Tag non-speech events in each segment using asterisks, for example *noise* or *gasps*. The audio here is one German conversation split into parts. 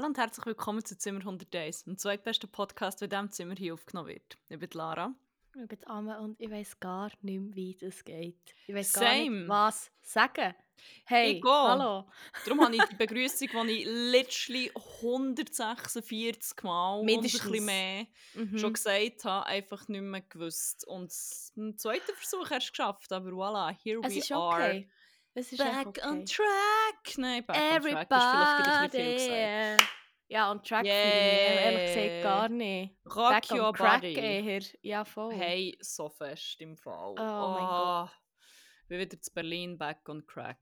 Hallo und herzlich willkommen zu Zimmer 101, dem zweitbesten Podcast, der in diesem Zimmer hier aufgenommen wird. Ich bin Lara. Ich bin Amme und ich weiß gar nicht mehr, wie das geht. Ich weiß gar nicht, was sagen. Hey, Ich hallo. Darum habe ich die Begrüßung, die ich literally 146 Mal und ein Mindestens. bisschen mehr Mhm. schon gesagt habe, einfach nicht mehr gewusst. Und im zweiten Versuch hast du es geschafft, aber voilà, here Es we ist are. okay. Echt Back okay. on track! Nein, back on track ist vielleicht viel gesagt. Everybody. Ja, on track yeah. ehrlich gesagt gar nicht. Rock Back your on crack body. eher. Ja, voll. Hey, so fest im Fall. Oh mein Gott. Wie wieder zu Berlin, back on crack.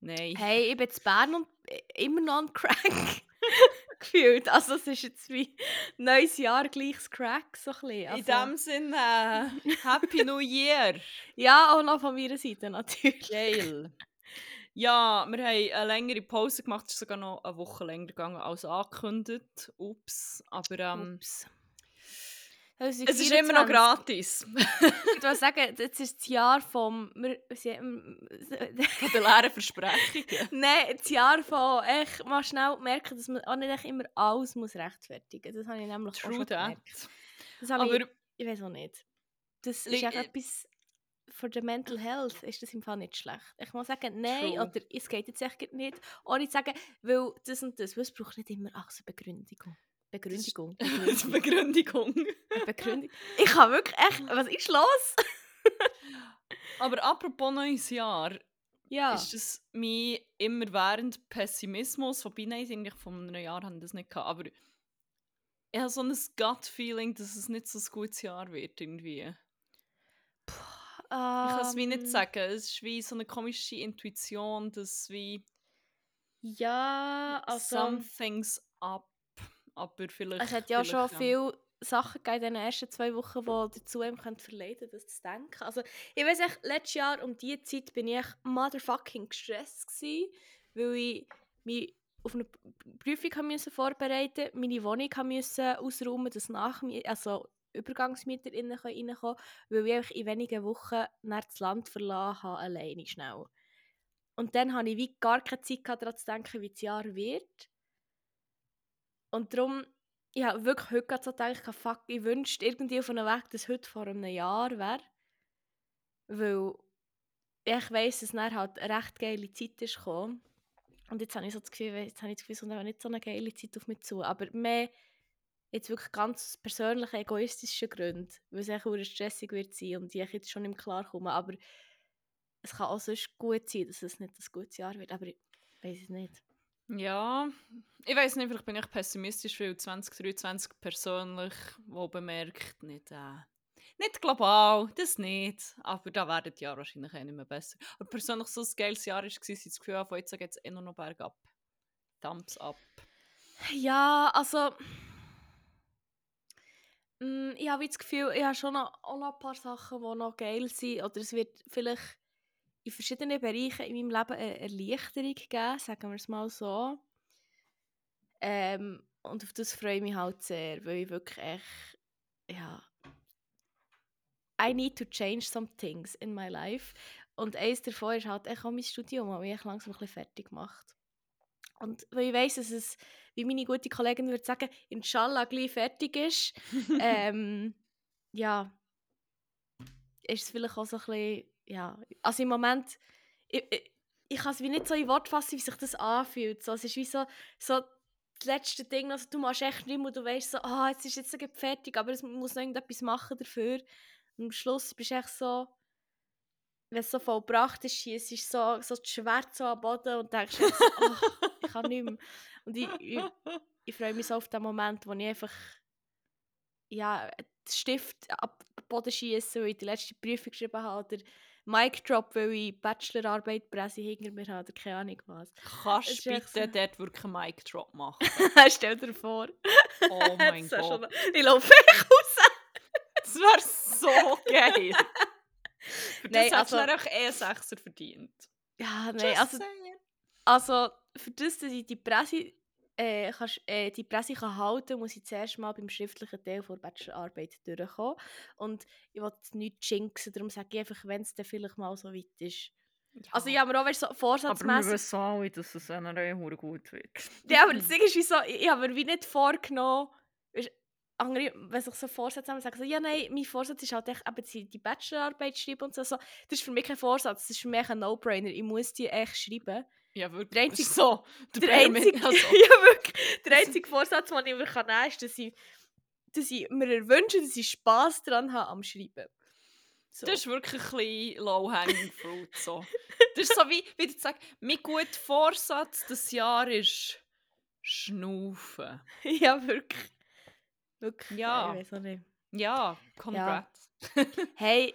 Nein. Hey, ich bin in Bern und immer noch on crack. *laughs* Gefühlt. Also es ist jetzt wie neues Jahr gleiches Crack. So ein bisschen. In Also, dem Sinne, Happy New Year! *laughs* Ja, auch noch von meiner Seite natürlich. Geil! Ja, wir haben eine längere Pause gemacht, es ist sogar noch eine Woche länger gegangen als angekündigt. Ups, aber ähm, Ups. Also, es ist immer noch 24. gratis. Ich will sagen, jetzt ist das Jahr vom... Wir, sie, *laughs* Von den leeren Versprechungen. Nein, das Jahr von echt mal schnell merken, dass man auch nicht immer alles muss rechtfertigen muss. Das habe ich nämlich auch True schon that. gemerkt. Das habe Aber ich, ich weiß auch nicht. Das ist äh, etwas... Für die Mental Health ist das im Fall nicht schlecht. Ich muss sagen, nein, True. oder es geht jetzt echt nicht. Ohne zu sagen, weil das und das, weil es braucht nicht immer ach, so Begründigung. Begründigung. die Begründigung. *laughs* Begründigung. Ich habe wirklich echt... Was ist los? *laughs* Aber apropos neues Jahr, Ja. ist das mein immerwährend Pessimismus? Wobei, nein, eigentlich vor einem Jahr haben das nicht gehabt, aber ich habe so ein Gut-Feeling, dass es nicht so ein gutes Jahr wird irgendwie. Ich kann es wie nicht Ähm, sagen. Es ist wie so eine komische Intuition, dass wie Ja, also... something's up. Aber vielleicht. Es hat ja schon vielleicht, viele Sachen in den ersten zwei Wochen, die dazu einem können verleiten das zu denken. Also, ich weiß echt, letztes Jahr um diese Zeit bin ich echt motherfucking gestresst gewesen, weil ich mich auf eine Prüfung haben müssen vorbereiten meine Wohnung haben müssen ausräumen, dass nach mir, also UbergangsmieterInnen können reinkommen weil ich in wenigen Wochen das Land verlassen habe, alleine schnell. Und dann hatte ich wie gar keine Zeit gehabt, daran zu denken, wie das Jahr wird. Und darum, ich habe wirklich heute so gedacht, fuck, ich wünschte irgendwie auf einem Weg, dass heute vor einem Jahr wäre. Weil ich weiss, dass dann halt eine recht geile Zeit ist gekommen. Und jetzt habe ich so das Gefühl, jetzt habe ich das Gefühl, es kommt nicht so eine geile Zeit auf mich zu. Aber mehr jetzt wirklich ganz persönliche, egoistische Gründe, weil es echt stressig wird sein und ich jetzt schon im Klarkommen. Aber es kann auch sonst gut sein, dass es nicht ein gutes Jahr wird. Aber ich weiß es nicht. Ja, ich weiß nicht, vielleicht bin ich pessimistisch, weil 2023 persönlich, wo bemerkt, nicht, äh, nicht global, das nicht. Aber da werden die Jahre wahrscheinlich auch nicht mehr besser. Aber persönlich so ein geiles Jahr war, ich das Gefühl habe, jetzt geht es eh nur noch bergab. Thumbs up. Ja, also. Mm, ich habe das Gefühl, ich habe schon noch, auch noch ein paar Sachen, die noch geil sind. Oder es wird vielleicht in verschiedenen Bereichen in meinem Leben eine Erleichterung geben, sagen wir es mal so. Ähm, und auf das freue ich mich halt sehr, weil ich wirklich echt. Ja. I need to change some things in my life. Und eines davon ist halt echt auch mein Studium, das mich langsam ein bisschen fertig macht. Und weil ich weiss, dass es, wie meine gute Kollegin würde sagen, inshallah gleich fertig ist, *laughs* ähm, ja, ist es vielleicht auch so ein bisschen, ja, also im Moment, ich, ich, ich kann es wie nicht so in Wort fassen, wie sich das anfühlt. So, es ist wie so, so das letzte Ding, also du machst echt nicht mehr du weißt so, ah, jetzt ist jetzt fertig, aber es muss noch irgendetwas machen dafür. Und am Schluss bist du echt so, wenn es so vollbracht ist, es ist so, so das Schwert so am Boden und denkst jetzt, *laughs* oh, ich kann nicht mehr. Und ich, ich, ich freue mich so auf den Moment, wo ich einfach ja, den Stift ab den Boden schieße, weil ich die letzte Prüfung geschrieben habe, oder Mic Drop, weil ich Bachelorarbeit Presse hinter mir habe, oder keine Ahnung was. Kannst du bitte so. dort wirklich einen Mic Drop machen? *laughs* Stell dir vor. Oh mein *laughs* ist schon- Gott. Ich laufe echt raus. Das wäre so geil. Für das Nein, du also- dann auch eh einen Sechser verdient. Ja, nein, Just also, also für das, dass ich die Presse, äh, kannst, äh, die Presse kann halten muss ich zuerst mal beim schriftlichen Teil der Bachelorarbeit durchkommen. Und ich will jetzt nicht jinxen, darum sage ich einfach, wenn es dann vielleicht mal so weit ist, Also ich habe mir auch weißt, so aber wir vorsatzmässig... wissen alle, dass es einer hure gut wird. Ja, aber das Ding ist, wie so, ich, habe mir wie nicht vorgenommen, andere, wenn sich so Vorsätze haben, sagen so, ja nein, mein Vorsatz ist halt echt, eben die, die Bachelorarbeit schreiben und so, so. Das ist für mich kein Vorsatz, das ist für mich ein No-Brainer. Ich muss die echt schreiben. Ja, wirklich. Der einzige- so. Der bare einzige, also. ja, wirklich, der einzige Vorsatz, den ich mir kann nehmen kann, ist, dass ich, dass ich mir wünsche, dass ich Spass daran habe am Schreiben. So. Das ist wirklich ein bisschen low-hanging fruit. So. *laughs* Das ist so wie, wie du sagst, mein guter Vorsatz des Jahres ist Schnaufen. ja, wirklich. Wirklich. Ja. Ich weiß auch nicht. Ja, congrats. *laughs* Hey,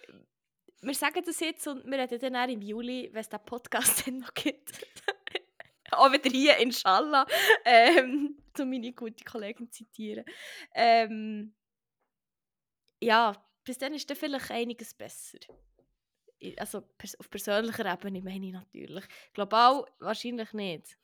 wir sagen das jetzt und wir reden dann auch im Juli, wenn es den Podcast *laughs* dann noch gibt. *laughs* auch wieder hier, inshallah, ähm, um meine gute Kollegin zu zitieren. Ähm, ja, bis dann ist dann vielleicht einiges besser. Also auf persönlicher Ebene meine ich natürlich. Global wahrscheinlich nicht.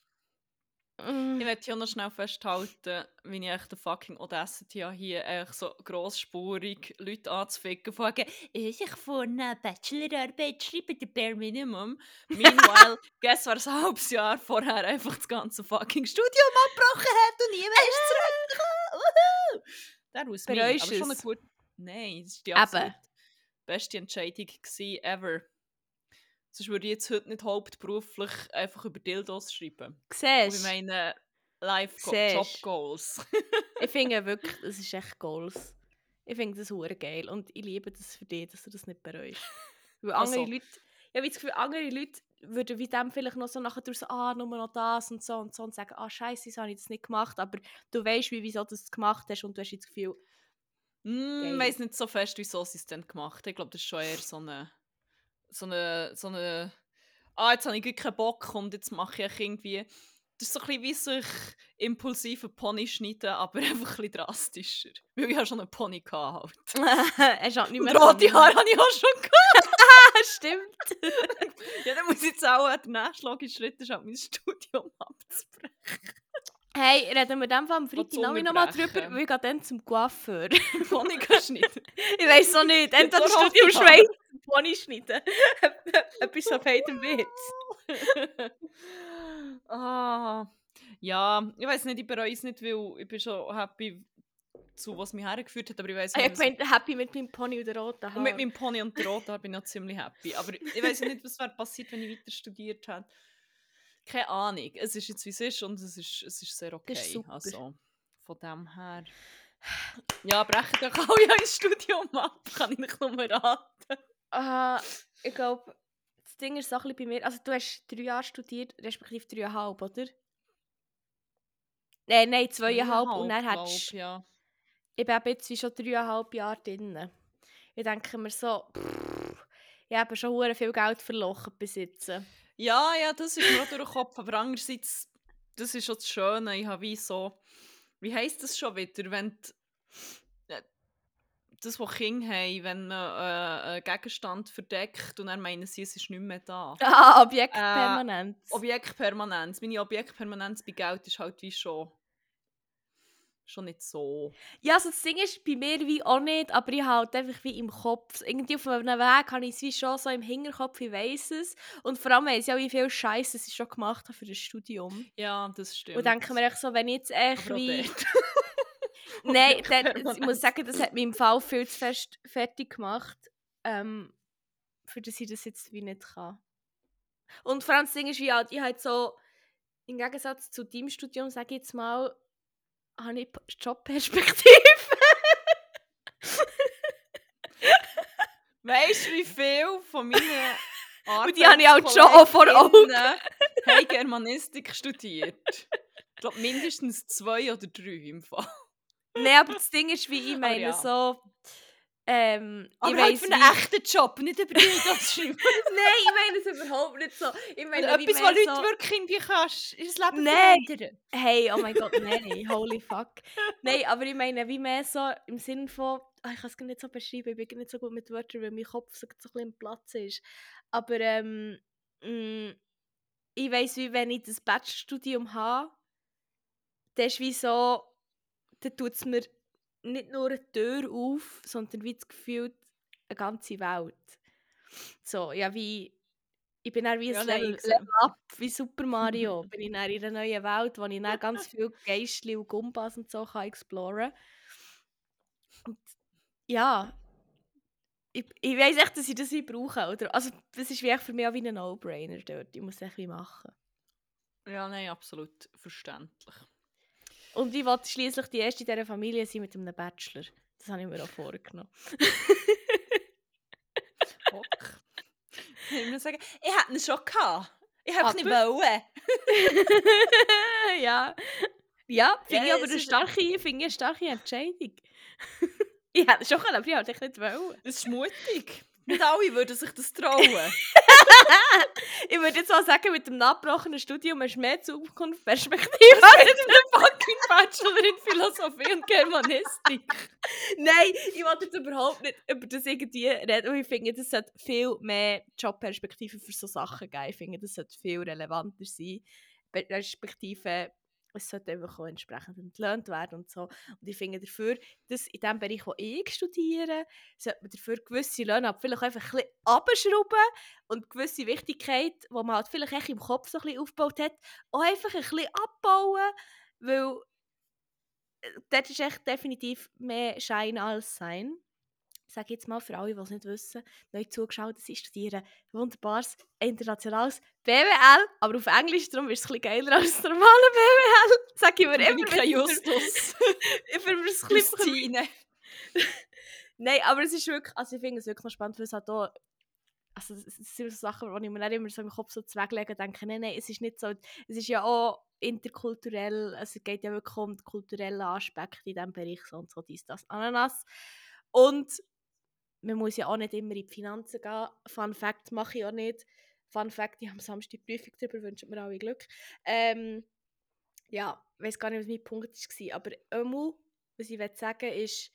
Mm. Ich möchte hier noch schnell festhalten, wie ich echt den fucking Audacity habe, hier echt so grossspurig Leute anzuficken, wegen, ich von einer Bachelorarbeit schreibe, der Bare Minimum. Meanwhile, *laughs* guess wer ein halbes Jahr vorher einfach das ganze fucking Studium abgebrochen hat und niemand ist zurückgekommen. Der aus mir, aber schon eine gute... Nein, das war die absolut beste Entscheidung gewesen ever. Sonst würde ich jetzt heute nicht hauptberuflich einfach über Dildos schreiben. Siehst ich meine Life -Go. Job Goals. Ich *laughs* finde wirklich, das ist echt Goals. Ich finde das hure geil und ich liebe das für dich, dass du das nicht bereust. Weil andere Also. Leute, ich habe das Gefühl, andere Leute würden wie dem vielleicht noch so nachher durch so, ah, nur noch das und so und so und sagen, ah, scheiße, wieso habe ich das nicht gemacht, aber du weißt, wie, wieso du das gemacht hast und du hast jetzt das Gefühl, Mm, ich weiß nicht so fest, wieso sie es dann gemacht haben. Ich glaube, das ist schon eher so eine. So eine. So eine ah, jetzt habe ich keinen Bock und jetzt mache ich irgendwie. Das ist so ein bisschen wie sich impulsive Pony schneiden, aber *laughs* einfach ein bisschen drastischer. Weil ich ja schon einen Pony hatte. Halt. *laughs* hast halt nicht mehr rote. Haare habe ich auch schon gehabt. *laughs* Stimmt. Ja, dann muss ich jetzt auch der nächste logische Schritt ist, halt mein Studium abzubrechen. Hey, reden wir dem Fall am Freitag Zunge noch mal brechen. drüber, weil ich dann zum Coiffeur. *laughs* Pony schneiden. ich weiß auch nicht, entweder Studium Haare. Schweiz Pony schneiden. *laughs* Etwas so feinem Witz. *laughs* ah, ja, ich weiß nicht, ich bereue es nicht, weil ich bin schon happy zu was mich hergeführt hat, aber ich weiß Ah, Ich nicht, bin happy mit meinem Pony und den roten und mit meinem Pony und der roten Haar bin ich noch ziemlich happy. Aber ich weiß nicht, was wäre passiert, wenn ich weiter studiert hätte. Keine Ahnung. Es ist jetzt wie es ist und es ist, es ist sehr okay. Ist. Also von dem her. Ja, brechen doch *laughs* alle ja ins Studium ab, *laughs* kann ich nicht nur raten. Ah, ich glaube, das Ding ist so ein bisschen bei mir. Also, du hast drei Jahre studiert, respektive dreieinhalb, oder? Nein, nein, zweieinhalb. Und dann hättest ja. Ich bin jetzt wie schon dreieinhalb Jahre drin. Ich denke mir so, pff, ich habe schon viel Geld verlochen jetzt. Ja, ja, das ist mir auch durch den Kopf. Aber andererseits, das ist schon das Schöne. Ich habe wie so. Wie heisst das schon wieder? Wenn die, äh, das, was Kinder haben, wenn man äh, einen Gegenstand verdeckt und dann meinen sie, es ist nicht mehr da. *laughs* Ah, Objekt Äh. Objektpermanenz. Meine Objektpermanenz bei Geld ist halt wie schon. Schon nicht so. Ja, also das Ding ist bei mir wie auch nicht, aber ich halt einfach wie im Kopf. Irgendwie auf einem Weg habe ich es wie schon so im Hinterkopf, ich weiss es. Und vor allem weiss ich auch, wie viel Scheiße ich schon gemacht habe für das Studium. Ja, das stimmt. Und denke mir echt so, wenn ich jetzt echt wie... *laughs* *laughs* Nein, dann, ich muss sagen, das hat mich im Fall viel zu fest fertig gemacht, ähm, für das ich das jetzt wie nicht kann. Und vor allem das Ding ist, wie halt, ich halt so, im Gegensatz zu deinem Studium, sage ich jetzt mal, habe ich Jobperspektive. *laughs* Weißt du, wie viel von meinen *laughs* Und die habe ich halt schon auch vor Augen. *laughs* Haben Germanistik studiert. Ich glaube, mindestens zwei oder drei im Fall. Nein, aber das Ding ist, wie ich meine, ja. so, ähm, Aber ich halt für einen echten Job, nicht über die das schreiben. *laughs* Nein, ich meine es überhaupt nicht so. Ich meine, Etwas, was Leute so, wirklich irgendwie kannst, ihr Leben Nein. Hey, oh mein Gott, *laughs* nein, holy fuck. Nein, aber ich meine, wie mehr so im Sinn von, ah, ich kann es gar nicht so beschreiben, ich bin nicht so gut mit Wörtern, weil mein Kopf so, so ein bisschen im Platz ist. Aber ähm, mh, ich weiss, wie wenn ich das Bachelorstudium habe, dann ist wie so, dann tut es mir nicht nur eine Tür auf, sondern wie das Gefühl, eine ganze Welt. So, ja, wie Ich bin dann wie Ja, Level, Level up, wie Super Mario. *laughs* bin ich dann in einer neuen Welt, wo ich dann *laughs* ganz viel Geistli und Gumpas und so kann exploren Und ja, ich, ich weiss echt, dass ich das nicht brauche. Oder? Also, das ist wie für mich auch wie ein No-Brainer dort. Ich muss es echt wie machen. Ja, nein, absolut verständlich. Und ich wollte schließlich die erste dieser Familie sein mit einem Bachelor. Das habe ich mir auch vorgenommen. Ok. Ich muss sagen, ich hätte ihn schon gehabt. Ich hätte es nicht Aber- wollen. *laughs* ja. Ja, finde ich Ja, aber es eine starke, finde ich eine starke Entscheidung. *laughs* ich hätte es schon können, aber ich es nicht wollen. Das ist mutig. Nicht alle würden sich das trauen. *laughs* Ich würde jetzt mal sagen, mit dem abgebrochenen Studium hast du mehr Zukunftsperspektive. Fucking Bachelor in Philosophie und Germanistik. Nein, ich wollte jetzt überhaupt nicht über das irgendwie reden, ich finde, das sollte viel mehr Jobperspektiven für so Sachen geben. Ich finde, das sollte viel relevanter sein. Respektive, es sollte einfach auch entsprechend entlohnt werden und so. Und ich finde dafür, dass in dem Bereich, wo ich studiere, sollte man dafür gewisse Löhne aber vielleicht einfach ein bisschen abschrauben und gewisse Wichtigkeit, die man halt vielleicht echt im Kopf so ein bisschen aufgebaut hat, auch einfach ein bisschen abbauen, weil dort ist echt definitiv mehr Schein als Sein. Sage jetzt mal für alle, die es nicht wissen, neu zugeschaut, sie studieren wunderbares internationales BWL, aber auf Englisch, darum ist es ein bisschen geiler als das normale BWL. Sage ich mir immer. kein. Justus. Ich bin mir das ein bisschen. *laughs* Nein, aber es ist wirklich, also ich finde es wirklich noch spannend, weil es halt auch, also es es sind so Sachen, die ich mir nicht immer so im Kopf so zweglege und denke, nein, nein, es ist nicht so, es ist ja auch interkulturell, also es geht ja wirklich um die kulturellen Aspekte in diesem Bereich, so und so, dies, das, Ananas. Und man muss ja auch nicht immer in die Finanzen gehen. Fun Fact mache ich auch nicht. Fun Fact, ich habe am Samstag die Prüfung darüber, wünsche mir alle Glück. Ähm, ja, ich weiß gar nicht, was mein Punkt war, aber einmal, was ich will sagen ist,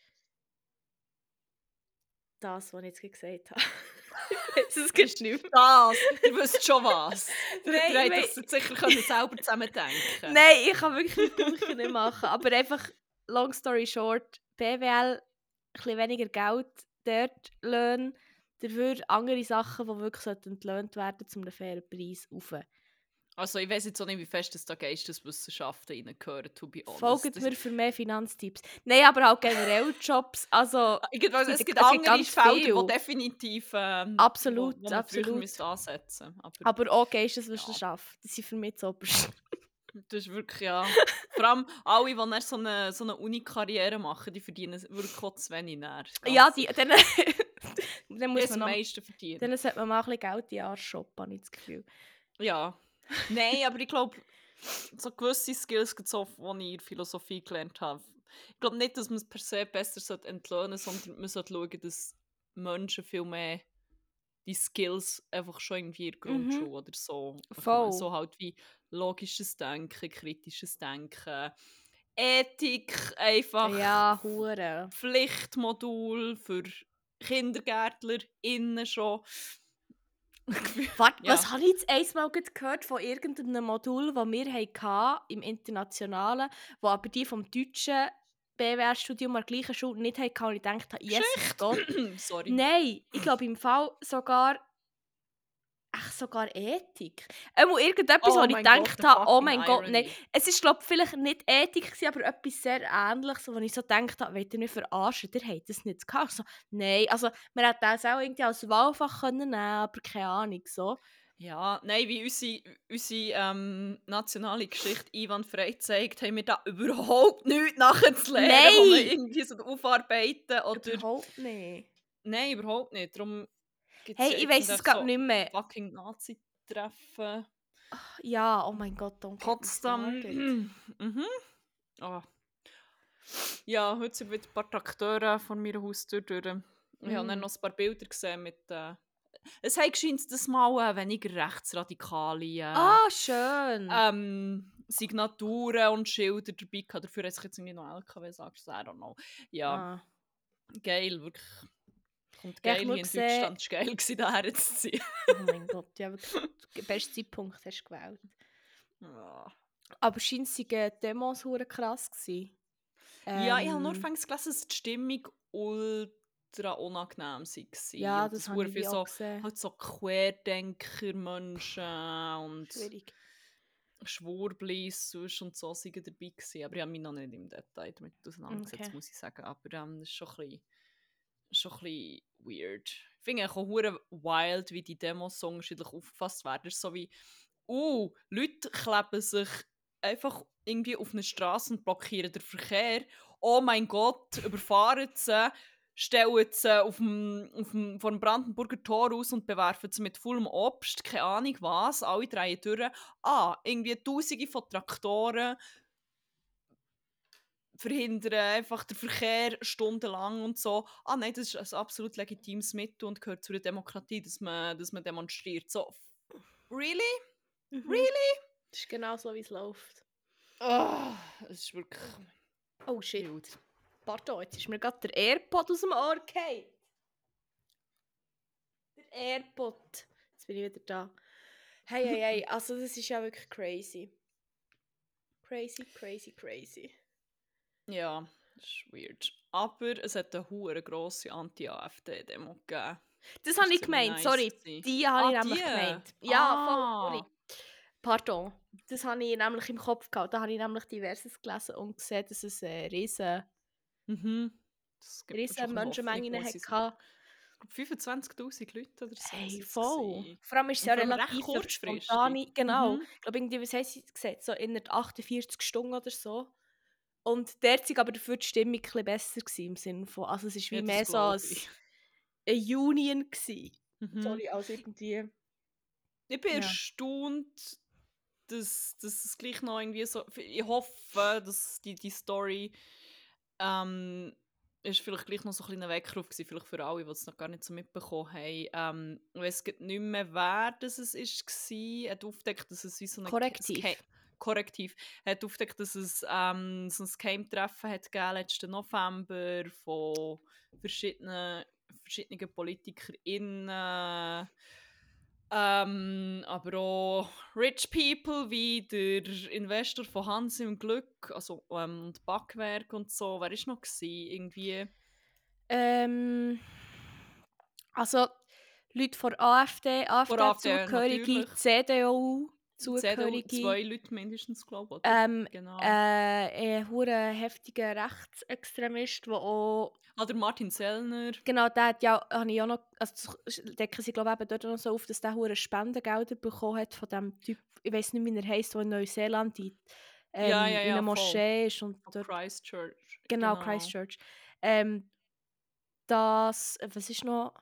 das, was ich jetzt gesagt habe. *laughs* das geht nicht mehr. Das, ihr wisst schon was. *laughs* Nein, Ihr ich hättet das sicher können selber zusammen denken Nein, ich kann wirklich Punkte nicht machen. Aber einfach, long story short, BWL, ein bisschen weniger Geld, dort Löhne, dafür andere Sachen, die wirklich entlöhnt werden zum einem fairen Preis, rauf. Also ich weiß jetzt auch nicht, wie fest das da Geisteswissenschaften reingehören, to be honest. Folgt mir für mehr Finanztipps. Nein, aber auch generell *laughs* Jobs, also *laughs* Ich weiß, es Es gibt andere Felder, die definitiv ähm, Absolut, wo, wo absolut. ansetzen aber, aber auch Geisteswissenschaft. Das sind für mich das Oberste. das ist wirklich, ja... *laughs* Vor allem alle, die dann so eine, so eine Uni-Karriere machen, die verdienen wirklich auch zu wenig näher. Ja, die, dann, *laughs* dann muss man noch, meisten verdienen. dann sollte man mal ein bisschen Geld in den Arsch shoppen, habe ich das Gefühl. Ja. Nein, aber ich glaube, so gewisse Skills gibt es auch, die ich in Philosophie gelernt habe. Ich glaube nicht, dass man es per se besser sollte entlöhnen sollte, sondern man sollte schauen, dass Menschen viel mehr die Skills einfach schon irgendwie in der Grundschule oder so. Voll. So halt wie logisches Denken, kritisches Denken, Ethik, einfach Ja, hure. Pflichtmodul für Kindergärtler innen schon. *laughs* Warte, Ja. was habe ich jetzt einmal gehört von irgendeinem Modul, das wir hatten im Internationalen, wo aber die vom deutschen BWR-Studium an der gleichen Schule nicht hatten und ich dachte, yes, Gott. *clears throat* Sorry. Nein, ich glaube im Fall sogar. Ach, sogar Ethik. Einmal irgendetwas, Oh wo ich Gott, gedacht habe, oh mein Gott, nein. Es ist, glaube vielleicht nicht Ethik, gewesen, aber etwas sehr Ähnliches, wo ich so gedacht habe, wollt ihr nicht verarschen, ihr habt das nicht gehabt. So, nein, also man hätte das auch irgendwie als Wahlfach können nehmen aber keine Ahnung, so. Ja, nein, wie unsere, unsere ähm, nationale Geschichte einwandfrei zeigt, haben wir da überhaupt nichts nachzulernen, wo man Nein! irgendwie so aufarbeiten oder... Überhaupt nicht. Nein, überhaupt nicht. Darum gibt's Hey, ich weiss es gerade so nicht mehr. fucking Nazi-Treffen. Ja, oh mein Gott, me Potsdam. *clears throat* mhm. Ah. Ja, heute sind wieder ein paar Trakteure vor meiner Haustür durch. Ich habe dann Mm. noch ein paar Bilder gesehen mit... Äh, es hat scheint das mal äh, weniger rechtsradikale äh, Ah, schön. ähm, Signaturen und Schilder dabei gehabt. Dafür hat sich jetzt irgendwie noch LKW sagst, I don't know. Ja, Ah. geil, wirklich. Kommt Ja, ich geil hier in gesehen- Deutschland. War geil, gewesen, daher zu ziehen. Oh mein Gott, ja, wirklich. Den besten Zeitpunkt hast du gewählt. Ja. Aber scheint es die Demos krass gewesen. Ja, ich habe nur Ähm, gelesen, dass die Stimmung ultra ultra unangenehm waren. Ja, das das habe ich auch so, gesehen. halt so Querdenker-Menschen und Schwierig. Schwurblis und so waren dabei gewesen. Aber ich habe mich noch nicht im Detail damit auseinandergesetzt, Okay. muss ich sagen. Aber ähm, das ist schon ein bisschen, schon ein bisschen weird. Ich finde auch hure wild, wie die Demos so unterschiedlich aufgefasst werden. Es ist so wie, uh, Leute kleben sich einfach irgendwie auf eine Straße und blockieren den Verkehr. Oh mein Gott, überfahren sie, stellen sie auf dem, auf dem, vor dem Brandenburger Tor aus und bewerfen sie mit vollem Obst, keine Ahnung was, alle drei durch. Ah, irgendwie Tausende von Traktoren verhindern einfach den Verkehr stundenlang und so. Ah nein, das ist ein absolut legitimes Mittel und gehört zu der Demokratie, dass man, dass man demonstriert. So, really? Mhm. Really? Das ist genau so, wie es läuft. Oh, es ist wirklich Oh shit. wild. Pardon, jetzt ist mir gerade der AirPod aus dem Ohr gefallen. Der AirPod. Jetzt bin ich wieder da. Hey, hey, hey. *laughs* Also, das ist ja wirklich crazy. Crazy, crazy, crazy. Ja, das ist weird. Aber es hat eine hure grosse Anti-AfD-Demo gegeben. Das Das habe ich gemeint, nice sorry. Die habe ich Ah, nämlich die? gemeint. Ja, Ah. voll, sorry. Pardon. Das habe ich nämlich im Kopf gehabt. Da habe ich nämlich diverses gelesen und gesehen, dass es eine riesen, Mhm. Das gibt riesen ein Menschenmengen hatte. Ich glaube 25'000 Leute oder so. Hey, voll. gewesen. Vor allem ist es ja relativ kurzfristig. spontan. Genau. Mhm. Ich glaube, irgendwie, was haben sie gesagt? So in 48 Stunden oder so. Und derzeit aber dafür die Stimmung ein bisschen besser gewesen, im Sinne von, also es war wie Ja, mehr so ich. eine Union gewesen. Mhm. Sorry, als irgendwie... Ich bin Ja. erstaunt, dass, dass es gleich noch irgendwie so. Ich hoffe, dass die, die Story ähm, ist vielleicht gleich noch so ein kleiner Weckruf gewesen, vielleicht für alle, die es noch gar nicht so mitbekommen haben. Ähm, ich weiß nicht mehr, wer das es ist, war. hat aufgedeckt, dass es wie so eine Korrektiv. Korrektiv. hat aufgedeckt, dass es ähm, so ein Geheimtreffen hat gegeben, letzten November von verschiedenen, verschiedenen PolitikerInnen. Ähm, aber auch Rich People wie der Investor von Hans im Glück, also ähm, und Backwerk und so. Wer ist noch gewesen? Irgendwie. Ähm, also Leute von AfD, AfD, AfD-Zugehörige. CDU, CDU, Zugehörige, zwei Leute mindestens, glaube ich. ähm, genau. äh, ein hure heftiger Rechtsextremist, der auch ah, der Martin Sellner. Genau, der hat ja, habe ich auch noch, also decken sie glaube ich dort noch so auf, dass der hure Spendengelder bekommen hat von dem Typ, ich weiß nicht, wie er heisst, der in Neuseeland in, ähm, Ja, ja, in ja, einer voll. Moschee ist und dort, Christchurch. genau, Christchurch. Ähm, das, was ist noch?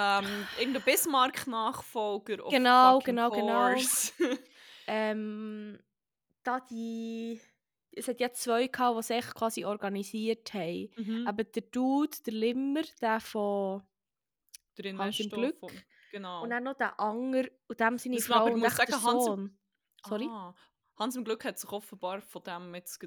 Ähm, irgendein Bismarck-Nachfolger. Genau, genau, genau. course. *laughs* Ähm, da die, es hat ja zwei gehabt, die sich quasi organisiert haben. mhm. Aber der Dude, der Limmer, der von, Der Hans im Glück. Von, genau. und dann noch der Anger, und dem seine man Frau und der sagen, Hans im-. Sorry? Ah, Hans im Glück hat sich offenbar von dem jetzt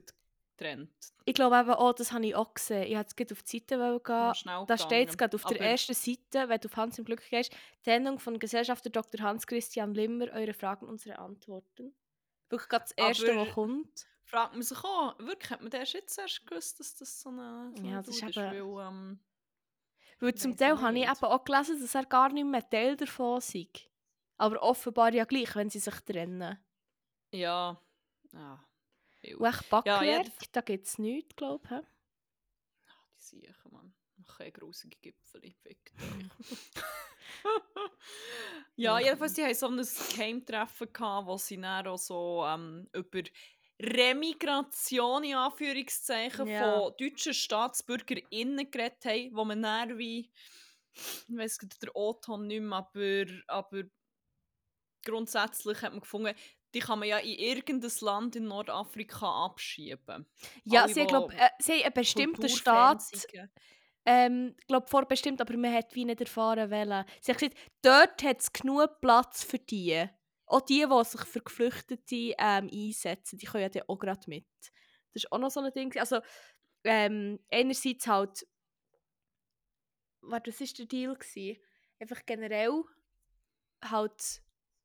getrennt. Ich glaube eben auch, das habe ich auch gesehen. Ich wollte gerade auf die Seite gehen. Da steht es gerade auf der Aber- ersten Seite, wenn du auf Hans im Glück gehst, Sendung von Gesellschafter Dr. Hans-Christian Limmer, eure Fragen, unsere Antworten. Wirklich gerade das erste, Aber- was kommt. Fragt man sich auch, wirklich, hat man das jetzt erst gewusst, dass das so eine, so Ja, das ist ist? Weil, ähm, Weil zum Teil habe ich eben auch gelesen, dass er gar nicht mehr Teil davon sei. Aber offenbar ja gleich, wenn sie sich trennen. ja, ja. Und echt Backwerk, ja, da gibt es nichts, glaube ich. Ah, Die Siechen, Mann. Keine grusige Gipfel. Fickt euch. *laughs* ja, Ja. jedenfalls, die hatten so ein gehabt, wo sie dann auch so ähm, über Remigration in Anführungszeichen Ja. von deutschen StaatsbürgerInnen geredet haben, wo man dann wie, ich weiss nicht, der O-Ton nicht mehr, aber, aber grundsätzlich hat man gefunden, die kann man ja in irgendein Land in Nordafrika abschieben. Ja, Alle, sie, wo glaub, äh, sie haben einen bestimmten Staat ähm, glaub, vorbestimmt, aber man hat wie nicht erfahren wollen. Sie hat gesagt, dort hat es genug Platz für die. Auch die, die sich für Geflüchtete ähm, einsetzen, die können ja dann auch gerade mit. Das ist auch noch so ein Ding. Also, ähm, einerseits halt, warte, was war der Deal? Gewesen? Einfach generell halt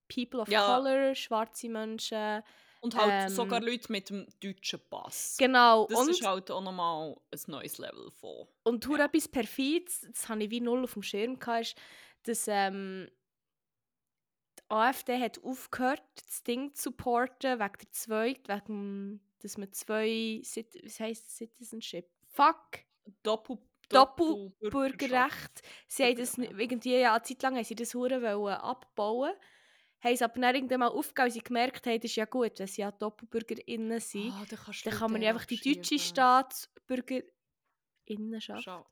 People of Ja. Color, schwarze Menschen, Und halt Ähm, sogar Leute mit dem deutschen Pass. Genau. Das und ist halt auch nochmal ein neues Level von. Und Ja. etwas Perfides, das habe ich wie null auf dem Schirm gehabt, ist, dass ähm, die AfD hat aufgehört, das Ding zu supporten, wegen der Zweit, wegen, dass man zwei, Cit- was heisst Citizenship? Fuck! Doppel Doppelbürgerrecht. Sie haben das irgendwie, ja, eine Zeit lang haben sie das hure wollen abbauen. Haben es aber dann irgendwann mal aufgegeben, weil sie gemerkt haben, das ist ja gut, wenn sie ja DoppelbürgerInnen sind. Ah, dann, dann kann man ja einfach die deutsche. Staatsbürgerinnenschaft Schau.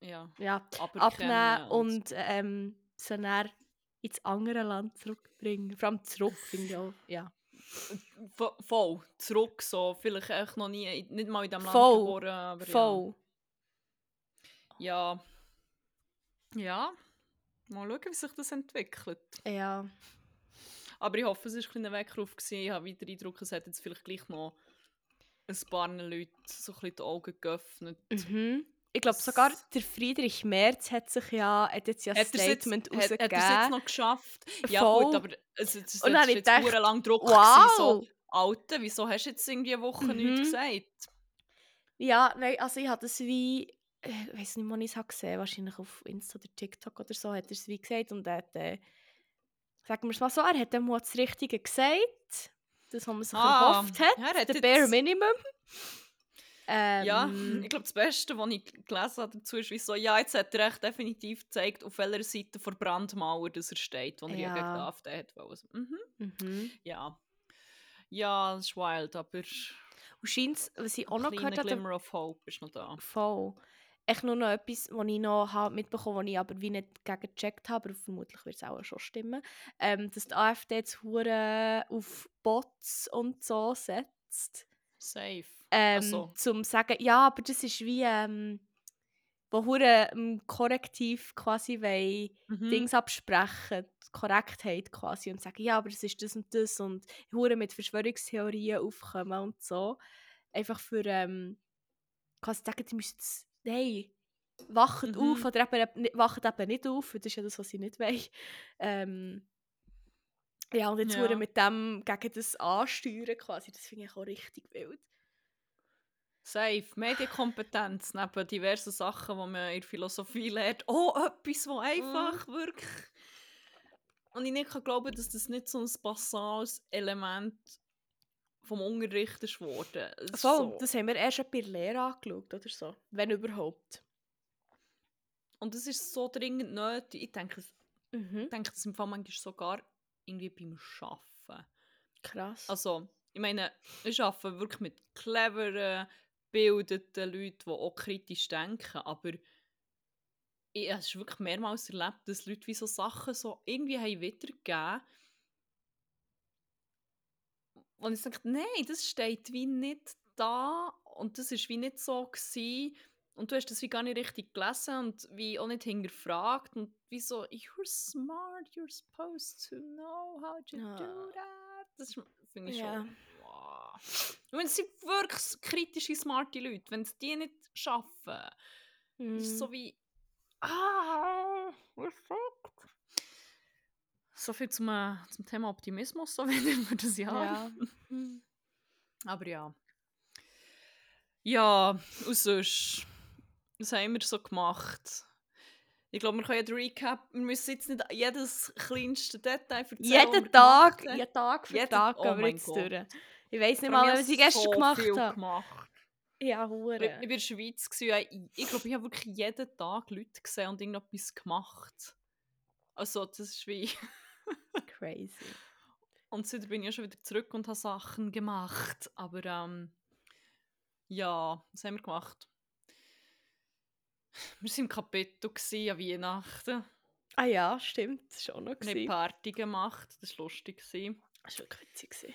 Ja, ja, abnehmen und ähm, sie dann ins andere Land zurückbringen. Vor allem zurück, finde ich auch. Ja. Vo- voll zurück so vielleicht echt noch nie nicht mal in dem Land geboren aber Voll. ja ja ja mal schauen wie sich das entwickelt Ja. Aber ich hoffe es ist ein kleiner Weckruf gewesen. ich habe wieder den Eindruck es hat jetzt vielleicht gleich noch ein paar Leute so ein bisschen die Augen geöffnet Mhm. Ich glaube sogar, der Friedrich Merz hat sich ja, hat jetzt ja ein er's jetzt- Statement hat, hat er es jetzt rausgegeben. noch geschafft? Ja Voll. gut, aber es, es, es Und dann ist habe ich jetzt gedacht, lang Druck wow. so, Alter, wieso hast du jetzt irgendwie eine Woche Mhm. nichts gesagt? Ja, nein, also ich habe das wie, äh, ich weiß nicht, wo ich es habe gesehen wahrscheinlich auf Insta oder TikTok oder so, hat er es wie gesagt und er hat, äh, sagen wir es mal so, er hat dem das Richtige gesagt, das, was man sich Ah, erhofft hat, er hat der Bare Minimum. Ähm, Ja, ich glaube, das Beste, was ich gelesen habe dazu, ist, wie so, ja, jetzt hat er echt definitiv gezeigt, auf welcher Seite der Brandmauer dass er steht, wo er ja gegen die AfD hat. Also, mhm. Mhm. Ja. Ja, das ist wild, aber Und scheint, was ich auch noch gehört habe, Glimmer of Hope ist noch da. Voll. Echt nur noch etwas, was ich noch habe mitbekommen habe, was ich aber wie nicht gecheckt habe, aber vermutlich wird es auch schon stimmen, ähm, dass die AfD jetzt hure auf Bots und so setzt. Safe. Ähm, so. Zum sagen, ja, aber das ist wie, ähm, wo hure ähm, korrektiv quasi wollen, Mhm. Dings absprechen, Korrektheit quasi und sagen, ja, aber das ist das und das und hure mit Verschwörungstheorien aufkommen und so. Einfach für, ähm, quasi sagen, die müssen nein, wacht Mhm. auf oder eben, wacht eben nicht auf, das ist ja das, was sie nicht wollen. Ähm, ja, und jetzt Ja. mit dem gegen das ansteuern quasi, das finde ich auch richtig wild. Safe. Medienkompetenz neben diversen Sachen, die man in der Philosophie lernt. Oh, etwas, was einfach wirklich. Und ich nicht kann glauben, dass das nicht so ein basales Element vom Unterricht ist Voll, so. das haben wir erst bei der Lehre angeschaut oder so, wenn überhaupt. Und es ist so dringend nötig. Ich denke, Mhm. ich denke das im Fall manchmal sogar irgendwie beim Arbeiten. Krass. Also, ich meine, ich arbeite wirklich mit cleveren, gebildeten Leuten, die auch kritisch denken, aber ich habe es wirklich mehrmals erlebt, dass Leute wie so Sachen so irgendwie haben wiedergegeben und ich denke, nein, das steht wie nicht da und das ist wie nicht so gewesen. und du hast das wie gar nicht richtig gelesen und wie auch nicht hinterfragt und wie so, you're smart, you're supposed to know how to Ja. do that. Das finde ich Ja. schon, wow. Und es sind wirklich kritische, smarte Leute, wenn es die nicht schaffen, Mhm. ist es so wie, ah, Respekt. So viel zum, äh, zum Thema Optimismus, so *laughs* wie wir das Jahr. Ja. Mhm. Aber ja. Ja, und sonst, was haben wir so gemacht? Ich glaube, wir können ja den Recap, wir müssen jetzt nicht jedes kleinste Detail erzählen. Jeden wir Tag, haben. jeden Tag für Jeden- Tag oh gehen wir mein jetzt Gott. durch. Ich weiß nicht mal, was ich gestern so gemacht habe. gemacht. Ja, Ich, ich hure. war in der Schweiz, gewesen, ich, ich glaube, ich habe wirklich jeden Tag Leute gesehen und irgendetwas gemacht. Also, das ist wie... Crazy. Und seitdem bin ich ja schon wieder zurück und habe Sachen gemacht. Aber ähm, ja, was haben wir gemacht? Wir waren im Kapitel an Weihnachten. Ah ja, stimmt. Das war auch noch. Wir haben. Party gemacht. Das war lustig. Das war wirklich witzig.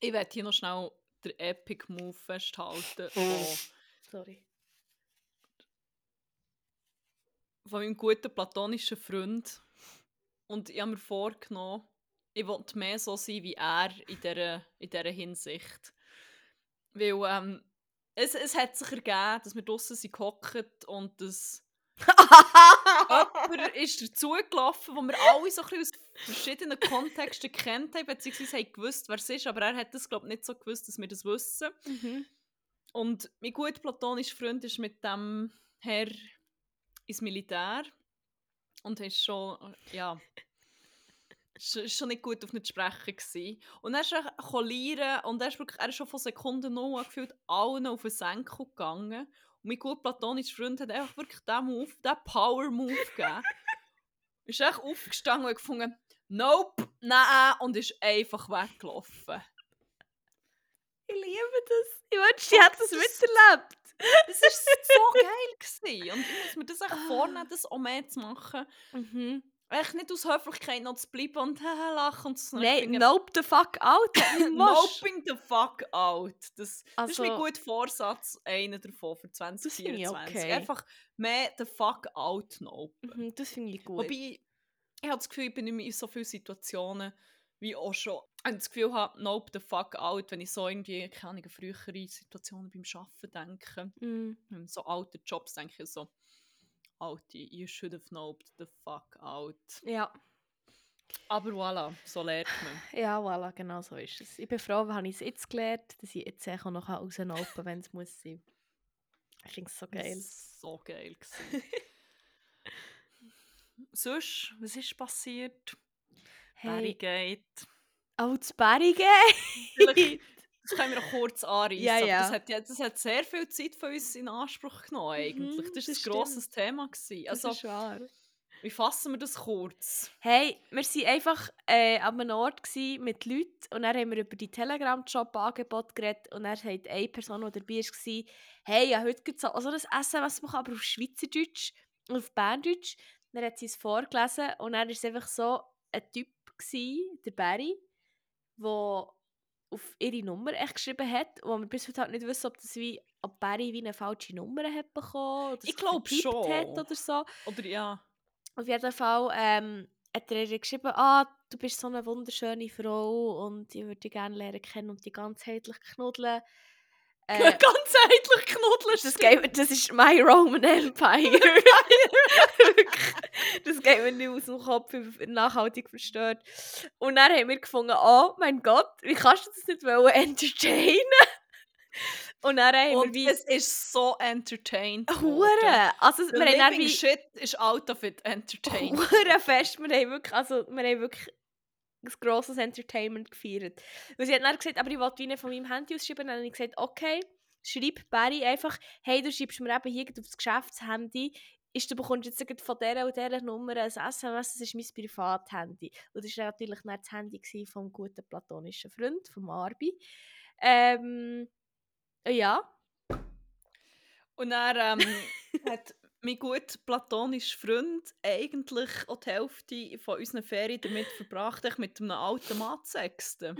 Ich werde hier noch schnell den Epic Move festhalten von, Sorry. von meinem guten platonischen Freund. Und ich habe mir vorgenommen, ich wollte mehr so sein wie er in dieser, in dieser Hinsicht. Weil ähm, es, es hat sich ergeben, dass wir draußen sind gehockt und dass *laughs* jemand ist dazugelaufen, wo wir alle so ein bisschen aus verschiedenen Kontexten kennt haben, beziehungsweise haben gewusst, wer es ist, aber er hat das, glaube ich, nicht so gewusst, dass wir das wissen. Mhm. Und mein gut platonischer Freund ist mit dem Herr ins Militär und ist schon, ja, ist schon nicht gut auf nicht sprechen gewesen. Und er ist kollieren und er ist, wirklich, er ist schon von Sekunden null gefühlt allen auf den Senkel gegangen. Und mein gut platonischer Freund hat einfach wirklich diesen Move, diesen Power-Move gegeben. ist echt aufgestanden und gefunden, nope, nein, und ist einfach weggelaufen. Ich liebe das. Ich wünschte, ich hätte das miterlebt. Das war so geil. Gewesen. Und ich muss mir das echt Ah. vornehmen, das auch mehr zu machen. Mhm. Echt nicht aus Höflichkeit noch zu bleiben und haha *laughs* lachen und so. Nein, nope the fuck out. *laughs* Noping the fuck out. Das, das ist mein Also- guter Vorsatz, einer davon für finde ich 2024. okay. Einfach mehr the fuck out nopen. Mhm, das finde ich gut. Wobei, ich habe das Gefühl, ich bin nicht mehr in so vielen Situationen wie auch schon. Ich das Gefühl habe, nope the fuck out, wenn ich so irgendwie, keine Ahnung, frühere Situationen beim Arbeiten denke. Hm, So alte Jobs denke ich so, alte, you should have noped the fuck out. Ja. Aber voilà, so lernt man. *sighs* ja, voilà, genau so ist es. Ich bin froh, habe ich es jetzt gelernt, dass ich jetzt auch noch rausnopen wenn es *laughs* muss sein. Ich finde es so geil. Das So geil. Sonst, was ist passiert? Hey, Barrigate. oh, das Berrigen! Vielleicht, *laughs* das können wir noch kurz anreißen. Ja, aber ja. Das, hat, ja- das hat sehr viel Zeit von uns in Anspruch genommen. Eigentlich. Mhm, das das war ein grosses Thema. Gewesen. Das Also, ist wahr. wie fassen wir das kurz? Hey, wir waren einfach äh, an einem Ort mit Leuten und dann haben wir über die Telegram-Job-Angebot geredet und dann sagt eine Person, die dabei war, hey, ja, heute gibt es so also das SMS machen, aber auf Schweizerdeutsch und auf Berndeutsch. Dann hat sie es vorgelesen und dann war es einfach so ein Typ, gsi, der Barry, der auf ihre Nummer echt geschrieben hat und wir bis heute halt nicht wissen, ob, das wie, ob Barry wie eine falsche Nummer hat bekommen oder Ich sich glaub vertippt schon. hat oder so. Oder ja. Auf jeden Fall ähm, hat er ihr geschrieben, ah, du bist so eine wunderschöne Frau und ich würde dich gerne lernen kennen und dich ganzheitlich knuddeln. Äh, *laughs* Ganzheitlich knuddeln. das, geht, das ist my Roman Empire. *laughs* Das geht mir nicht aus dem Kopf, ich bin nachhaltig verstört. Und dann haben wir gefunden, oh mein Gott, wie kannst du das nicht entertainen? *laughs* Und dann haben Und wir es ist so entertained. Hure! Also, The wir haben wie... shit ist out of it entertained. Hure fest. Wir haben wirklich, also, wir haben wirklich ein grosses Entertainment gefeiert. Weil sie hat dann gesagt, aber ich wollte nicht von meinem Handy ausschreiben. Dann habe ich gesagt, okay, schreib Barry einfach, hey, du schreibst mir eben hier gleich aufs Geschäftshandy, ist, du bekommst jetzt von dieser und dieser Nummer ein SMS, das ist mein Privathandy. Und das war natürlich dann das Handy vom guten platonischen Freund, vom Arbi. Ähm, ja. Und dann ähm, *laughs* hat mein gut platonischer Freund eigentlich auch die Hälfte von unseren Ferien damit verbracht, echt mit einem alten Mann zu sexten.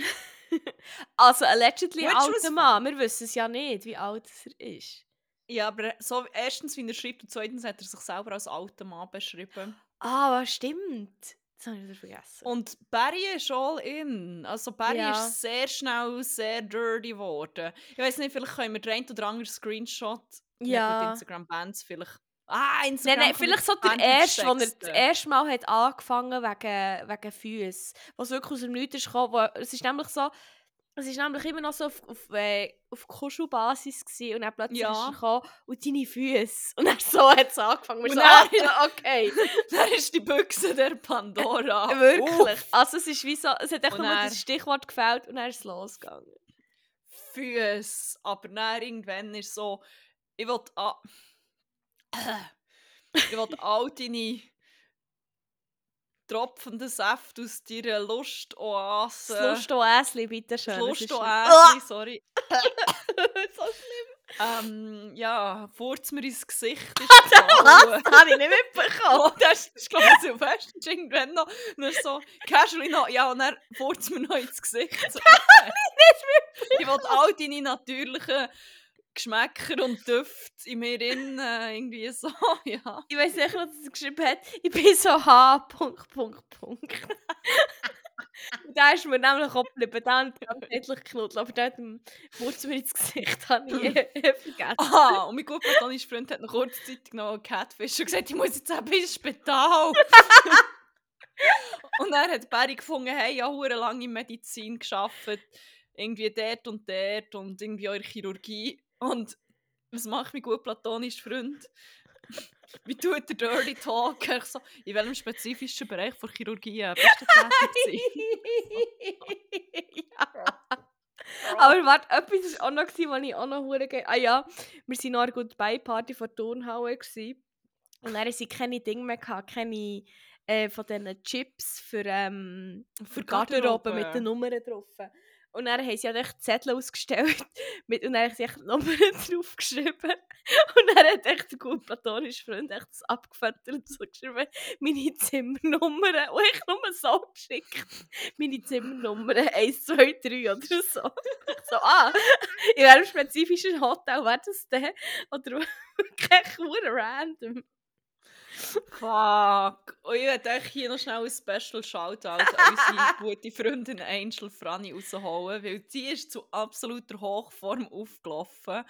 *laughs* Also, allegedly ein alter Mann. Wir wissen es ja nicht, wie alt er ist. Ja, aber so, erstens, wie er schreibt, und zweitens hat er sich selber als alter Mann beschrieben. Ah, was stimmt. Das habe ich wieder vergessen. Und Barry ist all in. Also Barry Ja. ist sehr schnell sehr dirty geworden. Ich weiß nicht, vielleicht können wir den einen oder anderen Screenshot Ja. mit Instagram Bands vielleicht. Ah, Nein, Instagram. nein, kommt vielleicht so der erste, wo er das erste Mal hat angefangen wegen, wegen Füßen. Was wirklich aus dem Nichts ist gekommen. Wo, es ist nämlich so, es ist nämlich immer noch so auf, auf, äh, auf Kuschelbasis gewesen und dann plötzlich Ja. ist er gekommen und deine Füße. Und dann so hat es angefangen. Wir Und so, dann- ah, okay. *laughs* Dann ist die Büchse der Pandora. *laughs* Wirklich. Uff, Also es ist wie so, es hat einfach nur das Stichwort gefällt und dann ist es losgegangen. Füße. Aber dann irgendwann ist so, ich will a- ich will all deine tropfenden Säfte aus deiner Lustoase. Das Lustoäsli, bitte schön. Das Lustoäsli, *laughs* sorry. so schlimm. Ähm, ja, furz mir ins Gesicht. Ist. *laughs* Das habe ich nicht mitbekommen. Oh, *laughs* das ist, glaube ich, Silvester. irgendwann noch, noch so casually noch, ja, und dann furzt mir noch ins Gesicht. So. ich will all deine natürlichen Geschmäcker und Düfte in mir innen äh, irgendwie so, *laughs* ja. Ich weiß nicht, was er geschrieben hat. Ich bin so H. Punkt, Punkt, Punkt. Und da ist mir nämlich auch geblieben. Da hat er endlich geknuddelt. Aber da hat mir ins Gesicht habe ich *laughs* *laughs* vergessen. Ah, und mein gut platonischer Freund hat noch kurzzeitig noch Catfish und gesagt, ich muss jetzt eben ins Spital. und er hat Barry gefunden, hey, ja, hure lange in Medizin geschafft, irgendwie dort und dort und irgendwie eure Chirurgie. Und was macht mein gut platonischer Freund? Wie tut der Dirty Talk? Ich so, in welchem spezifischen Bereich von Chirurgie bist du tätig *laughs* ja. *laughs* Aber warte, etwas war auch noch, was ich auch noch hure Ah ja, wir waren noch an einer Goodbye-Party von der Turnhalle. gewesen. Und dann hatten sie keine Dinge mehr, gehabt, keine äh, von diesen Chips für, ähm, für Garderobe mit den Nummern drauf. Und dann haben sie halt Zettel ausgestellt *laughs* mit, und dann haben sie Nummern *laughs* draufgeschrieben. Und dann hat echt der gut platonische Freund echt das abgefüttert und so geschrieben, meine Zimmernummern. Und ich nur so geschickt, meine Zimmernummern 1, 2, 3 oder so. so, ah, in welchem spezifischen Hotel wäre das denn? Oder *laughs* nur random. Fuck. Und ich werde euch hier noch schnell ein Special Shoutout an *laughs* unsere gute Freundin Angel Franny rausholen, weil die ist zu absoluter Hochform aufgelaufen.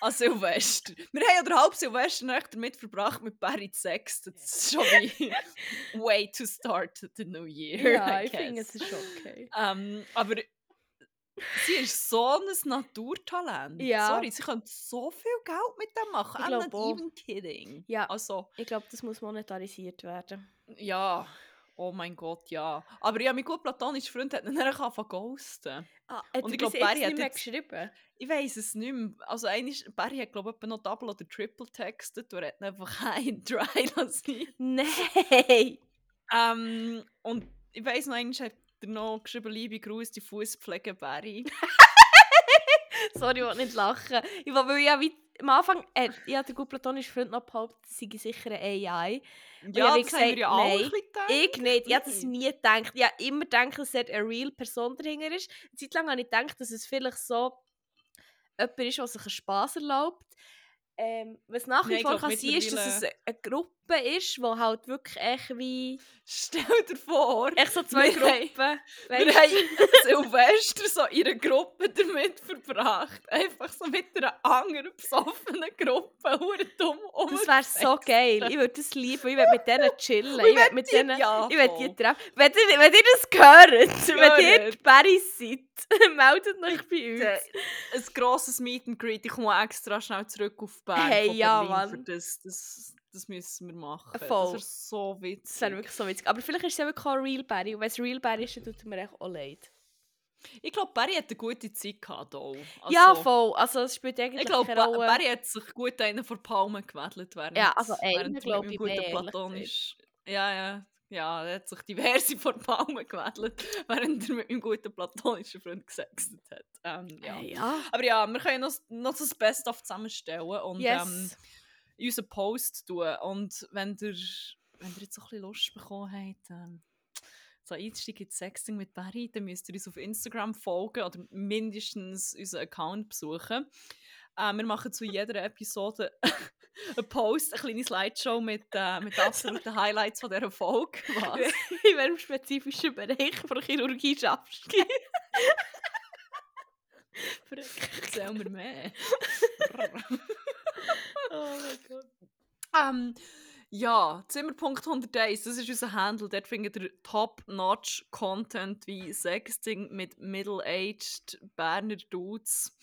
An Silvester. Wir haben ja den halben Silvester nicht damit verbracht, mit Barry zu Sex. Das ist schon wie *laughs* way to start the new year. Ja, ich finde, es ist okay. Ähm, aber sie ist so ein Naturtalent. Ja. Sorry, sie könnte so viel Geld mit dem machen. Ich I'm not even kidding. Ja. Also, Ich glaube, das muss monetarisiert werden. ja. Oh mein Gott, ja. Aber ja, mein gut platonischer Freund hat ihn dann angefangen zu ghosten. Ah, Und ich glaub, Barry hat jetzt- geschrieben. Ich weiß es nicht mehr. Also eigentlich, Barry hat glaube ich noch Double oder Triple textet und er hat *laughs* ihn einfach ein dry lassen. Nein! ähm, und ich weiß noch, einmal hat noch geschrieben, liebe Grüße, die Fußpflege Barry. *laughs* Sorry, ich will nicht lachen. Ich will, weil ich ja wie, am Anfang, äh, ich hatte den gut platonischen Freund noch behauptet, es sei sicher eine AI. Ja, wie das haben wir gesagt, ja alle nein. Ich nicht, ich habe das nie gedacht. Ich habe immer gedacht, dass er eine real Person dahinter ist. Eine Zeit lang habe ich gedacht, dass es vielleicht so jemand ist, der sich einen Spass erlaubt. Ähm, was nach wie ich vor kann sein, ist, dass es eine Gruppe ist, die halt wirklich echt wie... *laughs* Stell dir vor, Echt so zwei Wir haben- Gruppen. wir weisst? haben *laughs* Silvester so in einer Gruppe damit verbracht. Einfach so mit einer anderen besoffenen Gruppe. Hure dumm Das wäre so geil. Ich würde das lieben. Ich würde mit denen *laughs* chillen. Ich würde mit denen... Ja, Ich würde die treffen. Wenn ihr, wenn ihr das hört, wenn ihr Barrys seid, meldet euch bei uns. Ein grosses Meet and Greet. Ich komme extra schnell zurück auf Bern Hey, ja, Mann. das. das. Das müssen wir machen. Voll. Das ist so witzig. Das wäre wirklich so witzig. Aber vielleicht ist es wirklich auch Real Barry. Und wenn es Real Barry ist, dann tut mir echt auch leid. Ich glaube, Barry hat eine gute Zeit gehabt. Auch. Also, ja, voll. Also es spielt eigentlich Ich glaube, ba. Barry hat sich gut einen vor die Palme gewedelt. Während, Ja, also einen, während mit glaub meinem ich, ehrlich platonisch. Ja, ja. Ja, er hat sich diverse *laughs* vor die Palme gewedelt, während er mit meinem guten platonischen Freund gesextet hat. Ähm, ja. Äh, ja. Aber ja, wir können noch, noch das Best-of zusammenstellen und Yes. ähm, in unseren Post tun. Und wenn ihr, wenn ihr jetzt so ein bisschen Lust bekommen habt, ähm, so Einstieg in Sexting mit Barry, dann müsst ihr uns auf Instagram folgen oder mindestens unseren Account besuchen. Äh, wir machen zu jeder Episode *laughs* einen Post, eine kleine Slideshow mit, äh, mit absoluten Highlights von dieser Folge. Was? *laughs* In welchem spezifischen Bereich von Chirurgie schaffst du? Erzähl mir mehr. *laughs* *laughs* oh mein Gott. Ähm, ja, Zimmerpunkt 101, das ist unser Handle. Dort findet ihr top-notch Content wie Sexting mit middle-aged Berner Dudes.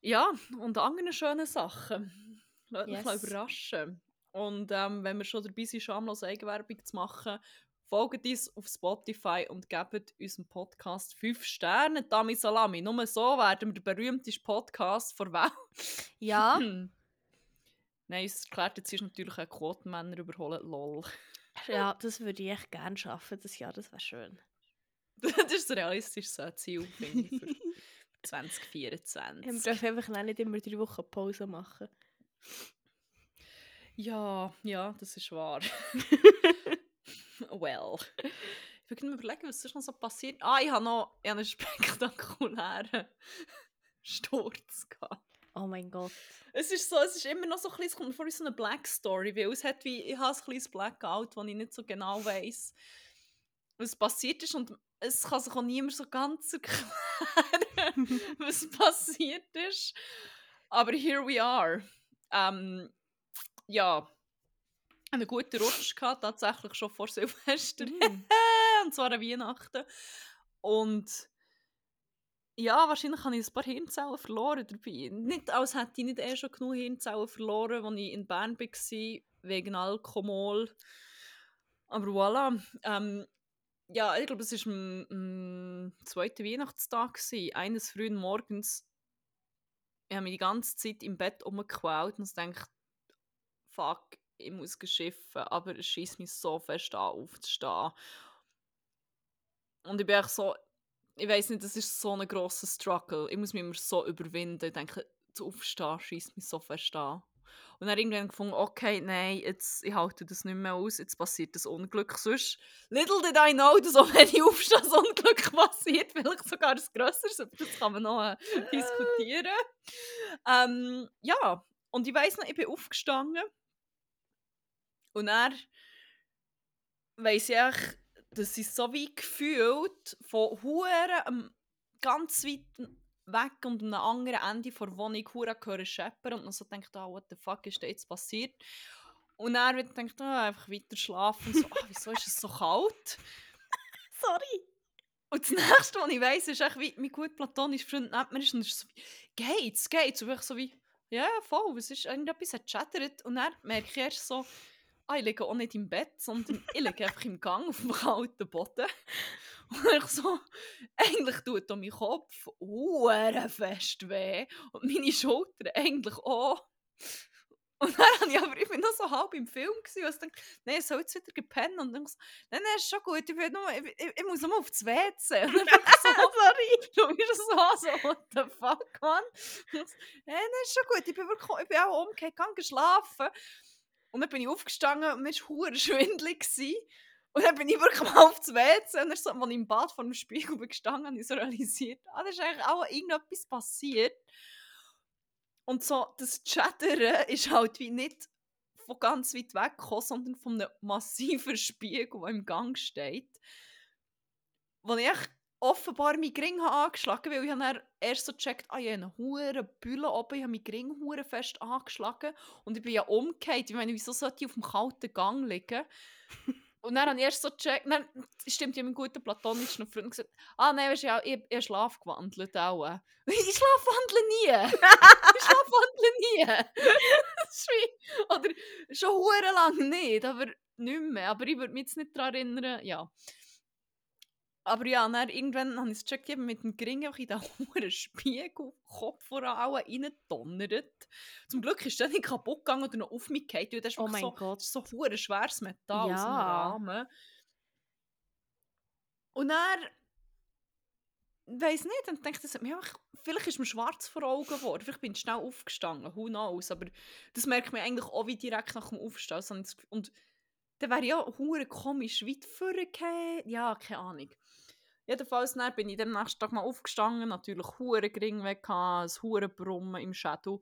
Ja, und andere schöne Sachen. Lasst Yes. überraschen. Und ähm, wenn wir schon dabei sind, schamlos Eigenwerbung zu machen, folgt uns auf Spotify und gebt unserem Podcast 5 Sterne, Dami Salami. Nur so werden wir der berühmteste Podcast der Welt. Ja. *laughs* Nein, es erklärt jetzt ist natürlich auch Quotenmänner überholen. Lol. *laughs* ja, das würde ich echt gerne schaffen, das Jahr, das wäre schön. *laughs* das ist ein realistisches Ziel, finde ich, für Wir 2024. dürfen einfach nicht immer drei Wochen Pause machen. Ja, ja, das ist wahr. *laughs* well. Ich will mir überlegen, was ist noch so passiert. Ah, ich habe noch ich einen spektakulären Sturz gehabt. Oh mein Gott. Es ist so, es ist immer noch so ein bisschen, es kommt mir vor wie so eine Black Story, weil es hat wie, ich habe ein kleines Blackout, wo ich nicht so genau weiß, was passiert ist und es kann sich auch niemand so ganz *laughs* erklären, was passiert ist. Aber here we are. Ähm, ja, einen guten Rutsch gehabt, tatsächlich schon vor Silvester. Mm. *laughs* und zwar an Weihnachten. Und ja, wahrscheinlich habe ich ein paar Hirnzellen verloren dabei. Nicht, als hätte ich nicht eh schon genug Hirnzellen verloren, als ich in Bern war, wegen Alkohol. Aber voilà. Ähm, ja, ich glaube, es war am, zweiten Weihnachtstag. Eines frühen Morgens. Ich habe mich die ganze Zeit im Bett umgequält und dachte, fuck, ich muss geschiffen, aber es schießt mich so fest an, aufzustehen. Und ich bin echt so, ich weiß nicht, das ist so ein grosser Struggle. Ich muss mich immer so überwinden. Ich denke, zu aufstehen schießt mich so fest an. Und dann irgendwann gefunden, okay, nein, jetzt, ich halte das nicht mehr aus, jetzt passiert das Unglück. Sonst, little did I know, dass auch wenn ich aufstehe, das Unglück *laughs* passiert, vielleicht sogar ein grösseres, aber das kann man noch äh, diskutieren. Ähm, ja, und ich weiss noch, ich bin aufgestanden und er weiss ich dass ich so wie gefühlt von Huren ähm, ganz weit weg und am anderen Ende der Wohnung Huren hören scheppern und dann so denkt, ah, what the fuck ist da jetzt passiert? Und er wird denkt, ah, einfach weiter schlafen und so, ah, wieso ist es so kalt? *laughs* Sorry. Und das nächste, was ich weiss, ist echt, wie mein gut platonischer Freund neben mir ist und ist so wie, geht's, geht's? Und ich so wie, ja, voll, was ist, irgendetwas hat gechattert. Und dann merke ich erst so, ah, ich liege auch nicht im Bett, sondern ich liege einfach im Gang auf dem kalten Boden. *laughs* Und ich so, eigentlich tut mein Kopf uhren fest weh und meine Schultern eigentlich auch. Und dann habe ich aber, ich bin noch so halb im Film gewesen, und ich dachte, nein, ich soll jetzt wieder gepennen. Und dann so, nein, nein, ist schon gut, ich, nur, ich, ich, ich muss nur aufs WC. Und dann bin ich so, *laughs* sorry, *laughs* bist so, so, what the fuck, man. Nein, nein, ist schon gut, ich bin, wirklich, ich bin auch umgekehrt, kann geschlafen. Und dann bin ich aufgestanden und mir war schwindelig. Gewesen. Und dann bin ich wirklich mal aufs WC und dann so, als ich im Bad vor dem Spiegel bin gestanden habe ich so realisiert, ah, da ist eigentlich auch irgendetwas passiert. Und so, das Chattern ist halt wie nicht von ganz weit weg gekommen, sondern von einem massiven *laughs* Spiegel, der im Gang steht. Wo ich offenbar mein Gring habe angeschlagen weil ich habe dann erst so gecheckt, ah, ich habe eine Bülle oben, ich habe mein Gring hure fest angeschlagen und ich bin ja umgekehrt. Ich meine, wieso sollte ich auf dem kalten Gang liegen? Und dann habe ich erst so gecheckt, dann stimmt ja mein guter platonischen Freund gesagt, ah nein, weißt du, ja, ich, ich schlaf gewandelt auch. *laughs* Ich schlafwandle nie! ich schlafwandle nie! *laughs* oder schon hure nicht, aber nicht mehr. Aber ich würde mich jetzt nicht daran erinnern, ja. Aber ja, dann irgendwann habe ich es gecheckt, eben mit dem Gring auch in den *laughs* hohen Spiegel, Kopf vor allem reingedonnert. Zum Glück ist der nicht kaputt gegangen oder noch auf mich gefallen. Das ist Oh mein so, Gott. so hure schweres Metall aus dem Ja. Rahmen. Und er weiß nicht, dann denkt er, ja, ich- vielleicht ist mir schwarz vor Augen geworden, vielleicht bin ich schnell aufgestanden, who knows, aber das merkt man eigentlich auch wie direkt nach dem Aufstehen. So habe ich das Gefühl- Und dann wäre ja hure komisch, weit vorgehen, ja, keine Ahnung. Jedenfalls dann bin ich am nächsten Tag mal aufgestanden, natürlich hure gering weg, ein hure Brummen im Schädel.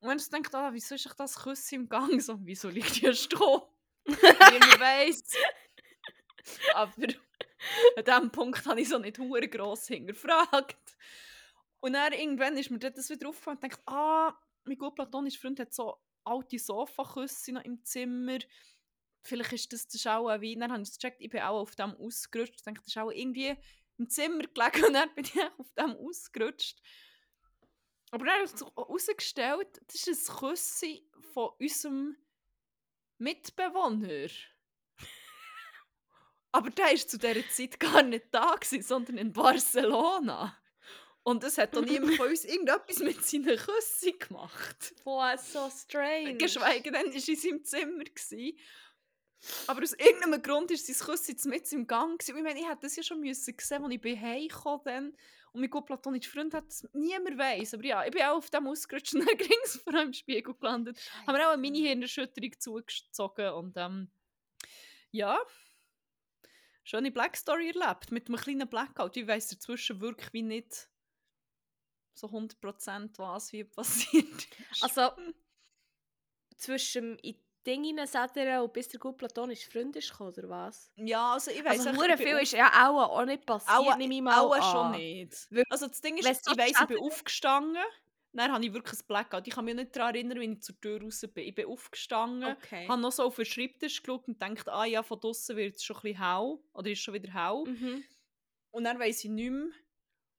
Und wenn ich denke, ah, wieso ist ich das Küsse im Gang? So, wieso liegt hier Stroh? Niemand weiss. *laughs* Aber an diesem Punkt habe ich so nicht hure gross hinterfragt. Und dann irgendwann ist mir das wieder aufgefallen und dachte, ah, mein gut platonischer Freund hat so alte Sofaküsse noch im Zimmer. Vielleicht ist das, das auch Wein. Dann habe ich gecheckt, ich bin auch auf dem ausgerutscht. Ich dachte, das ist auch irgendwie im Zimmer gelegen und dann bin ich *laughs* auf dem ausgerutscht. Aber dann hat sich herausgestellt, das ist ein Küsse von unserem Mitbewohner. *laughs* Aber der war zu dieser Zeit gar nicht da, gewesen, sondern in Barcelona. Und es hat doch niemand von uns irgendetwas mit seinen Küssen gemacht. Boah, so strange. Geschweige denn, war er in seinem Zimmer. Gewesen. Aber aus irgendeinem Grund ist sein Küssen jetzt mit im Gang. Gewesen. Ich meine, ich hätte das ja schon müssen sehen, als ich bin heimgekommen bin. Und mein gut platonischer Freund hat es niemand weiss. Aber ja, ich bin auch auf dem ausgerutscht und dann *laughs* ging es vor im Spiegel gelandet. Haben wir auch eine Mini-Hirnerschütterung zugezogen. Und ähm, ja, schöne Black Story erlebt. Mit einem kleinen Blackout. Ich weiss dazwischen wirklich wie nicht so 100% was wie *laughs* passiert ist. Also, zwischen in Dinge hineinsetzen und bis der gut platonische Freund ist gekommen, oder was? ja, also ich weiss Also, viel ist ja auch, auch nicht passiert, Auch, nehme ich mal auch an. schon nicht. Also das Ding ist, so ich weiss, ich bin aufgestanden, dann habe ich wirklich ein Blackout. Ich kann mich nicht daran erinnern, wie ich zur Tür raus bin. Ich bin aufgestanden, Okay. habe noch so auf den Schreibtisch geschaut und gedacht, ah ja, von draußen wird es schon ein bisschen hell. Oder ist schon wieder hell. Mhm. Und dann weiss ich nicht mehr.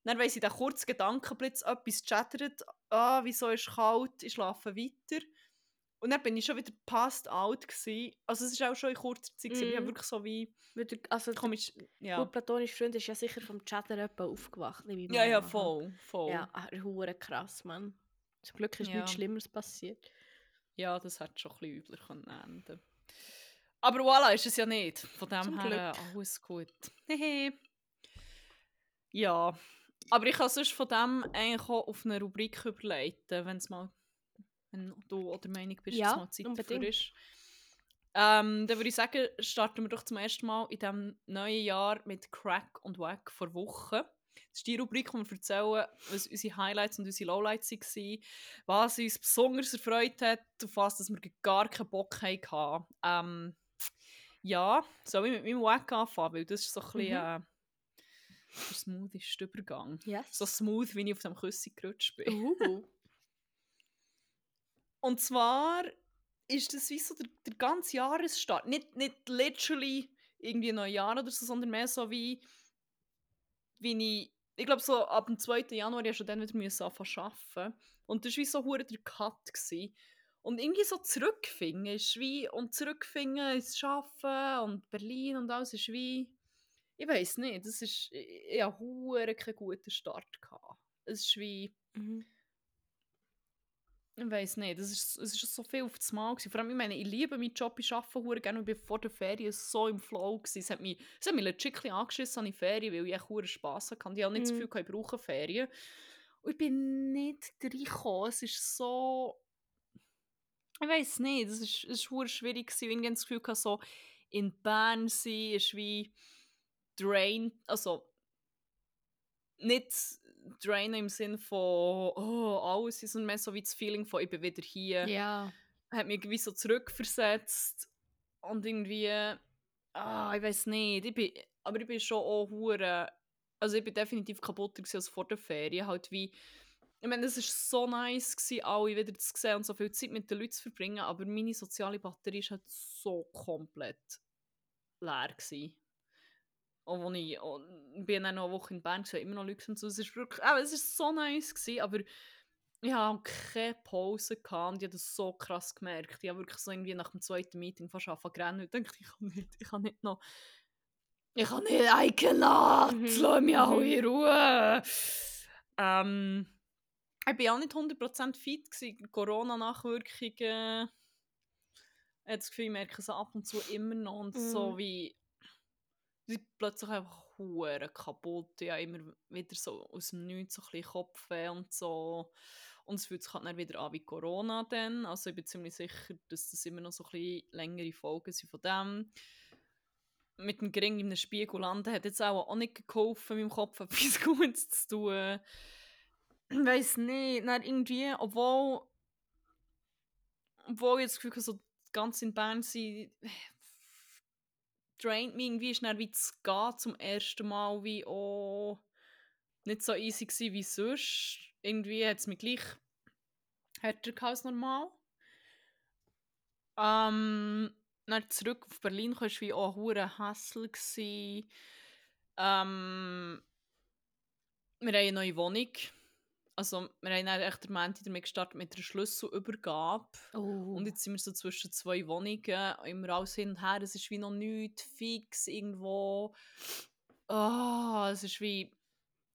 Dann weiss ich den kurzen Gedankenblitz, etwas chattert. Ah, wieso ist es kalt? Ich schlafe weiter. Und dann bin ich schon wieder passed out gewesen. Also es war auch schon in kurzer Zeit. aber Ich habe Mhm. wirklich so wie Also, komisch... Ja, gut platonische Freund ist ja sicher vom Chatter etwa aufgewacht. ja, ja voll, voll. Ja, ah, hure krass, Mann. Zum Glück ist Ja. nichts Schlimmeres passiert. Ja, das hätte schon ein bisschen übler können enden Aber voilà, ist es ja nicht. Von dem Zum her Glück. alles gut. Hehe. ja, aber ich kann sonst von dem eigentlich auch auf eine Rubrik überleiten, wenn's mal, wenn du oder Meinung bist, Ja, dass mal Zeit dafür ist. Ähm, dann würde ich sagen, starten wir doch zum ersten Mal in diesem neuen Jahr mit Crack und Wack vor Wochen. Das ist die Rubrik, wo wir erzählen, was unsere Highlights und unsere Lowlights waren, was uns besonders erfreut hat, auf was dass wir gar keinen Bock hatten. Ähm, ja, soll ich mit meinem Wack anfangen, weil das ist so ein bisschen Mhm. äh, der smootheste Übergang. Yes. So smooth, wie ich auf dem Küssi gerutscht bin. Uh. *laughs* Und zwar ist das wie so der, der ganze Jahresstart. Nicht, nicht literally irgendwie Neujahr oder so, sondern mehr so wie, wie ich, ich glaube so ab dem 2. Januar ja schon dann wieder müssen anfangen arbeiten. Und das war wie so hure der Cut. Gewesen. Und irgendwie so zurückfinden ist wie, und zurückfinden ins Arbeiten und Berlin und alles ist wie, ich weiß nicht, das ist, ich, ich hatte keinen guten Start. Gehabt. Es ist wie, Mhm. Ich weiß nicht, es ist, es ist so viel auf das Mal. Gewesen. Vor allem, ich meine, ich liebe meinen Job, ich arbeite gerne und ich war vor der Ferien so im Flow. Gewesen. Es hat mich, es hat mich legit ein bisschen angeschissen an die Ferien, weil ich echt Spass hatte. Ich habe nicht das Mhm. Gefühl, ich brauche Ferien. Und ich bin nicht reingekommen. Es ist so... Ich weiß nicht, es ist, es ist hure schwierig gewesen. Ich habe das Gefühl, gehabt, so in Bern sein ist wie drain, also nicht drain im Sinn von oh, alles ist und mehr so wie das Feeling von ich bin wieder hier Ja. hat mich irgendwie so zurückversetzt und irgendwie ah, ich weiß nicht ich bin, aber ich bin schon auch hure also ich bin definitiv kaputter als vor der Ferien halt wie ich meine es ist so nice gewesen, alle wieder zu sehen und so viel Zeit mit den Leuten zu verbringen aber meine soziale Batterie ist halt so komplett leer gewesen. Und als ich, und ich bin dann noch eine Woche in Bern, gewesen, immer noch Leute und so. Es ist wirklich, aber es ist so nice gewesen, aber ich habe keine Pause gehabt und ich habe das so krass gemerkt. Ich habe wirklich so irgendwie nach dem zweiten Meeting fast angefangen zu rennen und dachte, ich kann nicht, ich kann nicht noch, ich kann nicht, I cannot, Mhm, lass mich auch mhm. in Ruhe. Ähm, ich war auch nicht 100% fit. Corona-Nachwirkungen. Ich habe das Gefühl, ich merke so ab und zu immer noch und so Mhm. wie bin plötzlich einfach hure kaputt. Ja, immer wieder so aus dem Nichts so ein bisschen Kopfweh und so. Und es fühlt sich halt dann wieder an wie Corona dann. Also ich bin ziemlich sicher, dass das immer noch so ein längere Folgen sind von dem. Mit dem Gring in einem Spiegel landen hat jetzt auch, auch nicht geholfen, meinem Kopf etwas *laughs* Gutes zu tun. Ich weiss nicht, dann irgendwie, obwohl obwohl ich jetzt das Gefühl habe, so ganz in Bern sein draint mich irgendwie, ist wie zu gehen zum ersten Mal wie auch nicht so easy gewesen wie sonst. Irgendwie hat es mich gleich härter gehabt als normal. Ähm, dann zurück auf Berlin war wie auch ein Hassel. Ähm, wir haben eine neue Wohnung. Also wir haben dann echt der Montag damit gestartet mit einer Schlüsselübergabe. Oh. Und jetzt sind wir so zwischen zwei Wohnungen, immer alles hin und her. Es ist wie noch nichts fix irgendwo. Ah, es ist wie.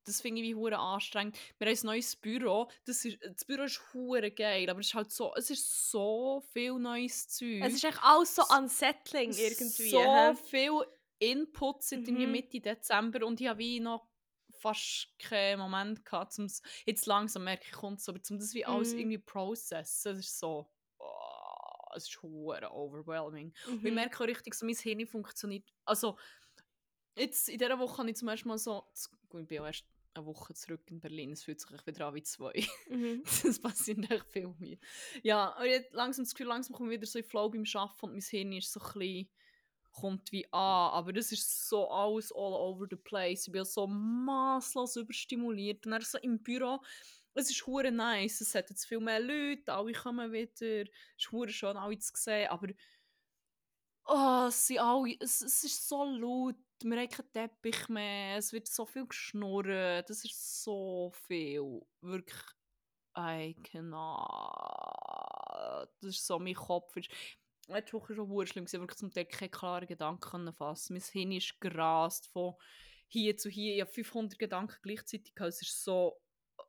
Das finde ich wie hure anstrengend. Wir haben ein neues Büro. Das, ist, das Büro ist hure geil, aber es ist halt so, es ist so viel neues Zeug. es ist echt alles so unsettling irgendwie. So hä? viel Input irgendwie Mhm. Mitte Dezember und ich habe wie noch fast keinen Moment gehabt, um's, jetzt langsam merke ich, kommt aber zum das wie alles Mhm. irgendwie processen. Es ist so, oh, es ist hure overwhelming. Und ich Mhm. merke auch richtig, so mein Hirn funktioniert, also jetzt in dieser Woche habe ich zum ersten Mal so, ich bin auch erst eine Woche zurück in Berlin, es fühlt sich wieder an wie zwei. Mhm. *laughs* Das passiert echt viel mehr. Ja, aber jetzt langsam das Gefühl, langsam komme ich wieder so in Flow beim Arbeiten und mein Hirn ist so ein bisschen, kommt wie an. Aber das ist so alles all over the place. Ich bin so maßlos überstimuliert. Und dann so im Büro, es ist hure nice, es hat jetzt viel mehr Leute, alle kommen wieder, es ist hure schön, alle zu sehen, aber oh, es, sind alle, es, es ist so laut, wir haben keinen Teppich mehr, es wird so viel geschnurrt, das ist so viel, wirklich, I cannot, das ist so, mein Kopf ist, letzte Woche schon hure schlimm, gewesen, wirklich zum Teil keine klaren Gedanken fassen, mein Hirn ist gerast von hier zu hier, ich habe 500 Gedanken gleichzeitig, gehabt. es ist so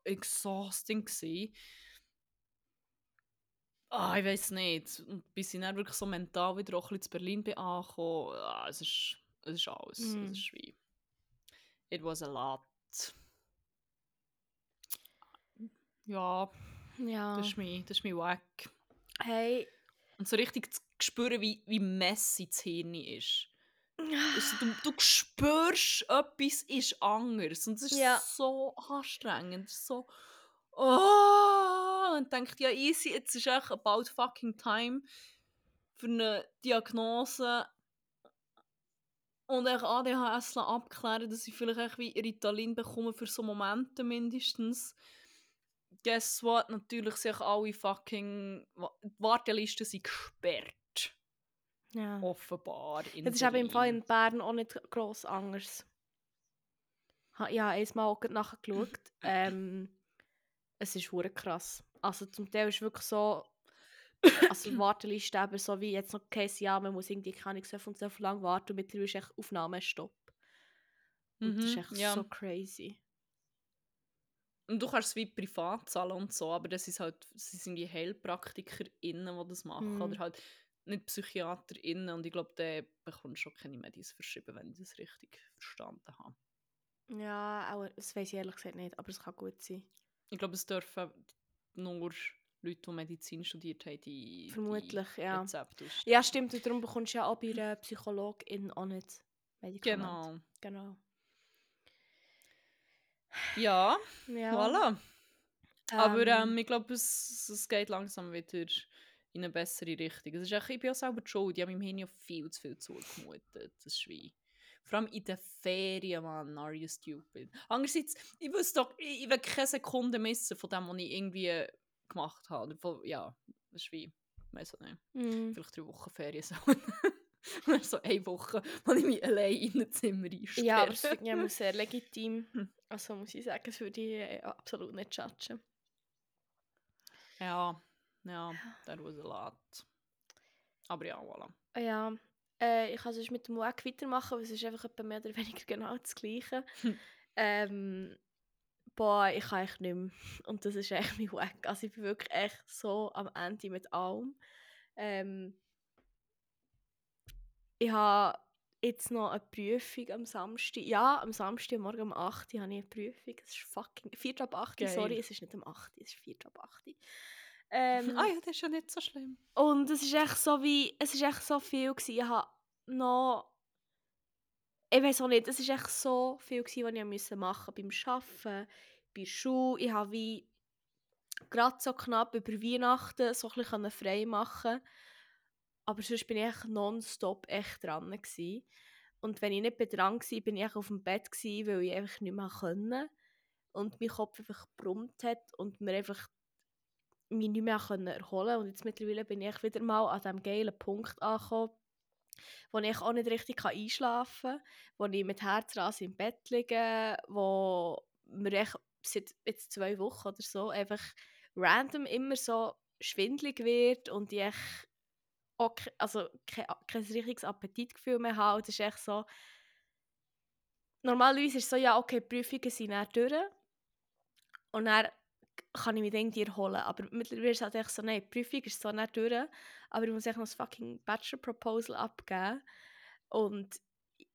exhausting gewesen. Ah, ich weiß nicht. Und bis ich dann wirklich so mental wieder auch ein bisschen zu Berlin bin angekommen, ah, es, ist, es ist alles. Mm. Es ist wie... It was a lot. Ja, Ja. das ist mein, das ist mein Wack. Hey. Und so richtig zu spüren, wie, wie messy das Hirn ist. Also, du, *sighs* du spürst, etwas ist anders. Und es ist Ja. so anstrengend. es ist So, oh, und denkt, ja, easy, jetzt ist echt about fucking time für eine Diagnose und echt ADHS abklären, dass ich vielleicht echt wie Ritalin bekomme für so Momente mindestens. Guess what? Natürlich sind alle fucking... Die Wartelisten sind gesperrt. Ja. Offenbar. Das ist eben im Fall in Bern auch nicht gross anders. Ich habe einmal auch nachgeschaut. *laughs* ähm, es ist hure krass. Also zum Teil ist wirklich so, also *coughs* Warteliste eben so wie jetzt noch kein ja, man muss irgendwie keine so und so lang warten und mittlerweile ist echt Aufnahmestopp. Und das ist Mhm, echt ja. so crazy. Und du kannst es wie privat zahlen und so, aber das ist halt, das sind die HeilpraktikerInnen, die das machen. Mhm. Oder halt nicht PsychiaterInnen. Und ich glaube, der bekommst du schon keine Medis verschrieben, wenn ich das richtig verstanden habe. Ja, auch, das weiß ich ehrlich gesagt nicht, aber es kann gut sein. Ich glaube, es dürfen nur Leute, die Medizin studiert haben, die, Vermutlich, die ja. Rezepte ausstellen. Ja, stimmt, und darum bekommst du ja auch bei einer Psychologin auch nicht Medikamente. Genau. Genau. Ja, Ja. voilà. Aber Ähm, ähm, ich glaube, es, es geht langsam wieder in eine bessere Richtung. Es ist echt, ich bin auch selber schuld. Ich habe meinem Hirn ja viel zu viel zugemutet. Das wie... Vor allem in den Ferien, Mann, are you stupid. Andererseits, ich wüsste doch, ich, ich will keine Sekunde missen von dem, was ich irgendwie gemacht habe. Von, ja, das ist wie, weiß auch nicht, mm. vielleicht drei Wochen Ferien so. *laughs* Oder so eine Woche, wo ich mich allein in ein Zimmer einsperre. Ja, aber das finde ich auch sehr legitim. *laughs* Hm. Also muss ich sagen, das würde ich äh, absolut nicht judgen. Ja, ja, that was a lot. Aber ja, voilà. Ah Ja, äh, ich kann sonst mit dem WAG weitermachen, aber es ist einfach etwa mehr oder weniger *laughs* genau das Gleiche. Hm. ähm, boah, ich kann echt nicht mehr. *laughs* Und das ist echt mein WAG. Also ich bin wirklich echt so am Ende mit allem. Ähm, ich habe jetzt noch eine Prüfung am Samstag. Ja, am Samstag, morgen um 8 Uhr habe ich eine Prüfung. Es ist fucking... 4 ab 8 Uhr, Geil. sorry, es ist nicht um 8 Uhr, es ist 4 ab 8 Uhr. Ähm, Ah ja, das ist ja nicht so schlimm. und es ist echt so wie, es ist echt so viel gewesen. Ich habe noch, ich weiß auch nicht, es ist echt so viel gewesen, was ich müssen machen beim Arbeiten, bei der Schule. Ich habe wie gerade so knapp über Weihnachten so ein bisschen frei machen aber sonst bin ich echt nonstop echt dran gewesen. Und wenn ich nicht dran war, bin ich auf dem Bett gewesen, weil ich einfach nicht mehr konnte. Und mein Kopf einfach gebrummt hat und mir einfach mich nicht mehr erholen Und jetzt mittlerweile bin ich wieder mal an diesem geilen Punkt angekommen, wo ich auch nicht richtig einschlafen kann, wo ich mit Herzrasen im Bett liege, wo mir seit jetzt zwei Wochen oder so einfach random immer so schwindlig wird und ich auch ke- also kein, kein richtiges Appetitgefühl mehr habe. Das ist echt so... Normalerweise ist es so, ja, okay, Prüfungen sind dann durch. Und dann kann ich mich irgendwie erholen. Aber mittlerweile ist es halt echt so, nein, die Prüfung ist so nicht durch, aber ich muss echt noch das fucking Bachelor-Proposal abgeben. Und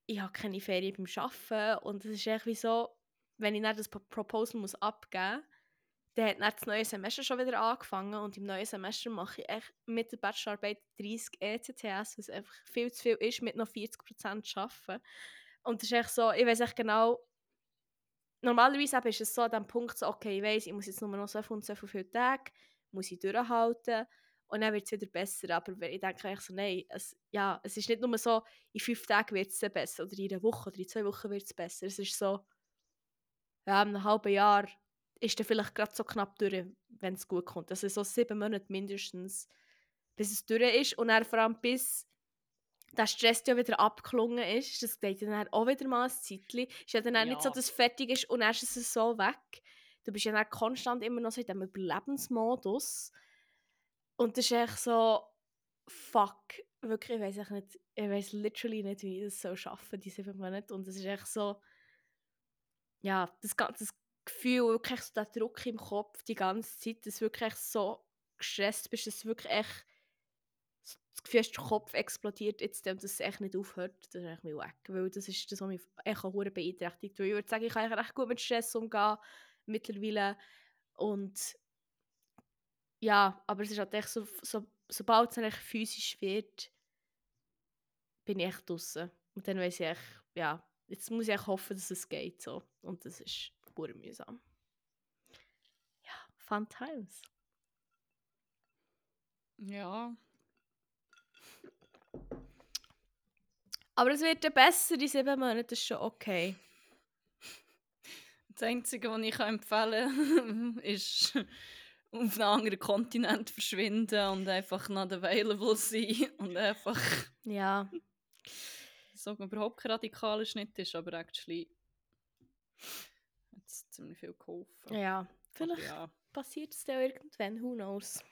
ich habe keine Ferien beim Arbeiten. Und es ist echt wie so, wenn ich dann das Pro- Proposal muss abgeben muss, dann hat dann das neue Semester schon wieder angefangen und im neuen Semester mache ich echt mit der Bachelorarbeit 30 ECTS, was einfach viel zu viel ist, mit noch 40% arbeiten. Und das ist echt so, ich weiß echt genau, normalerweise ist es so an dem Punkt so, okay, ich weiss, ich muss jetzt nur noch so viel und so viele Tage, muss ich durchhalten und dann wird es wieder besser. Aber ich denke eigentlich so, nein, es, ja, es ist nicht nur so, in fünf Tagen wird es besser oder in einer Woche oder in zwei Wochen wird es besser. Es ist so, ja, in einem halben Jahr ist dann vielleicht gerade so knapp durch, wenn es gut kommt. Also so sieben Monate mindestens, bis es durch ist. Und dann vor allem bis der Stress ja wieder abgeklungen ist, das geht dann auch wieder mal ein Zeitchen. Ist ja dann auch nicht so, Ja. dass es fertig ist und dann ist es so weg. Du bist ja dann konstant immer noch so in diesem Überlebensmodus. Und das ist echt so, fuck, wirklich, ich weiß nicht, ich weiß literally nicht, wie ich das so schaffen, diese sieben Monate. Und es ist echt so, ja, das ganze Gefühl, wirklich so der Druck im Kopf die ganze Zeit, dass du wirklich so gestresst bist, dass wirklich echt das Gefühl hast, der Kopf explodiert jetzt, und dass es echt nicht aufhört, das ist echt weg. Weil das ist das, was mich echt auch beeinträchtigt. Weil ich würde sagen, ich kann recht gut mit Stress umgehen mittlerweile. Und ja, aber es ist halt echt so, so sobald es physisch wird, bin ich echt draußen. Und dann weiß ich echt, ja, jetzt muss ich echt hoffen, dass es geht so. Und das ist pur mühsam. Ja, fun times. Ja. Aber es wird dann besser in sieben Monaten, das ist schon okay. Das Einzige, was ich empfehlen kann, *laughs* ist auf einem anderen Kontinent verschwinden und einfach not available sein und einfach Ja, so überhaupt kein radikaler Schnitt ist, aber actually hat es ziemlich viel geholfen. ja. Vielleicht ja, passiert es dann irgendwann, who knows.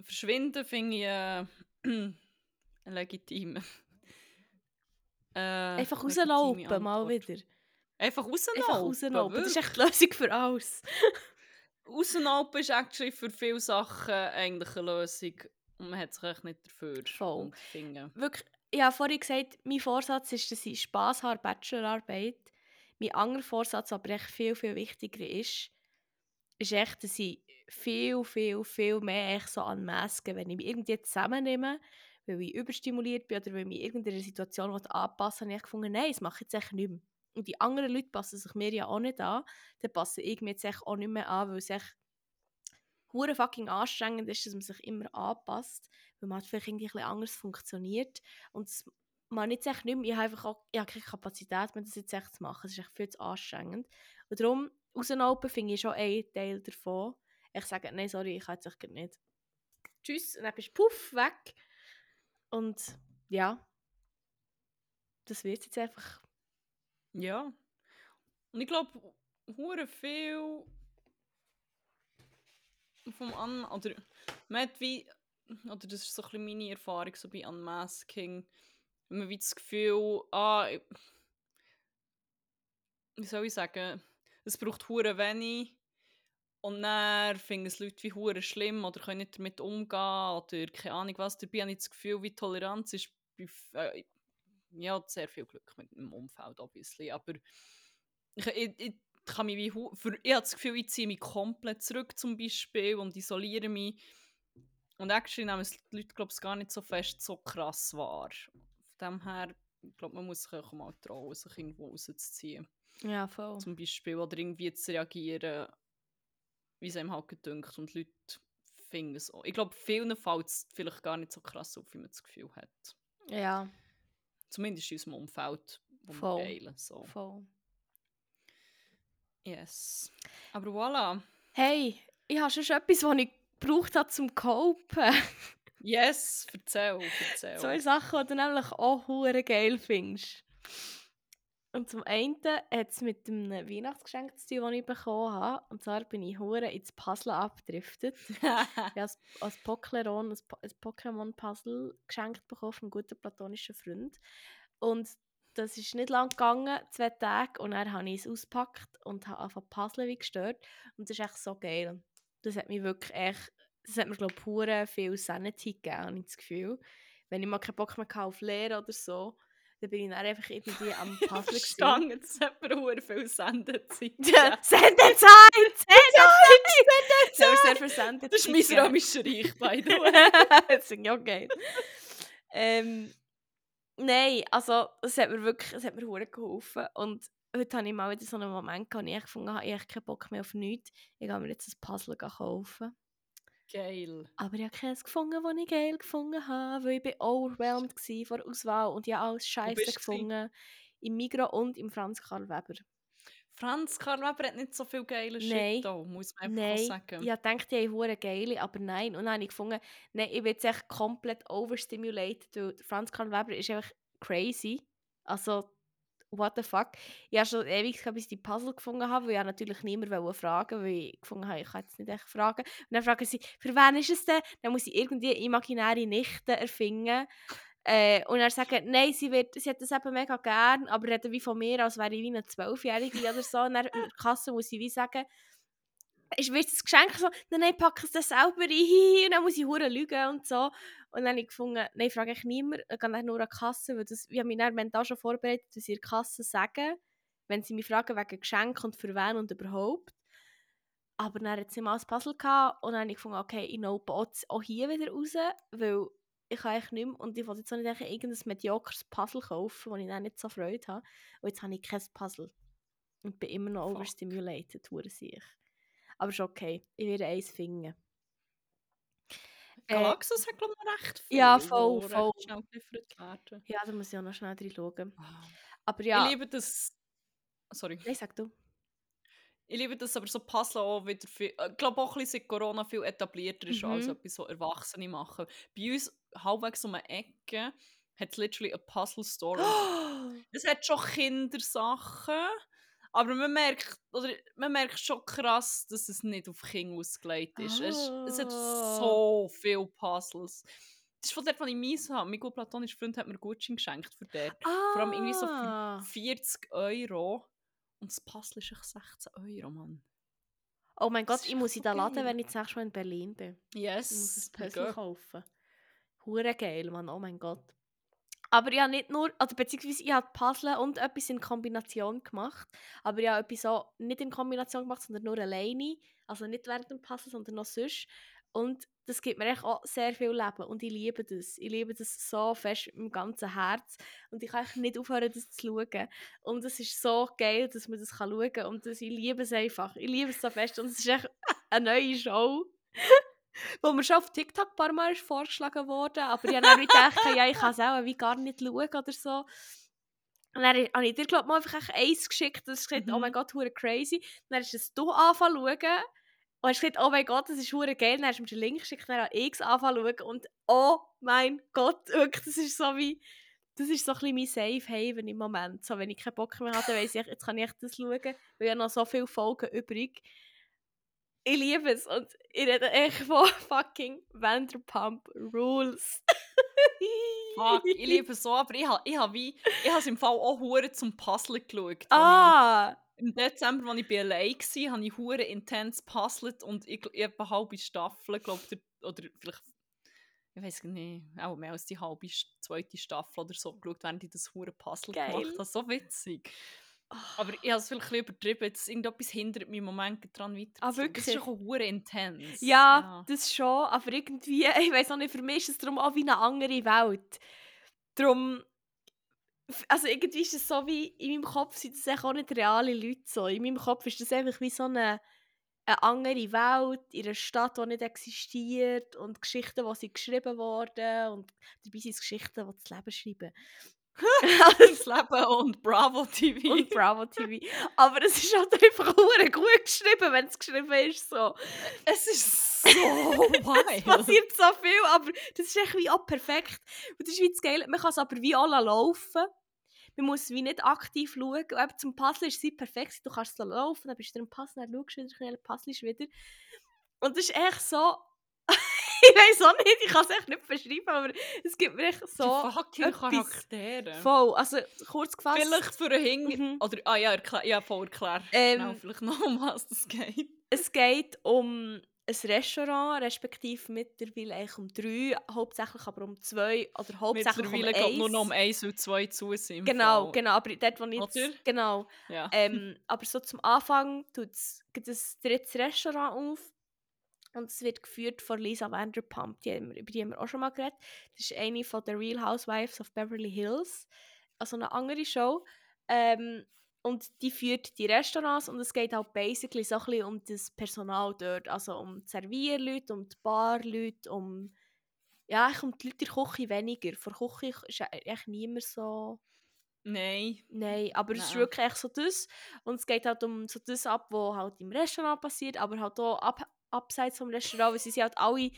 verschwinden finde ich äh, *clears throat* legitim. *laughs* Äh, Einfach rauslaufen, mal wieder. Einfach rauslaufen. Einfach rauslaufen. Das ist echt die Lösung für alles. *laughs* Rauslaufen ist actually für viele Sachen eigentlich eine Lösung. Und man hat sich echt nicht dafür Voll. finden. Wirklich, ich habe vorhin gesagt, mein Vorsatz ist, dass ich Spass habe Bachelorarbeit. Mein anderer Vorsatz, aber echt viel, viel wichtiger ist, ist echt, dass ich viel, viel, viel mehr echt so an Masken, wenn ich mich irgendwie zusammennehme, weil ich überstimuliert bin oder weil ich mich irgendeiner Situation anpassen will, habe ich gefunden, nein, das mache ich jetzt nicht mehr. Und die anderen Leute passen sich mir ja auch nicht an, dann passe ich mir jetzt auch nicht mehr an, weil es echt hure fucking anstrengend ist, dass man sich immer anpasst, weil man halt vielleicht irgendwie ein bisschen anders funktioniert. Und das man jetzt nicht mehr, ich habe einfach auch, ich habe keine Kapazität mehr, das jetzt echt zu machen. Es ist echt viel zu anstrengend. Und darum, rauslaufen finde ich schon ein Teil davon. Ich sage, nein, sorry, ich kann grad nicht. Tschüss, und dann bist du puff, weg. Und ja, das wird jetzt einfach. Ja. Und ich glaube, hure viel vom An... Oder man hat wie... Oder das ist so ein meine Erfahrung so bei Unmasking. Wenn man wie das Gefühl, ah... ich- Wie soll ich sagen? Es braucht hure wenig. Und dann finden es Leute wie hure schlimm oder können nicht damit umgehen oder keine Ahnung was. Dabei habe ich das Gefühl, wie Toleranz ist Äh, ja, sehr viel Glück mit dem Umfeld, obviously, aber ich, ich, ich kann mich wie, für, ich habe das Gefühl, ich ziehe mich komplett zurück zum Beispiel und isoliere mich und actually nehmen es die Leute, glaube ich, gar nicht so fest so krass wahr. Von dem her, ich glaube, man muss sich auch mal trauen, sich irgendwo rauszuziehen, Ja, voll. zum Beispiel, oder irgendwie zu reagieren, wie es einem halt gedünkt und Leute finden es auch. Ich glaube, vielen fällt es vielleicht gar nicht so krass auf, wie man das Gefühl hat. Ja, Zumindest in unserem Umfeld, wo Voll. wir teilen. So. voll. Yes. Aber voilà. Hey, ich habe schon etwas, was ich gebraucht habe zum Copen. Yes, erzähl, *laughs* erzähl. Zwei Sachen, die du nämlich auch geil findest. Und zum einen hat es mit einem Weihnachtsgeschenk zu tun, das ich bekommen habe. Und zwar bin ich hure ins Puzzle abgedriftet. *laughs* Ich habe als, als Pokémon ein, Po- ein Pokémon-Puzzle geschenkt bekommen von einem guten platonischen Freund. Und das ist nicht lang gegangen, zwei Tage. Und dann habe ich es ausgepackt und habe zu puzzeln wie gestört. Und das ist echt so geil. Das hat mich wirklich echt, das hat mir glaube ich pure viel Sanity gegeben, habe ich das Gefühl. Wenn ich mal keinen Bock mehr hatte auf Lehren oder so, dann bin ich dann einfach irgendwie *laughs* am Puzzle gewesen. Verstanden, jetzt hat viel *laughs* Sendezeit. *laughs* Ja, Sendezeit! Sendezeit! Ja, aber sehr viel Sendezeit. Das ist mein römischer Reich, by the way. das ich auch geil. ähm, nein, also es hat mir wirklich, es hat mir hure geholfen und heute habe ich mal wieder so einen Moment wo ich gefunden habe, ich habe keinen Bock mehr auf nichts. Ich habe mir jetzt ein Puzzle kaufen. Geil. Aber ich habe keins gefunden, das ich geil gefunden habe, weil ich bin overwhelmed war von der Auswahl und ich habe alles scheiße gefunden. Im Migros und im Franz Karl Weber. Franz Karl Weber hat nicht so viel geile Nein. Shit da, muss man einfach Nein, sagen. ich gedacht, die haben geile, aber nein. Und dann habe ich gefunden, nein, ich bin jetzt echt komplett overstimulated, weil Franz Karl Weber ist einfach crazy. Also, what the fuck. Ich habe schon ewig bis die Puzzle gefunden habe, weil ich natürlich niemand fragen weil ich gefunden habe, ich kann jetzt nicht echt fragen. Und dann fragen sie, für wen ist es denn? Dann muss ich irgendwie imaginäre Nichten erfinden. Äh, und er sagt, nein, sie, wird, sie hat das eben mega gern, aber reden wie von mir, als wäre ich wie eine Zwölfjährige oder so. Und dann in der Kasse muss ich wie sagen, ist wird das Geschenk so, nein, nein, pack es dann selber ein, und dann muss ich hure lügen und so. Und dann habe ich gefunden, nein, frage ich niemand, ich gehe dann nur an die Kasse, weil das, ich habe mich dann mental schon vorbereitet, was in der Kasse sagen, wenn sie mich fragen wegen Geschenk und für wen und überhaupt. Aber dann hat sie mal ein Puzzle gehabt und dann habe ich gefunden, okay, ich nope auch hier wieder raus, weil ich kann eigentlich nicht mehr, und ich wollte jetzt auch nicht irgendein mediokres Puzzle kaufen, wo ich dann nicht so Freude habe. Und jetzt habe ich kein Puzzle. Und bin immer noch Fuck. overstimulated, hure sich. Aber ist okay, ich werde eins finden. Galaxus äh, hat glaube ich noch recht viel, Ja, voll, voll. schnell geliefert werden. Ja, da muss ich auch noch schnell drin schauen. Oh. Aber ja... Ich liebe das... Sorry. Nein, sag du. Ich liebe das aber so Puzzle auch wieder viel, ich äh, glaube auch ein bisschen seit Corona viel etablierter ist, mhm. als etwas so Erwachsene machen. Bei uns, halbwegs um eine Ecke, hat es literally eine Puzzle-Story. *gasps* es hat schon Kindersachen, aber man merkt, oder man merkt schon krass, dass es nicht auf Kinder ausgelegt ist. Oh. Es, es, hat ah. so viele Puzzles. Das ist von dort, was ich mies habe. Mein gut platonischer Freund hat mir Gutschein geschenkt für dort. Ah. Vor allem irgendwie so für 40 ah. Euro. Und das Puzzle ist echt 16 Euro, Mann. Oh mein Gott, ich muss in den Laden, wenn ich das nächste Mal in Berlin bin. Yes. Ich muss ein Puzzle kaufen. Hure geil, Mann. Oh mein Gott. Aber ich habe nicht nur, also beziehungsweise ich habe Puzzle und etwas in Kombination gemacht. Aber ich habe etwas auch nicht in Kombination gemacht, sondern nur alleine. Also nicht während dem Puzzle, sondern noch sonst. Und das gibt mir echt auch sehr viel Leben und ich liebe das. Ich liebe das so fest mit dem ganzen Herz und ich kann echt nicht aufhören, das zu schauen. Und es ist so geil, dass man das schauen kann und das, ich liebe es einfach. Ich liebe es so fest und es ist echt *laughs* eine neue Show, wo mir schon auf TikTok ein paar Mal ist vorgeschlagen wurde, aber ich habe dann gedacht, ja, ich kann es auch wie gar nicht schauen oder so. Und dann habe ich dir, glaube mal einfach eins geschickt, das gesagt, mhm. oh mein Gott, crazy. dann ist es du anfangen schauen und hast gesagt, oh mein Gott, das ist hure geil. Dann hast du mir den Link geschickt, dann habe ich anfangen zu und oh mein Gott, wirklich, das ist so wie, das ist so ein bisschen mein Safe Haven im Moment. So, wenn ich keinen Bock mehr hatte, weiss ich, jetzt kann ich das schauen, weil ich habe noch so viele Folgen übrig. Ich liebe es und ich rede echt von *laughs* fucking Vanderpump Rules. *laughs* Fuck, ich liebe es so, aber ich habe ich hab wie, ich habe es im Fall auch hure zum Puzzle geschaut. Ah! Im Dezember, als ich bei LA war, habe ich hure intens puzzelt und ich, ich habe eine halbe Staffel, glaube oder vielleicht, ich weiß nicht, auch mehr als die halbe zweite Staffel oder so geschaut, während ich das hure Puzzle Geil. gemacht habe. So witzig. Aber ich habe es vielleicht übertrieben. Jetzt irgendetwas hindert mich im Moment daran weiter. Ah, wirklich? Das ist schon hure intens. Ja, ja, das schon. Aber irgendwie, *laughs* ich weiß auch nicht, für mich ist es darum auch wie eine andere Welt. Darum also irgendwie ist es so wie, in meinem Kopf sind das auch nicht reale Leute so. In meinem Kopf ist das einfach wie so eine, eine andere Welt, in einer Stadt, die nicht existiert und Geschichten, die sind geschrieben worden und dabei sind es Geschichten, die das Leben schreiben. *laughs* *laughs* Leben und Bravo TV. Und *laughs* Bravo TV. Aber es ist halt einfach gut geschrieben, wenn es geschrieben ist. So. Es ist so wild. es passiert so viel, aber das ist echt wie auch perfekt. Und das ist wie das Geile. Man kann es aber wie alle laufen man muss wie nicht aktiv schauen. Und eben zum Puzzle ist es perfekt. Du kannst so laufen, dann bist du im Puzzle, dann schaust du wieder, dann puzzlest wieder. Und das ist echt so... ich weiß auch nicht, ich kann es echt nicht beschreiben, aber es gibt mir echt so Die fucking Charaktere. Voll, also kurz gefasst... Vielleicht für einen Hing... Mhm. Oder, ah ja, erklär, ja voll erklär. Ähm, Schnell vielleicht noch, um was es geht. Es geht um ein Restaurant, respektive mittlerweile eigentlich um drei, hauptsächlich aber um zwei oder hauptsächlich um eins. Mittlerweile nur noch um eins und zwei zu sind. Genau, Fall. genau, aber dort, wo ich jetzt, genau, ja. ähm, aber so zum Anfang tut es ein drittes Restaurant auf und es wird geführt von Lisa Vanderpump, die haben, über die haben wir auch schon mal geredet. Das ist eine von der Real Housewives of Beverly Hills, also eine andere Show. Ähm, und die führt die Restaurants und es geht halt basically so ein bisschen um das Personal dort, also um die Servierleute, um die Barleute, um ja, ich um die Leute in der Küche weniger. Vor der Küche ist eigentlich niemand so Nein. Nein, aber es ist Nein. wirklich echt so das. Und es geht halt um so das ab, was halt im Restaurant passiert, aber halt auch ab, abseits vom Restaurant, weil sie sind halt alle...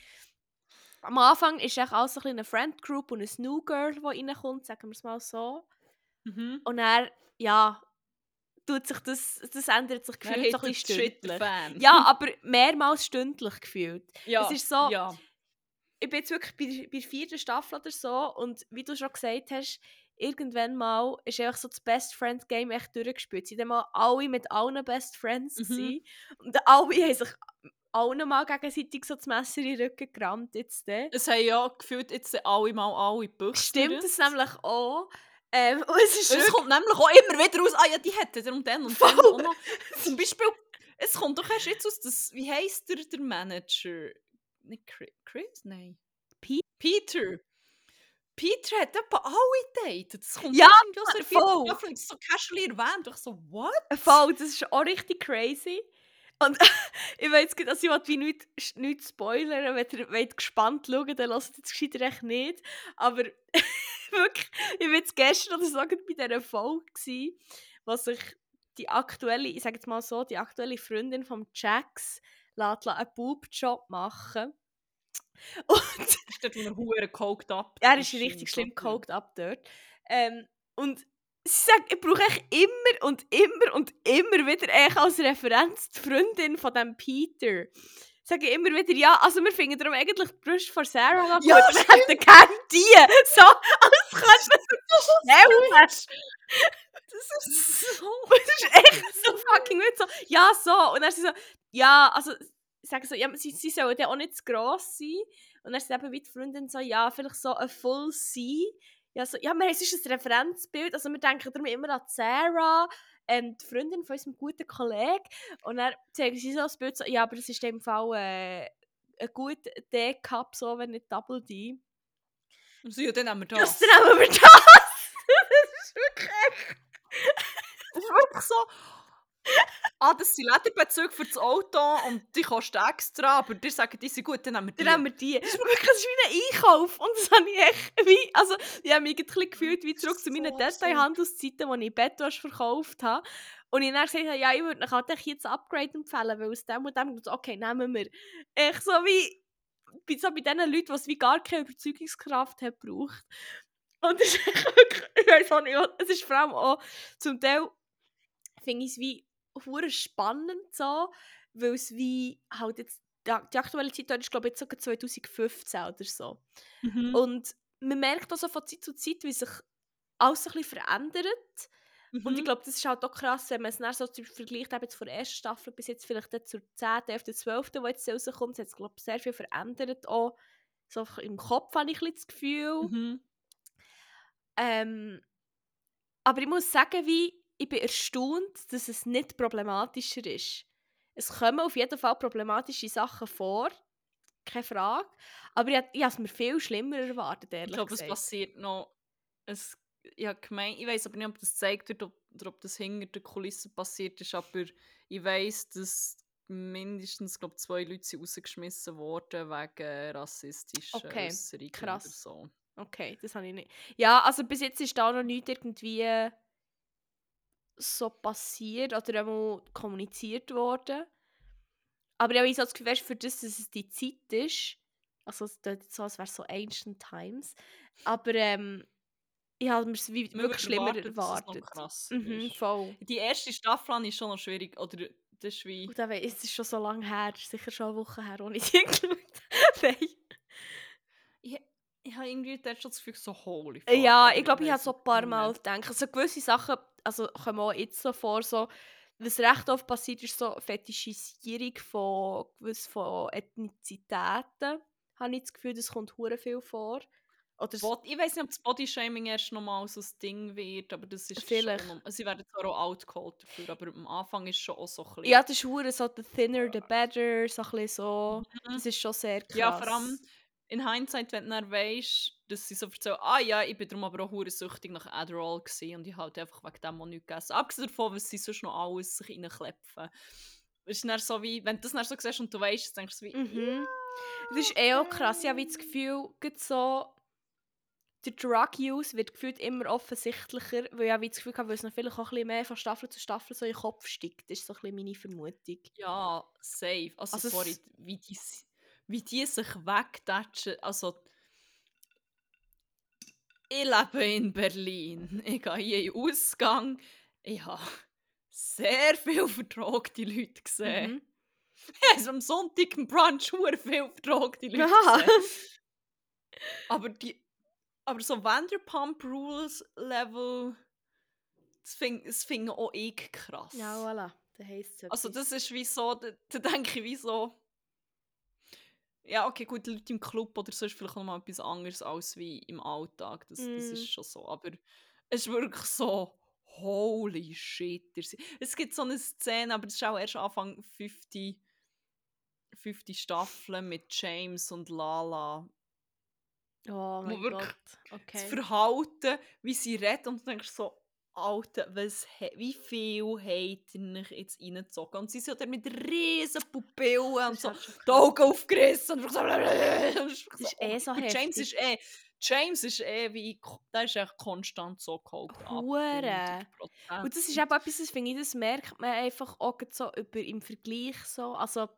Am Anfang ist echt alles so ein eine Friend Group und ein New Girl, die reinkommt, sagen wir es mal so. Mhm. Und dann, ja, tut sich das, das ändert sich gefühlt so ein bisschen stündlich. Ja, aber mehrmals stündlich gefühlt. ja. es ist so- Ja. ich bin jetzt wirklich bei, bei der vierten Staffel oder so und wie du schon gesagt hast, irgendwann mal ist einfach so das Best Friend Game echt durchgespielt. Sie haben mal alle mit allen Best Friends Mhm. und alle *laughs* haben sich allen mal gegenseitig so das Messer in den Rücken gerammt jetzt. Es haben ja gefühlt jetzt alle mal alle Büchse. Stimmt das nämlich auch. Ähm, und *laughs* es ist Und es kommt nämlich auch immer wieder raus, ah ja, die hätte er und dann und Voll. auch noch. Zum Beispiel, es kommt doch erst jetzt aus, das, wie heisst der, der Manager? Nicht Chris? Nein. Pe- Peter. Peter hat etwa alle datet. Das kommt Ja, irgendwie aus der vierten voll. Staffel, das ist so casually erwähnt. Ich so, what? Voll, das ist auch richtig crazy. Und *laughs* ich weiß jetzt, dass ich will wie nichts nicht spoilern Wenn ihr wollt gespannt schauen dann lasst jetzt gescheiter echt nicht. Aber *laughs* wirklich, ich war jetzt gestern oder so bei dieser Folge, gewesen, wo sich die aktuelle, ich sage jetzt mal so, die aktuelle Freundin von Jax lässt einen Boobjob machen. *laughs* Und Das ist dort, wo er coked up er ist richtig schlimm coked up dort. Ähm, und sie sagt, ich brauche echt immer und immer und immer wieder echt als Referenz die Freundin von dem Peter. Sage immer wieder, ja, also wir finden darum eigentlich die Brüste von Sarah noch gut. Ja, wir hätten gerne die. So, als kannst du das so schnell Das ist so... *laughs* Das ist echt so fucking wild. So, ja, so. Und dann ist sie so, ja, also, ich sage so, ja, sie, sie sollen ja auch nicht zu gross sein. Und dann ist eben wie die Freundin so, ja, vielleicht so ein Full C. Ja, so, ja, wir, es ist ein Referenzbild. Also, wir denken darum immer an Sarah, ähm, die Freundin von unserem guten Kollegen. Und dann zeigen sie so das Bild, so, ja, aber das ist in dem Fall äh, ein guter D-Cup, so, wenn nicht Double D. So, ja, dann haben wir Das das. nehmen wir das! *laughs* das ist wirklich echt. Das ist wirklich so. Ah, das sind Lederbezüge für das Auto und die kosten extra, aber die sagen, die sind gut, dann haben wir die. Dann haben wir die. Das ist wirklich das ist wie ein Einkauf. Und das habe ich echt wie, also ich habe mich ein bisschen gefühlt wie zurück zu meinen So. Detailhandelszeiten, wo ich Bettwäsche verkauft habe. Und ich dann gesagt habe, ja, ich würde euch halt jetzt ein Upgrade empfehlen, weil aus dem und dem, okay, nehmen wir. Echt so wie, bei, so bei den Leuten, die wie gar keine Überzeugungskraft hat gebraucht. Und es ist *laughs* wirklich, ich weiß auch nicht, es ist vor allem auch, zum Teil finde ich es wie hure spannend so, weil es wie halt jetzt, die, aktuelle Zeit ist glaube ich jetzt sogar 2015 oder so. Mhm. Und man merkt also von Zeit zu Zeit, wie sich alles ein bisschen verändert. Und ich Mhm. glaube, das ist halt auch krass, wenn man es dann so vergleicht, eben jetzt von der ersten Staffel bis jetzt vielleicht zur 10., 11., 12., die jetzt rauskommt, hat es, glaube ich, sehr viel verändert. Auch so im Kopf habe ich ein bisschen das Gefühl. Mhm. Ähm, aber ich muss sagen, wie, ich bin erstaunt, dass es nicht problematischer ist. Es kommen auf jeden Fall problematische Sachen vor, keine Frage. Aber ich, ich habe es mir viel schlimmer erwartet, ehrlich Ich glaube, es passiert noch. Es, ich, hab gemeint, ich weiß aber nicht, ob das gezeigt wird ob, oder ob das hinter den Kulissen passiert ist, aber ich weiß, dass mindestens glaub, zwei Leute sind rausgeschmissen wurden wegen rassistischen Okay, Äußerungen krass. so. Okay, das habe ich nicht. Ja, also bis jetzt ist da noch nicht irgendwie so passiert oder einmal kommuniziert worden. Aber ich habe so das Gefühl, für das, dass es die Zeit ist, also es klingt so, als wäre es so Ancient Times, aber ähm, ich habe mir es wirklich würde schlimmer erwartet. krasser Mhm, ist. voll. Die erste Staffel ich schon noch schwierig. Oder das ist wie. Und dann, es ist schon so lange her, ist sicher schon eine Woche her, ohne *laughs* sie geschaut Nein. Ich, ich habe irgendwie dort schon das Gefühl, so holy fuck. Ja, ich glaube, ich habe so ein paar. Mal gedacht. Also gewisse Sachen also, kommen auch jetzt so vor, so, was recht oft passiert, ist so Fetischisierung von, gewiss von Ethnizitäten. Habe ich das Gefühl, das kommt hure viel vor. Oder so, Bod- Ich weiß nicht, ob das Bodyshaming erst nochmal so ein Ding wird, aber das ist Vielleicht. schon. Sie werden zwar auch outcalled dafür, aber am Anfang ist schon auch so ein bisschen. ja, das ist hure so, the thinner the better, so ein bisschen so. Mhm. Das ist schon sehr krass. Ja, vor allem in Hindsight, wenn du weisst, dass sie so erzählen, ah ja, ich bin darum aber auch süchtig nach Adderall gewesen und ich halt einfach wegen dem auch nichts gegessen. Abgesehen davon, was sie sonst noch alles sich reinklepfen. Ist dann so wie, wenn du das dann so siehst und du weißt, dann denkst du wie, Mhm. Das ist eh auch krass. Ich habe wie das Gefühl, so der Drug-Use wird gefühlt immer offensichtlicher, weil ich wie das Gefühl habe, weil es noch vielleicht auch ein bisschen mehr von Staffel zu Staffel so in den Kopf steigt. Das ist so ein bisschen meine Vermutung. Ja, safe. Also, Also sorry, wie die, wie die sich wegtatschen. Also, ich lebe in Berlin. Ich gehe hier in den Ausgang. Ich habe sehr viele vertragte Leute gesehen. Mhm. *laughs* Also am Sonntag im Brunch sehr viele vertragte Leute gesehen. *laughs* Aber die aber so Vanderpump Rules Level das finde das find auch ich krass. Ja, voilà. Da heisst es Also das ist wie so, da, da denke ich wie so ja, okay, gut, Leute im Club oder so ist vielleicht noch mal etwas anderes als wie im Alltag. Das, das Mm. ist schon so. Aber es ist wirklich so, holy shit. Es gibt so eine Szene, aber das ist auch erst Anfang 50, 50 Staffeln mit James und Lala. Oh mein Gott. Das Okay. Verhalten, wie sie redet und du denkst so, Alter, was, wie viel habt ihr euch jetzt reingezogen? Und sie sind ja mit riesen Pupillen und so die. Augen aufgerissen und so. *laughs* Das ist eh so Und James heftig. ist eh, James ist eh wie, der ist echt konstant so geholt. Hure. 100%. Und das ist eben etwas, das finde ich, das merkt man einfach auch so über im Vergleich so. Also,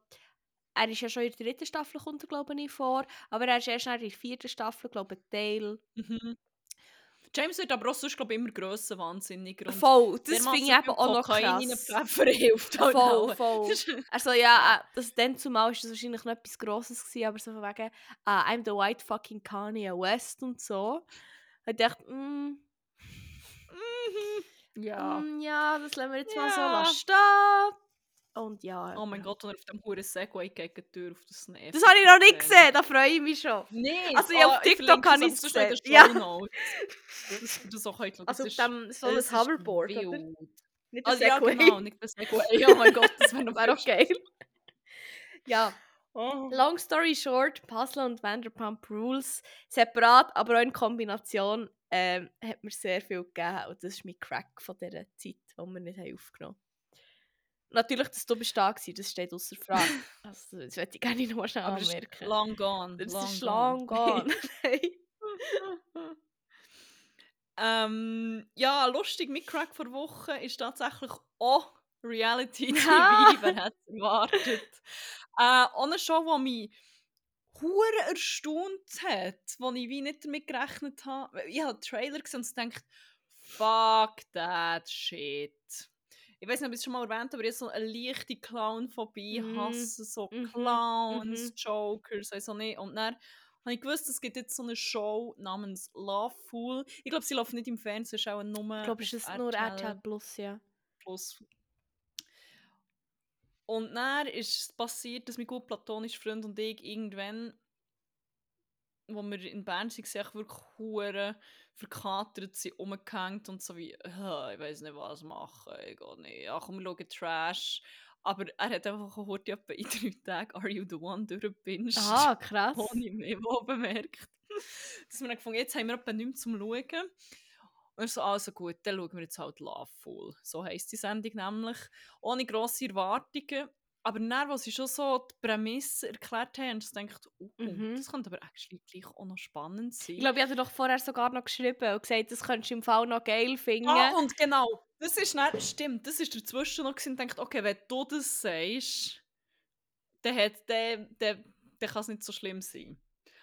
er ist ja schon in der dritten Staffel, kommt er, glaube ich, vor. Aber er ist erst in der vierten Staffel, glaube ich, Teil. Mhm. James wird aber auch sonst, glaube ich, immer grösser, wahnsinniger. Voll, das finde ich eben auch noch krass. reinpfeffern *laughs* hilft halt Voll, auch. voll. *laughs* Also ja, äh, das, dann zumal ist das wahrscheinlich noch etwas Grosses gewesen, aber so von wegen, ah, I'm the white fucking Kanye West und so. Ich dachte, mm, Mhm. Ja. mm, ja, das lassen wir jetzt mal so Ja. stehen. Und ja. Oh mein Gott, und auf dem huren Segway gegen die Tür auf das Snap. Das habe ich noch nicht gesehen, da freue ich mich schon. Nee, Also, ja, auf TikTok habe ich es gesehen. Ja. Du das auch heute Also auf das ist- dem so ein das Hoverboard, oder? Nicht Also, ein ja, Segway. genau, nicht das Segway. Oh mein Gott, das wäre noch *laughs* auch geil. Ja, Oh. long story short, Puzzle und Vanderpump Rules separat, aber auch in Kombination ähm, hat mir sehr viel gegeben und das ist mein Crack von dieser Zeit, die wir nicht haben aufgenommen Natürlich, dass du bist da warst, das steht außer Frage. *laughs* Also, das möchte ich gerne noch mal schnell Aber ist anmerken. long gone. Das long ist long gone. *laughs* *laughs* ähm, ja, lustig, mit Crack vor Woche ist tatsächlich auch Reality TV, Ah. wer hätte es erwartet. Äh, eine Show, die mich hure erstaunt hat, wo ich wie nicht damit gerechnet habe. Ich habe den Trailer gesehen und gedacht, fuck that shit. Ich weiß nicht, ob ich es schon mal erwähnt habe, aber ich habe so eine leichte Clown-Phobie, Mhm. hasse so Mhm. Clowns, Mhm. Jokers, also nicht. Und dann habe ich gewusst, es gibt jetzt so eine Show namens Love Fool. Ich glaube, sie läuft nicht im Fernsehen, es ist auch nur ich glaube, es ist nur RTL Plus, ja. Plus. Und dann ist es passiert, dass mein gut platonischer Freund und ich irgendwann, wo wir in Bern waren, wirklich hure verkatert sind, rumgehängt und so wie, «Ah, ich weiß nicht, was machen, ich gehe nicht, ja komm, wir schauen Trash. Aber er hat einfach heute etwa in drei Tagen «Are You The One» durchgebinged. Ah, krass. Ohne mehr wo bemerkt. *laughs* Dass wir dann gefunden jetzt haben wir etwa nichts zum Schauen. Und so, also gut, dann schauen wir jetzt halt Loveful. So heisst die Sendung nämlich. Ohne grosse Erwartungen. Aber dann, als sie schon so die Prämisse erklärt haben, habe ich gedacht, oh, Mhm. das könnte aber actually gleich auch noch spannend sein. Ich glaube, ich hatte doch vorher sogar noch geschrieben und gesagt, das könntest du im Fall noch geil finden. ah, und genau, das ist dann, stimmt, das ist dazwischen noch gewesen, und dachte, okay, wenn du das sagst, dann, hat, dann, dann, dann kann es nicht so schlimm sein.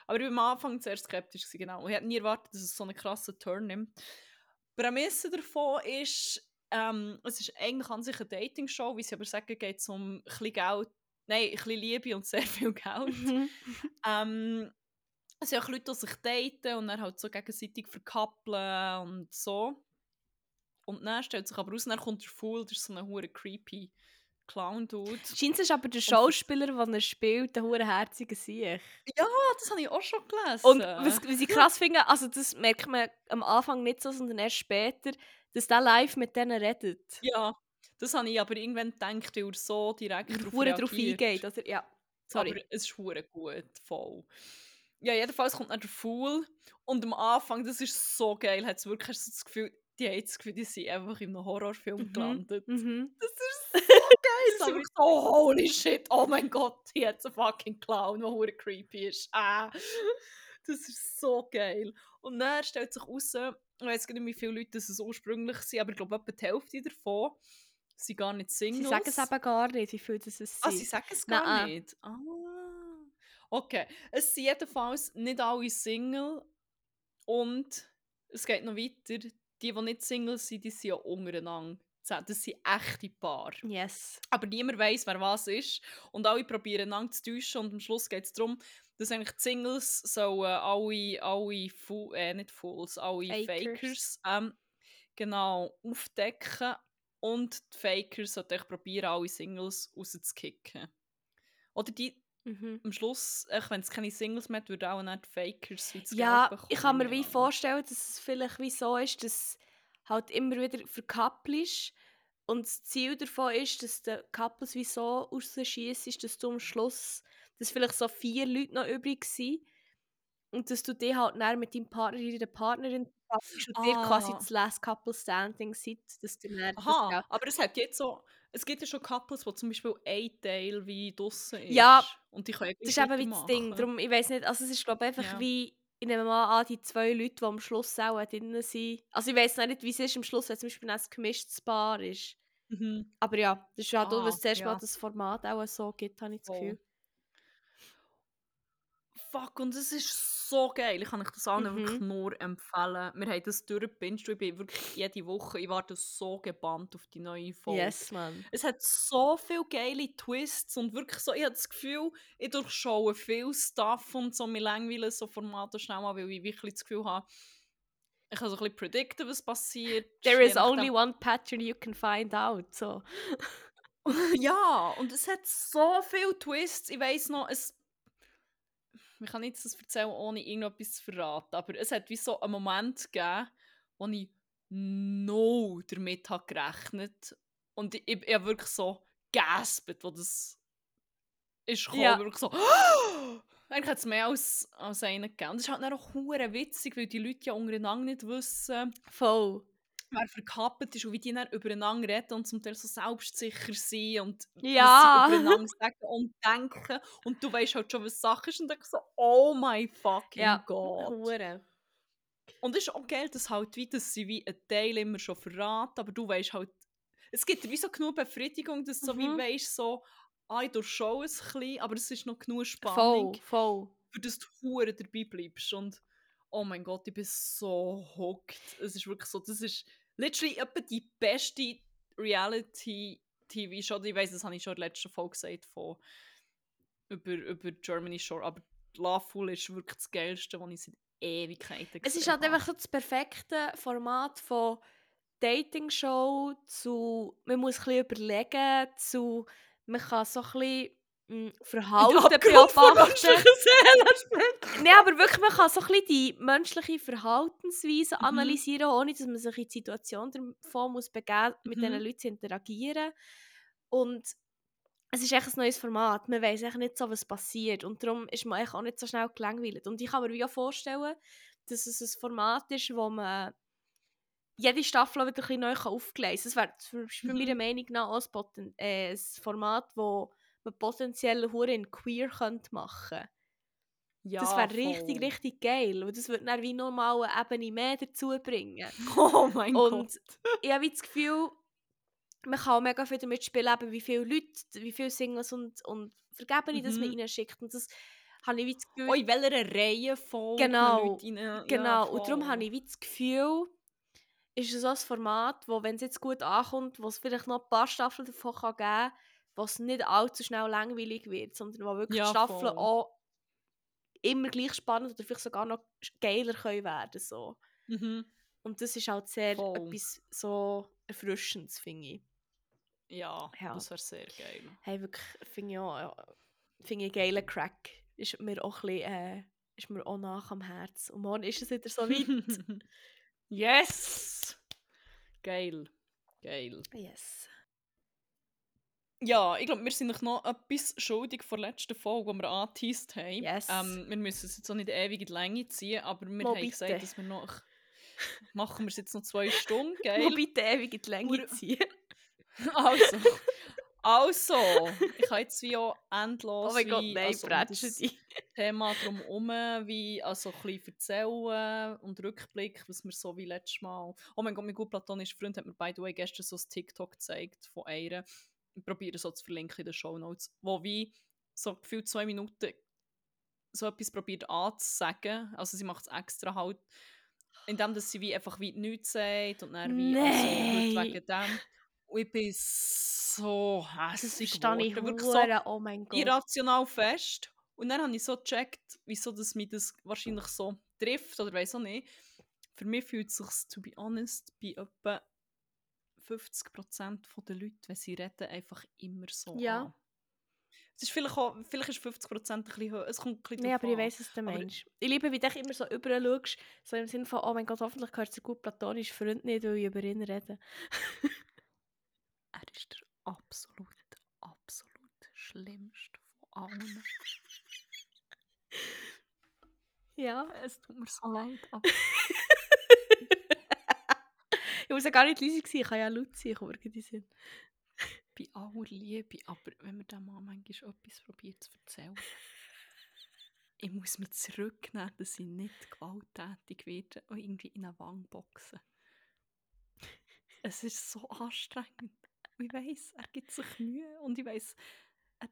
Aber ich war am Anfang sehr skeptisch, genau. Und ich hätte nie erwartet, dass es so einen krassen Turn nimmt. Die Prämisse davon ist, ähm, es ist eigentlich an sich eine Dating-Show, wie sie aber sagen, geht es um ein bisschen Geld, nein, ein bisschen Liebe und sehr viel Geld. Mhm. Ähm, es sind auch Leute, die sich daten und dann halt so gegenseitig verkappeln und so. Und dann stellt sich aber raus, dann kommt der Fool, das ist so ein hure creepy Clown-Dude. Scheint es aber der Schauspieler, den er spielt, der hure herzige Sieg. Ja, das habe ich auch schon gelesen. Und was, was ich krass finde, also das merkt man am Anfang nicht so, sondern erst später, dass der live mit denen redet. Ja, das habe ich aber irgendwann gedacht, weil er so direkt darauf reagiert. eingeht. Oder? Ja, sorry. Aber es ist hure gut, voll. Ja, jedenfalls kommt dann der Fool und am Anfang, das ist so geil, hat es wirklich hast du das Gefühl, die haben das Gefühl, die sind einfach in einem Horrorfilm Mhm. gelandet. Mhm. Das ist *laughs* so geil. Das ist so, holy shit, oh mein Gott, hier hat einen fucking Clown, der hure creepy ist. Ah. *laughs* Das ist so geil. Und dann stellt sich raus, ich weiß gar nicht, wie viele Leute es ursprünglich sind, aber ich glaube, etwa die Hälfte davon sind gar nicht Singles. Sie sagen es eben gar nicht, wie viel das es Ah, sind. sie sagen es gar Nein. nicht? Ah. Okay, es sind jedenfalls nicht alle Single und es geht noch weiter. Die, die nicht Single sind, die sind ja untereinander. Das sind echte Paar. Yes. Aber niemand weiß, wer was ist. Und alle probieren einander zu täuschen. Und am Schluss geht es darum, dass eigentlich die Singles sollen alle, alle Fu äh, nicht Fools, alle Fakers. Fakers, ähm, genau, aufdecken. Und die Fakers sollten probieren, alle Singles rauszukicken. Oder die Mhm. am Schluss, echt, wenn es keine Singles mehr hat, würden auch nicht die Fakers wie Ja, Geld ich kann mir bekommen. wie vorstellen, dass es vielleicht wie so ist, dass halt immer wieder verkappelst und das Ziel davon ist, dass der Couples wie so rausschießt, dass du am Schluss, dass vielleicht so vier Leute noch übrig sind und dass du die halt dann mit deinem Partner oder deiner Partnerin verkappelst und ihr quasi Ah. das Last Couple Standing seid, dass du das Aha, Geld- aber es hat jetzt so, es gibt ja schon Couples, wo zum Beispiel ein Teil wie draussen ist. Ja, und die können Das ist eben wie das Ding. Darum, ich weiß nicht, also es ist glaube einfach Ja. wie, ich nehme mal an, die zwei Leute, die am Schluss auch drin sind. Also ich weiß nicht, wie es ist am Schluss, wenn zum Beispiel ein gemischtes Paar ist. Mhm. Aber ja, das ist ja du, Ah, was zuerst mal ja. das Format auch so gibt, habe ich das. Gefühl. Fuck, und es ist so geil. Ich kann euch das allen Mhm. wirklich nur empfehlen. Wir haben das durchgebinged. und Ich bin wirklich jede Woche, ich warte so gebannt auf die neue Folge. Yes, man. Es hat so viele geile Twists und wirklich so, ich habe das Gefühl, ich durchschaue viel Stuff und so, mir langweilen so Formate schnell mal, weil ich wirklich das Gefühl habe, ich kann so ein bisschen predikten, was passiert. There is only one pattern you can find out. So. *laughs* ja, und es hat so viele Twists. Ich weiß noch, es. Ich kann nicht das erzählen, ohne irgendetwas zu verraten. Aber es hat wie so einen Moment gegeben, wo ich no damit habe gerechnet Und ich, ich, ich habe wirklich so gaspet, wo das ist gekommen. Ja. Wirklich so. *gasps* Eigentlich hat es mehr als, als einen gegeben. Und es ist halt dann auch witzig, weil die Leute ja untereinander nicht wissen, Voll. Wer verkappt ist und wie die dann übereinander reden und zum Teil so selbstsicher sind und Ja. was sie übereinander sagen und denken und du weißt halt schon, was Sache ist und denkst so, oh my fucking Ja. God. Hure. Und es ist auch geil, dass halt wie, dass sie wie ein Teil immer schon verraten, aber du weißt halt, es gibt wie so genug Befriedigung, dass du so wie Mhm. weißt, so, ah, ich durchschaue es ein bisschen, aber es ist noch genug Voll, Spannung, voll. für das du hure dabei bleibst und oh mein Gott, ich bin so hooked. Es ist wirklich so, das ist literally etwa die beste Reality-TV-Show. Ich weiß, das habe ich schon in der letzten Folge gesagt von über, über Germany Shore, aber Loveful ist wirklich das Geilste, was ich seit Ewigkeiten gesehen Es ist halt habe. einfach so das perfekte Format von Dating-Show zu, man muss ein bisschen überlegen, zu, man kann so ein bisschen Verhalten Abgrund von beobachten. *laughs* Nein, aber wirklich, man kann so ein bisschen die menschliche Verhaltensweise Mhm. analysieren, ohne dass man sich in die Situation davon muss begeben, mit Mhm. diesen Leuten zu interagieren. Und es ist echt ein neues Format. Man weiß echt nicht so, was passiert. Und darum ist man echt auch nicht so schnell gelangweilt. Und ich kann mir wie auch vorstellen, dass es ein Format ist, wo man jede Staffel wieder ein bisschen neu aufgleisen kann. Es wäre zum Beispiel Mhm. meiner Meinung nach auch ein, Poten äh, ein Format, wo man potenziell hure in queer könnte machen Ja, Das wäre richtig, richtig geil. Und das würde dann wie nochmal eine Ebene mehr dazu bringen. *laughs* Oh mein Und Gott. ich habe das Gefühl, man kann auch mega viel damit spielen, wie viele Leute, wie viele Singles und, und Vergebene das man Mhm. ihnen schickt. Und das habe ich wie das Gefühl... Oh, in welcher Reihe voll Genau, Leute rein, Genau, ja, und darum habe ich wie das Gefühl, ist es so ein Format, wo, wenn es jetzt gut ankommt, wo es vielleicht noch ein paar Staffeln davon kann geben kann, wo es nicht allzu schnell langweilig wird, sondern wo wirklich Ja, die Staffeln voll. auch immer gleich spannend oder vielleicht sogar noch geiler können werden so. Mhm. Und das ist halt sehr Voll. etwas so Erfrischendes, finde ich. Ja, Ja. das wäre sehr geil. Hey, wirklich, finde ich auch, ja, finde ich geilen Crack. Ist mir auch ein bisschen, äh, ist mir auch nach am Herz. Und morgen ist es wieder so weit. *laughs* yes! Geil. Geil. yes. Ja, ich glaube, wir sind noch etwas schuldig vor der letzten Folge, die wir angeteased haben. Yes. Ähm, wir müssen es jetzt auch nicht ewig in die Länge ziehen, aber wir Mal haben bitte. gesagt, dass wir noch... *laughs* Machen wir es jetzt noch zwei Stunden, Wo geil? bitte ewig in die Länge ziehen. *laughs* *laughs* Also, also, ich kann jetzt wie auch endlos Oh mein Gott, wie, nein, also, um das-. Thema drumherum, wie also ein bisschen erzählen und Rückblick, was wir so wie letztes Mal. Oh mein Gott, mein gut platonischer Freund hat mir by the way gestern so ein TikTok gezeigt von einer. Ich probiere so zu verlinken in den Show Notes, wo wie so gefühlt zwei Minuten so etwas probiert anzusagen. Also sie macht es extra halt, indem dass sie wie einfach wie nichts sagt und dann wie also, Nein. wegen dem. Und ich bin so hässlich verstehe ich geworden. Wirklich so oh mein Gott. irrational fest. Und dann habe ich so gecheckt, wieso das mich das wahrscheinlich so trifft oder weiß auch nicht. Für mich fühlt es sich, to be honest, bei etwa 50% der Leute, wenn sie reden, einfach immer so Ja. an. Es ist vielleicht, auch, vielleicht ist 50% ein bisschen höher. Es kommt ein bisschen Nee, drauf aber ich an. was du Aber- meinst. Ich liebe, wie du dich immer so überall schaust, so im Sinne von, oh mein Gott, hoffentlich hört es gut platonisch Freund nicht, weil ich über ihn rede. Er ist der absolut, absolut schlimmste von allen. Ja. Es tut mir so leid, aber *laughs* ich muss ja gar nicht leise sein, ich kann ja laut sein, ich komme den Sinn. *laughs* bei aller Liebe, aber wenn mir der Mann manchmal etwas probiert zu erzählen, ich muss mich zurücknehmen, dass ich nicht gewalttätig werde und irgendwie in eine Wange boxen. Es ist so anstrengend. Ich weiß, er gibt sich Mühe und ich weiß, er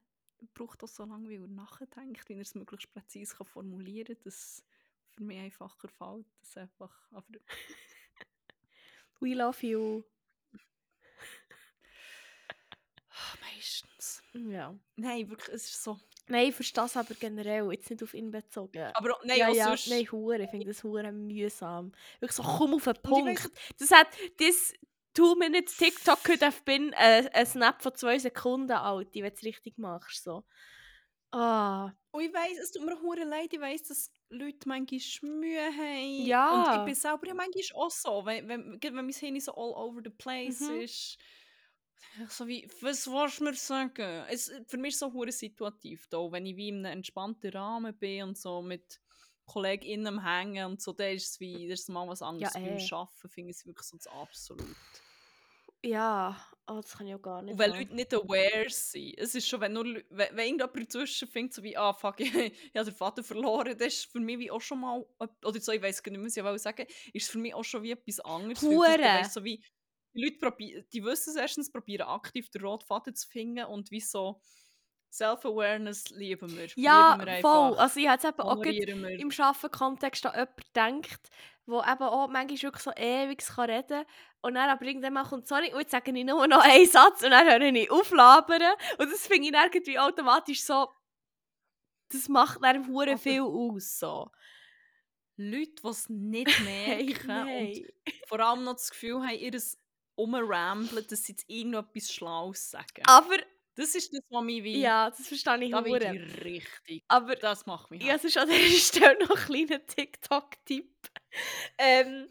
braucht auch so lange, wie er nachdenkt, wie er es möglichst präzise formulieren kann, dass für mich einfacher fällt. Das einfach, aber We love you. meistens. Ja. Nein, wirklich, es ist so. Nein, ich verstehe es aber generell, jetzt nicht auf ihn bezogen. Aber nein, ja, ja, sonst. nein, hure, ich finde das hure mühsam. Wirklich so, komm auf den Punkt. Das hat, this two minutes TikTok could have been äh, ein Snap von zwei Sekunden alt, wenn du es richtig machst, so. Ah, Und ich weiss, es tut mir hure leid, ich weiss, dass Leute manchmal Mühe haben. Ja. Und ich bin selber ja manchmal auch so, wenn, wenn, wenn mein Handy so all over the place Mhm. ist. So wie, was willst du mir sagen? Es, für mich ist es so hure situativ, da, wenn ich wie in einem entspannten Rahmen bin und so mit KollegInnen am Hängen und so, dann ist es wie, das ist mal was anderes. eh. Beim Arbeiten finde ich es wirklich so das Absolut. Ja, oh, das kann ich auch gar nicht Und wenn. Leute nicht aware sind, es ist schon, wenn, nur, wenn, wenn irgendjemand dazwischen findet, so wie, ah, fuck, ich, *laughs* ich habe den Vater verloren, das ist für mich wie auch schon mal, oder so, ich weiß gar nicht, was ich wollte sagen, ist für mich auch schon wie etwas anderes. weil Hure. weisst, so wie, die Leute probieren, die wissen es erstens, probieren aktiv den roten Faden zu finden und wie so Self-Awareness lieben wir. Ja, lieben wir voll. Also ich habe jetzt eben auch im Arbeiten-Kontext an jemanden denkt, der eben auch manchmal wirklich so ewig kann reden und dann aber irgendwann mal kommt, sorry, und jetzt sage ich nur noch einen Satz und dann höre ich auflabern und das finde ich irgendwie automatisch so, das macht dann hure viel aus, so. Leute, die es nicht *laughs* Hey, merken und vor allem noch das Gefühl haben, ihr Umramblen, dass sie jetzt irgendetwas Schlaues sagen. Aber, Das ist das, was mich wie... ja, das verstehe ich da bin hure. ich richtig. Aber Das macht mich Ja, es ist an dieser *laughs* Stelle noch ein kleiner TikTok-Tipp. Ähm,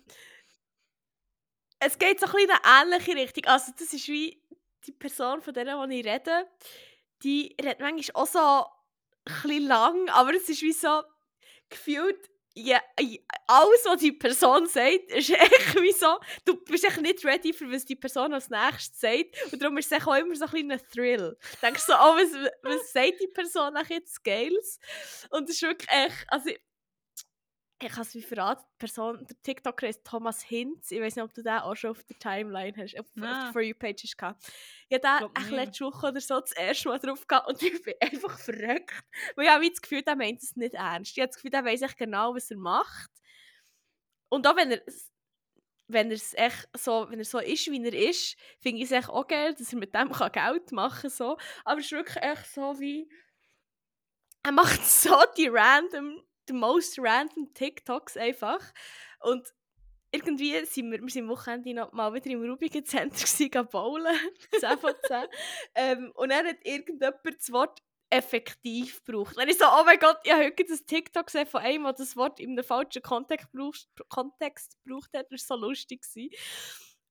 es geht so ein bisschen in eine ähnliche Richtung. Also das ist wie die Person, von der ich rede, die redet manchmal auch so ein bisschen lang, aber es ist wie so gefühlt, ja, alles, was die Person sagt, ist *laughs* echt wie so, du bist echt nicht ready für was die Person als nächstes sagt und darum ist es auch immer so ein kleiner Thrill. Du denkst so, oh, was, was sagt die Person eigentlich jetzt Geiles? Und es ist wirklich echt, also ich, habe es wie verraten, die Person, der TikToker ist Thomas Hinz, ich weiß nicht, ob du den auch schon auf der Timeline hast, auf, auf der. For You Page hast gehabt. Ich habe den letzte Woche oder so das erste Mal drauf gehabt und *laughs* ich bin einfach verrückt. Weil ich habe das Gefühl, der meint es nicht ernst. Ich habe das Gefühl, der weiß echt genau, was er macht. Und auch wenn er wenn er es echt so, wenn er so ist, wie er ist, finde ich es echt auch geil, dass er mit dem kann Geld machen kann. So. Aber es ist wirklich echt so wie. Er macht *laughs* so die random, die most random TikToks einfach. Und irgendwie sind wir, wir sind am Wochenende noch mal wieder im Rubigen Center *laughs* bowlen, 10 von 10. ähm, und dann hat irgendjemand das Wort effektiv gebraucht. Dann ist so, oh mein Gott, ich habe heute das TikTok gesehen von einem, der das Wort in einem falschen Kontext gebraucht, Kontext gebraucht hat. Das war so lustig. Gewesen.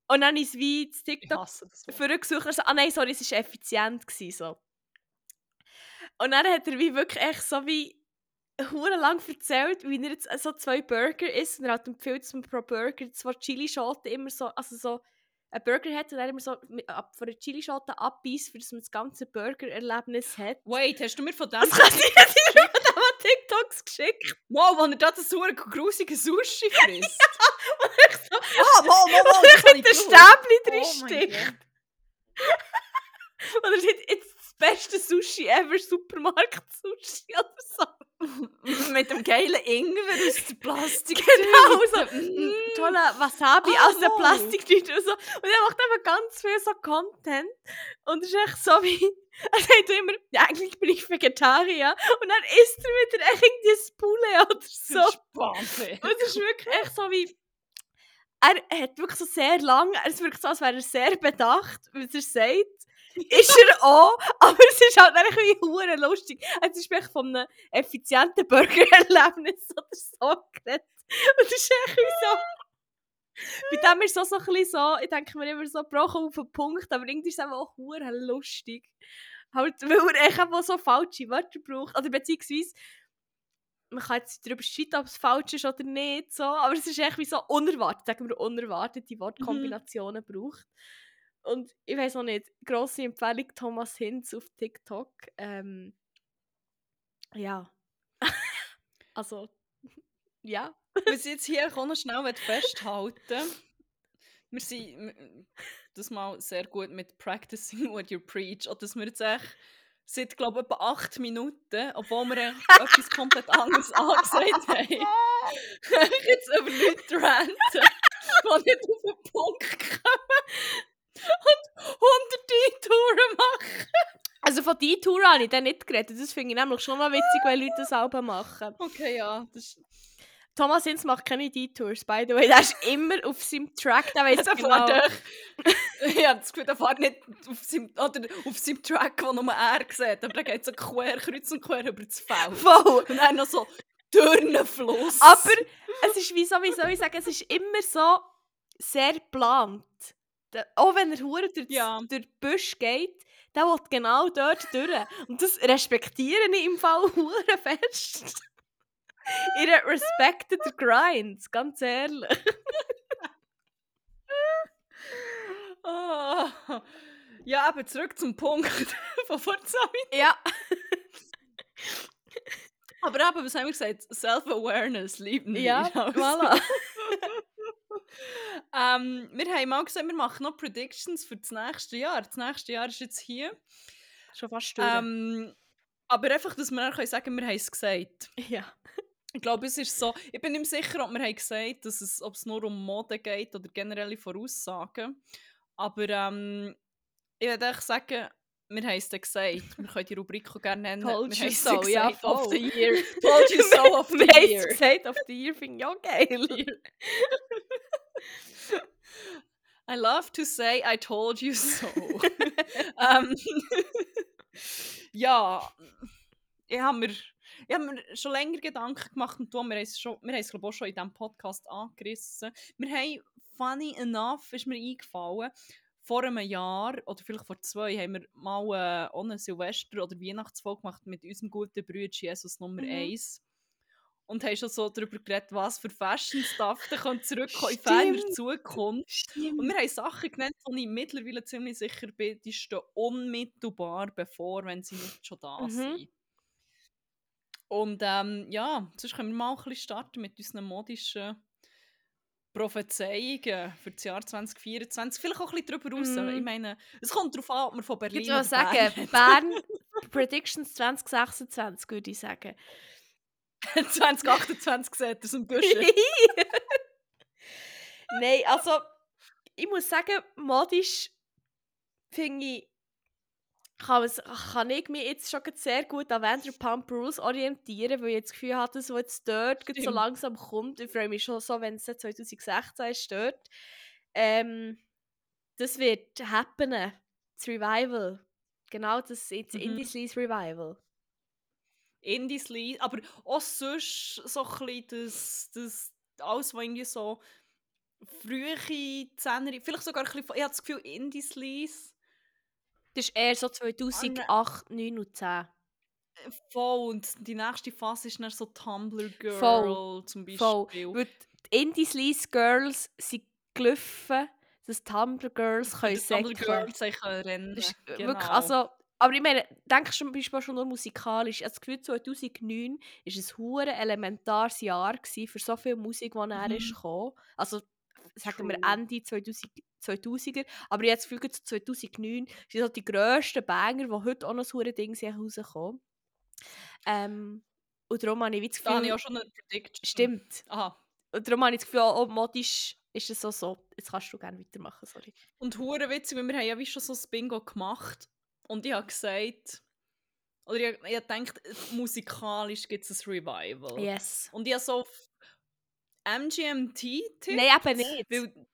Und dann ist wie das Ich TikTok vorgesucht und so, ah nein, sorry, es war effizient. Gewesen, so. Und dann hat er wie wirklich echt so wie lang erzählt, wie er jetzt so zwei Burger isst und er hat empfiehlt, dass man pro Burger zwei Chilischoten immer so, also so einen Burger hat und dann immer so ab- von der Chilischote abbeißt, für dass man das ganze Burger-Erlebnis hat. Wait, hast du mir von dem... Das ich nicht von dem TikToks geschickt. Wow, wenn er da das so grusige Sushi *laughs* frisst. Und ich so, ah, wow, wow, wow, und ich mit der Stäbli drin Oh steckt. Und er sagt, jetzt das beste Sushi ever, Supermarkt-Sushi oder so. *laughs* Mit dem geilen Ingwer aus der Plastik. *laughs* Genau, so Mm. mm, toller Wasabi Ah, aus der. Plastiktüte und so. Und er macht einfach ganz viel so Content. Und es ist echt so wie, *laughs* er sagt immer, ja, eigentlich bin ich Vegetarier. Und dann isst er wieder echt irgendwie Poulet oder so. Spannend. Und es ist wirklich echt so wie, er hat wirklich so sehr lang, es wirkt so, als wäre er sehr bedacht, was er sagt. ist er auch, aber es ist halt wie hure lustig. Es ist wirklich von einem effizienten Burgererlebnis *laughs* oder so geredet. Und das ist echt wie so... Bei dem ist es auch so ein bisschen so, ich denke mir immer so, brauchen auf den Punkt, aber irgendwie ist es auch hure lustig. Halt, weil er echt einfach so falsche Wörter braucht. Oder beziehungsweise, man kann jetzt darüber streiten, ob es falsch ist oder nicht, so, aber es ist echt wie so unerwartet, sagen wir unerwartete Wortkombinationen braucht. Und ich weiß auch nicht, grosse Empfehlung Thomas Hinz auf TikTok. Ähm, ja. *laughs* also, *laughs* ja. Was ich jetzt hier auch noch schnell festhalten wir sind das mal sehr gut mit Practicing what you preach. Oder dass wir jetzt echt seit, glaube ich, etwa acht Minuten, obwohl wir *laughs* etwas komplett anderes angesagt haben, jetzt über Leute ranten, die nicht auf den Punkt kommen und hunderte Touren machen. Also von die Tour habe ich dann nicht geredet. Das finde ich nämlich schon noch witzig, wenn Leute das selber machen. Okay, ja, das Thomas Hinz macht keine Detours, by the way. Der ist immer auf seinem Track, der weiß genau. *laughs* ich habe das Gefühl, der fährt nicht auf seinem, oder auf seinem Track, den nur er sieht, aber der geht so quer, kreuz und quer über das Feld. Voll. Und dann noch so Dürrenfluss. Aber es ist wie so, wie soll ich sagen, es ist immer so sehr geplant. Auch wenn er hure durch, Ja. durch den Busch geht, der will genau dort durch. Und das respektiere ich im Fall *laughs* hure fest. Ihr respektet den Grind, ganz ehrlich. Ah. *laughs* Ja, aber zurück zum Punkt *laughs* von vor zwei Minuten. Ja. Aber eben, was haben wir gesagt? Self-Awareness lieben. Ja, voilà. Ähm, wir haben mal gesagt, wir machen noch Predictions für das nächste Jahr. Das nächste Jahr ist jetzt hier. Schon fast durch. Ähm, aber einfach, dass wir dann können sagen wir haben es gesagt. *laughs* ja. Ich glaube, es ist so. Ich bin nicht sicher, ob wir haben gesagt dass es, ob es nur um Mode geht oder generelle Voraussagen. Aber ähm, ich würde echt sagen, wir haben es dann gesagt. Wir können die Rubrik auch gerne nennen. Told wir you so, dann ja, gesagt, of voll. the year. *laughs* Told you so of *laughs* the year. gesagt, auf die Year finde ich auch geil. I love to say I told you so. *laughs* ähm, ja, ich habe mir, ich hab mir schon länger Gedanken gemacht und du, wir haben es schon, wir haben es glaube ich auch schon in diesem Podcast angerissen. Wir haben, funny enough, ist mir eingefallen, vor einem Jahr oder vielleicht vor zwei haben wir mal äh, eine Silvester- oder Weihnachtsfolge gemacht mit unserem guten Bruder Jesus Nummer Mhm. 1. Und haben schon so darüber geredet, was für Fashion-Stuff da kommt zurückkommen in ferner. Zukunft. Stimmt. Und wir haben Sachen genannt, wo ich mittlerweile ziemlich sicher bin, die stehen unmittelbar bevor, wenn sie nicht schon da Mhm. sind. Und ähm, ja, sonst können wir mal ein bisschen starten mit unseren modischen Prophezeiungen für das Jahr 2024. Vielleicht auch ein bisschen darüber raus. Mhm. Ich meine, es kommt darauf an, ob wir von Berlin Ich würde sagen, Bern Bern Predictions *laughs* 2026, würde ich sagen. Reden. 2028 seht ihr es im Busch. Nein, also ich muss sagen, modisch finde ich, kann, es- kann ich mich jetzt schon sehr gut an Vanderpump Rules orientieren, weil ich jetzt das Gefühl hatte, dass es jetzt dort so langsam kommt. Ich freue mich schon so, wenn es dann 2016 ist dort. Ähm, das wird happenen. Das Revival. Genau, das ist Mhm. Indie Revival. Indies Lied, aber auch sonst so ein bisschen das, das alles, was irgendwie so frühe Zehner, vielleicht sogar ein bisschen, ich habe das Gefühl, Indies Lied, Das ist eher so 2008, 9 und 10. voll, und die nächste Phase ist dann so Tumblr Girl Voll, zum Beispiel. Voll. Weil die Indie Sleaze Girls sind gelaufen, dass Tumblr Girls können Tumblr. Girls können rennen. Das ist genau. wirklich, also aber ich meine, denkst du zum Beispiel schon nur musikalisch? Ich habe das Gefühl, 2009 war ein hure elementares Jahr für so viel Musik, die nachher Mhm. ist gekommen. Also, sagen wir. Ende 2000, 2000er. Aber jetzt Gefühl, 2009 sind so die grössten Banger, die heute auch noch ein hure Ding sind, rausgekommen. Ähm, und darum habe ich das Da habe ich Gefühl... auch schon eine Prediction. Stimmt. Aha. Und darum habe ich das Gefühl, auch modisch ist es so so. Jetzt kannst du gerne weitermachen, sorry. Und hure witzig, weil wir haben ja wie schon so ein Bingo gemacht und ich habe gesagt, oder ich, ich gedacht, musikalisch gibt es ein Revival. Yes. Und ich habe so MGMT tippt. Nein, eben nicht. Weil,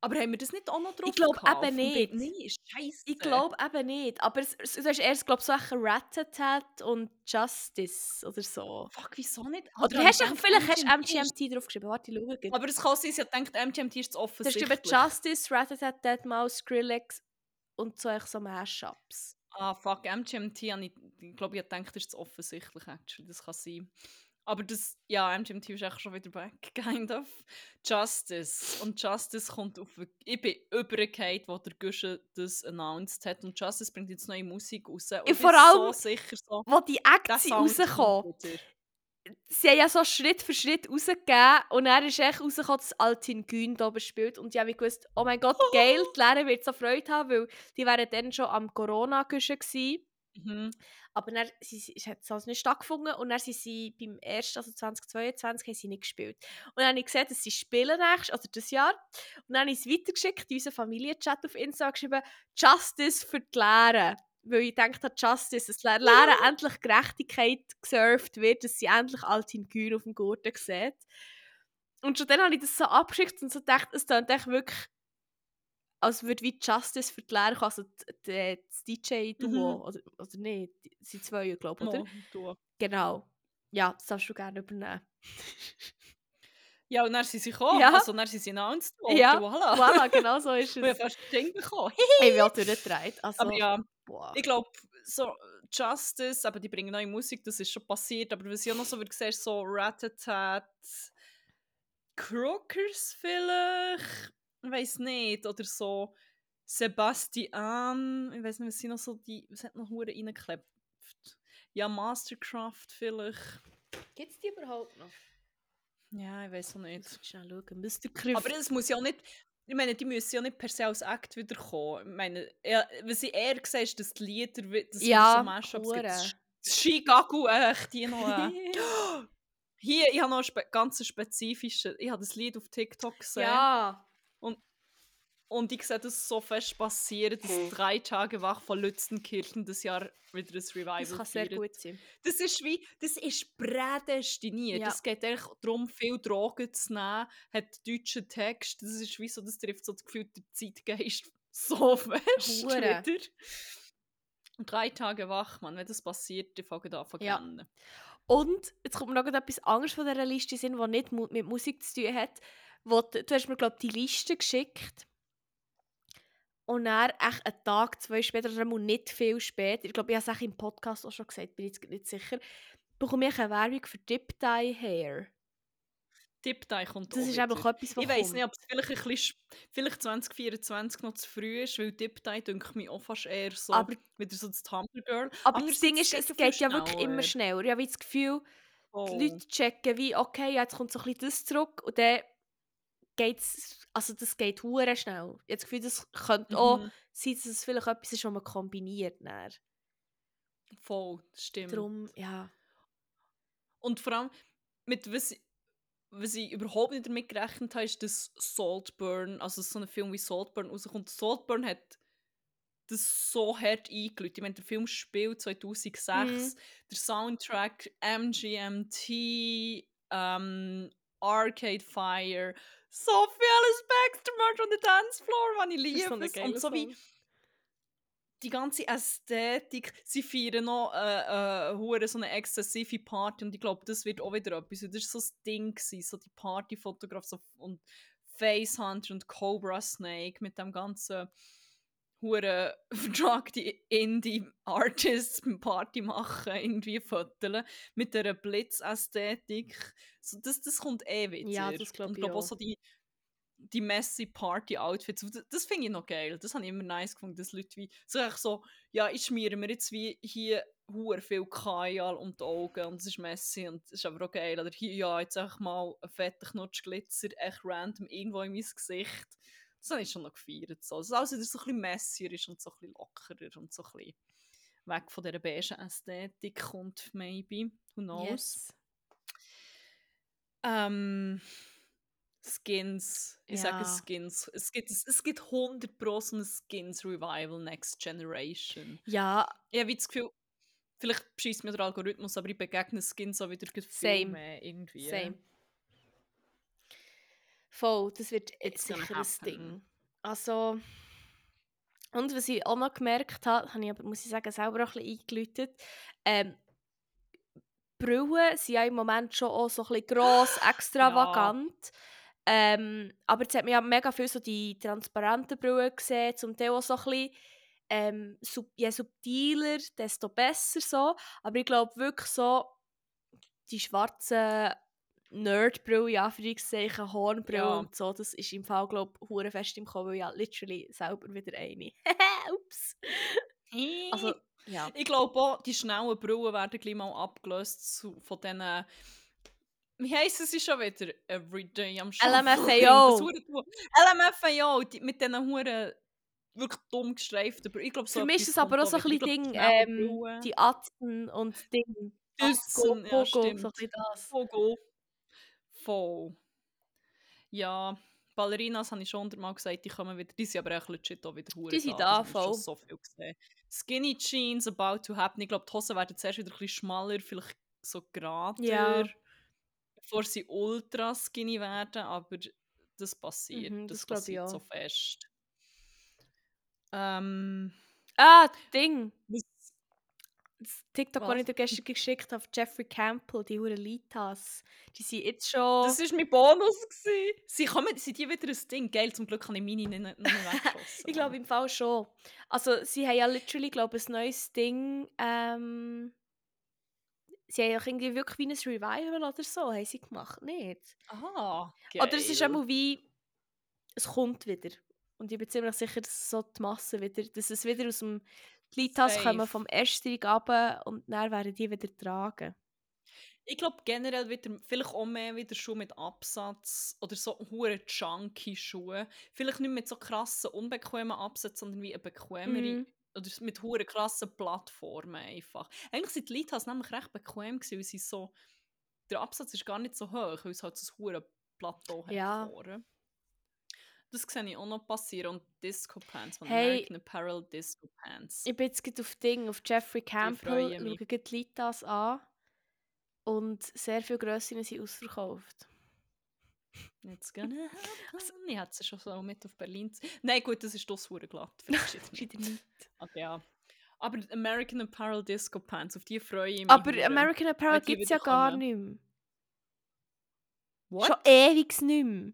aber haben wir das nicht auch noch drauf Ich glaube eben nicht. Nein, scheiße. Ich glaube eben nicht. Aber es, es, du hast erst, glaube ich, Sachen Rat-Tat und Justice oder so. Fuck, wieso nicht? Oder habe hast du, vielleicht hast MGMT draufgeschrieben. Warte, ich schaue. Aber es kann sein, sie gedacht, MGMT ist zu Du hast offensichtlich. geschrieben Justice, Rat-Tat, Deadmau5, Skrillex und so, so Mashups. Ah, fuck, MGMT, habe ich, ich glaube, ich gedacht, das ist zu offensichtlich, actually. Das kann sein. Aber das, ja, MGMT ist echt schon wieder back, *laughs* kind of. Justice. Und Justice kommt auf, ich bin übergefallen, wo der Gusche das announced hat. Und Justice bringt jetzt neue Musik raus. Und ich vor allem- so sicher so, Wo die der Acts sie haben ja so Schritt für Schritt rausgegeben und dann ist echt rausgekommen, dass Altin Gün da spielt und ich habe gewusst, oh mein Gott, *laughs* geil, die Lehrer wird so Freude haben, weil die wären dann schon am corona gewesen. Mhm. Aber dann sie, sie, es hat sonst nicht stattgefunden und dann sind sie beim ersten, also 2022, haben sie nicht gespielt. Und dann habe ich gesehen, dass sie spielen nächstes, oder das Jahr. Und dann habe ich es weitergeschickt in unseren Familienchat auf Insta geschrieben, Justice für die Lehrer. Weil ich gedacht habe, Justice, dass der Lehrer *laughs* endlich Gerechtigkeit gesurft wird, dass sie endlich Altin Gün auf dem Gurten sieht. Und schon dann habe ich das so abgeschickt und so gedacht, es klingt echt wirklich als würde wie Justice für die Lehrer kommen, also das DJ-Duo, Mhm. oder, oder nicht, sie sind zwei, glaube ich, oder? Du. Genau. Ja, das darfst du gerne übernehmen. *laughs* Ja, und dann sind sie gekommen. Ja. Also, dann sind sie announced worden. Ja, Voilà. Voilà, genau so ist Und *laughs* ich habe es. fast ein Ding bekommen. Ich auch durchgedreht. Also, Aber ja, boah. ich glaube, so Justice, aber die bringen neue Musik, das ist schon passiert. Aber was ich auch noch so würde sehen, so Ratatat, Crookers vielleicht, ich weiß nicht, oder so Sebastian, ich weiß nicht, was sind noch so die, was hat noch Hure reingeklebt? Ja, Mastercraft vielleicht. Gibt es die überhaupt noch? Ja, ich weiß auch nicht. Schnell schauen. Mr. Aber es muss ja auch nicht. Ich meine, die müssen ja nicht per se als Act wiederkommen. Ich meine, ja, was ich eher sehe, ist, dass die Lieder, es Ja, so Mashups gibt. Das das Skigagu, echt, die noch. Äh. *laughs* Hier, ich habe noch einen spe ganz spezifischen. Ich habe das Lied auf TikTok gesehen. ja. Und ich sehe das so fest passieren, dass Mhm. drei Tage wach von Lützenkirchen das Jahr wieder ein Revival Das kann sehr gut sein. Das ist wie, das ist prädestiniert. Ja. Es geht eigentlich darum, viel Drogen zu nehmen, hat deutschen Text. Das ist wie so, das trifft so das Gefühl, der Zeitgeist *laughs* so fest Hure. wieder. Und drei Tage wach, man, wenn das passiert, die fangen an zu Ja. Und jetzt kommt mir noch etwas anderes von dieser Liste sind, was nicht mit Musik zu tun hat. Wo du, hast mir, glaube die Liste geschickt. Und dann, echt einen Tag, zwei später, oder nicht viel später, ich glaube, ich habe es im Podcast auch schon gesagt, bin jetzt grad nicht sicher, bekomme ich eine Werbung für Dip Dye Hair. Dip Dye kommt Das ist einfach etwas, was Ich weiß nicht, ob es vielleicht ein bisschen, vielleicht 2024 noch zu früh ist, weil Dip Dye denke mich auch fast eher so, Aber- wieder so das Tumblr Girl. Aber das Andererseits Ding ist, es geht ja wirklich immer schneller. Ich habe das Gefühl, Oh. die Leute checken wie, okay, jetzt kommt so ein bisschen das zurück und dann geht's, also das geht hure schnell. Ich habe das Gefühl, das könnte auch Mhm. sein, dass es vielleicht etwas ist, was man kombiniert. Dann. Voll, stimmt. Darum, ja. Und vor allem, mit was, ich- was ich überhaupt nicht damit gerechnet habe, ist, dass Saltburn, also so ein Film wie Saltburn rauskommt. Saltburn hat das so hart eingelöst. Ich meine, der Film spielt 2006. Mhm. Der Soundtrack MGMT, ähm, Arcade Fire, so vieles Baxter-Merch on the Dancefloor, was ich Das ist liebe. es. Und so wie die ganze Ästhetik, sie feiern noch äh, äh, hure so eine exzessive Party und ich glaube, das wird auch wieder etwas. Das war so das Ding, gewesen, so die Partyfotografie so, und Facehunter und Cobra Snake mit dem ganzen hure vertragte Indie-Artists beim Party machen, irgendwie foteln, mit dieser Blitzästhetik. So, das, das kommt eh wieder. Ja, das glaub Und ich glaub auch auch. so die die messy Party-Outfits. Das, das finde ich noch geil. Das habe ich immer nice gefunden, dass Leute wie so, so ja, ich schmiere mir jetzt wie hier hure viel Kajal um die Augen und es ist messy und es ist aber auch geil. Oder hier, ja, jetzt einfach mal ein fetter Knutsch Glitzer, echt random irgendwo in mein Gesicht. Das habe ich schon noch gefeiert. So. Also, dass es so ein bisschen messier ist und so ein bisschen lockerer und so ein bisschen weg von dieser beigen Ästhetik kommt, maybe. Who knows? Yes. Ähm, Skins. Ich Ja. sage Skins. Es gibt, es gibt 100% so ein Skins-Revival Next Generation. Ja, Ich habe das Gefühl, vielleicht schießt mir der Algorithmus, aber ich begegne Skins auch wieder viel Same. mehr irgendwie. same. Voll, das wird jetzt sicher ein. Ding. Also, und was ich auch noch gemerkt habe, habe ich aber, muss ich sagen, selber auch ein bisschen eingeläutet, ähm, Brillen sind ja im Moment schon auch so ein bisschen gross, *gasps* extravagant. Ähm, aber jetzt hat man ja mega viel so die transparenten Brillen gesehen, zum Teil auch so ein bisschen, ähm, sub je subtiler, desto besser so. Aber ich glaube wirklich so, die schwarzen Nerdbrille, in Anführungszeichen, Hornbrille Ja. und so, das ist im Fall, glaube ich, fest im Kommen, weil ja literally selber wieder eine. *laughs* Ups. Also, ja. Ich glaube auch, die schnellen Brillen werden gleich mal abgelöst von diesen. Wie heissen sie schon wieder? Everyday am LMFAO. *laughs* Das hure- LMFAO, die, mit diesen Huren wirklich dumm gestreiften Brillen. Ich glaube, so Für mich ist es aber auch so ein bisschen glaub, Ding, ähm, die Atzen und Ding. Atzen, ja, Pogo, stimmt. so ein bisschen das. Voll. Voll. Ja, Ballerinas habe ich schon hundertmal gesagt, die kommen wieder. Die sind aber auch legit auch wieder Die sind das da, voll. so viel gesehen. Skinny Jeans about to happen. Ich glaube, die Hosen werden zuerst wieder ein bisschen schmaler, vielleicht so gerader, Ja. bevor sie ultra skinny werden, aber das passiert. Mhm, das, das ich passiert so fest. Ähm, Ah, Ding. was, Das TikTok, Was? das ich dir gestern geschickt habe, Jeffrey Campbell, die Huren Litas. Die sind jetzt schon... das war mein Bonus. Gewesen. Sie kommen, sind die wieder ein Ding? Geil, zum Glück habe ich meine nicht, nicht mehr *laughs* weggeschossen. Ich glaube im Fall schon. Also sie haben ja literally, glaube ich, ein neues Ding. Ähm, sie haben ja irgendwie wirklich wie ein Revival oder so, haben sie gemacht, nicht? Aha, Oder es ist geil. einmal wie, es kommt wieder. Und ich bin ziemlich sicher, dass so die Masse wieder, dass es wieder aus dem Litas Safe. kommen vom Estrich runter und dann werden die wieder tragen. Ich glaube generell wieder, vielleicht auch mehr wieder Schuhe mit Absatz oder so hure chunky Schuhe. Vielleicht nicht mit so krassen, unbequemen Absätzen, sondern wie eine bequemere Mhm. oder mit hure krassen Plattformen einfach. Eigentlich sind die Litas nämlich recht bequem gewesen, weil sie so, der Absatz ist gar nicht so hoch, weil es halt so ein hure Plateau hat Ja. vorne. Das sehe ich auch noch passieren. Und Disco Pants, von Hey. American Apparel Disco Pants. Ich bin jetzt auf Ding, auf Jeffrey Campbell, schaue die Litas an. Und sehr viele Grössinnen sind ausverkauft. Jetzt gonna *laughs* happen. Ich hätte sie schon so mit auf Berlin. Nein, gut, das ist das hure glatt. Vielleicht Wieder nicht. Aber ja. Aber American Apparel Disco Pants, auf die freue ich mich. Aber hure. American Apparel gibt es ja wieder gar nicht mehr. What? Schon ewig nicht mehr.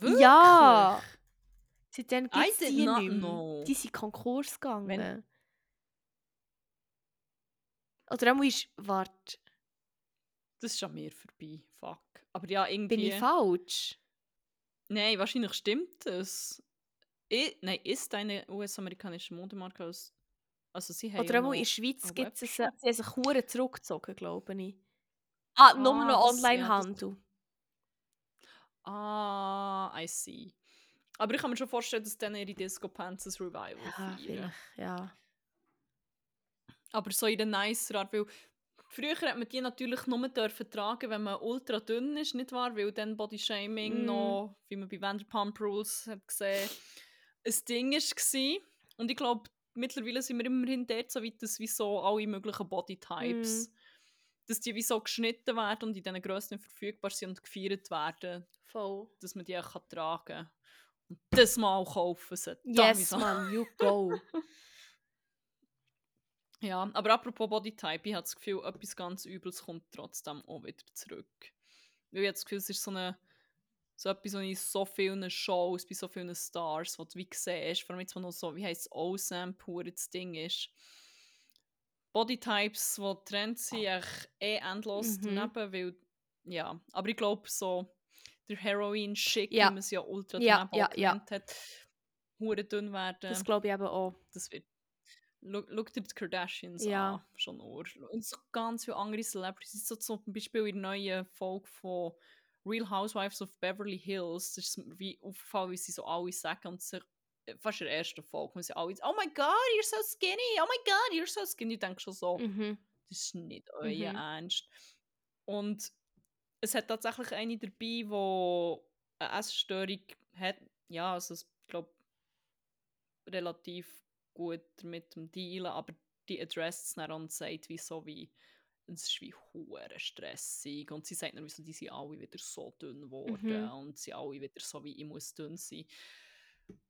Wirklich? Ja! Seitdem gibt es die nicht mehr. know. Die sind Konkurs gegangen. Wenn- Oder einmal ist... Warte, Das ist an mir vorbei. Fuck. Aber ja, irgendwie. bin ich falsch? Nein, wahrscheinlich stimmt es. I nein, ist eine US-amerikanische Modemarke aus. Also sie haben. Oder ja in der Schweiz gibt es... Sie haben sich zurückgezogen, glaube ich. Ah, nur Ah, noch das- ja, das- Onlinehandel. Ah, I see. Aber ich kann mir schon vorstellen, dass dann ihre Disco Pants ein Revival Ja, feiern. vielleicht, ja. Aber so in der nicer Art, weil früher hat man die natürlich nur dürfen tragen, wenn man ultra dünn ist, nicht wahr? Weil dann Bodyshaming Mm. noch, wie man bei Vanderpump Rules hat gesehen, ein Ding war. Und ich glaube, mittlerweile sind wir immerhin dort so weit, dass wie so alle möglichen Bodytypes, dass die wie so geschnitten werden und in diesen Grössen verfügbar sind und gefeiert werden, Voll. dass man die auch kann tragen kann. Und das mal kaufen sie. Yes, man, you go. *laughs* Ja, aber apropos Bodytype, ich habe das Gefühl, etwas ganz Übles kommt trotzdem auch wieder zurück. Weil ich habe das Gefühl, es ist so, eine, so etwas, was in so vielen Shows, bei so vielen Stars, was du wie siehst, vor allem jetzt, wo noch so, wie heisst es, OSAM pur das Ding ist. Bodytypes, die Trends sind, echt eh endlos Mhm. daneben, weil, ja, aber ich glaube so, der Heroin-Schick, Ja. wie man es ja ultra Ja, daneben ja, ja. hat, hure dünn werden. Das glaube ich eben auch. das wird. Schau schau dir die Kardashians Ja. an, schon nur. Und so ganz viele andere Celebrities. So zum Beispiel in der neuen Folge von Real Housewives of Beverly Hills. Das ist mir wie aufgefallen, wie sie so alle sagen und sich fast in der ersten Folge, wo sie alle Oh my God, you're so skinny! Oh my God, you're so skinny! Ich denke schon so, Mhm. das ist nicht euer Mhm. Ernst. Und es hat tatsächlich eine dabei, die eine Essstörung hat. Ja, also ich glaube, relativ gut damit dem Dealen, aber die adresst es dann und sagt, wie so wie es ist wie hure stressig und sie sagt dann, wieso die sind alle wieder so dünn geworden Mhm. und sie alle wieder so wie ich muss dünn sein.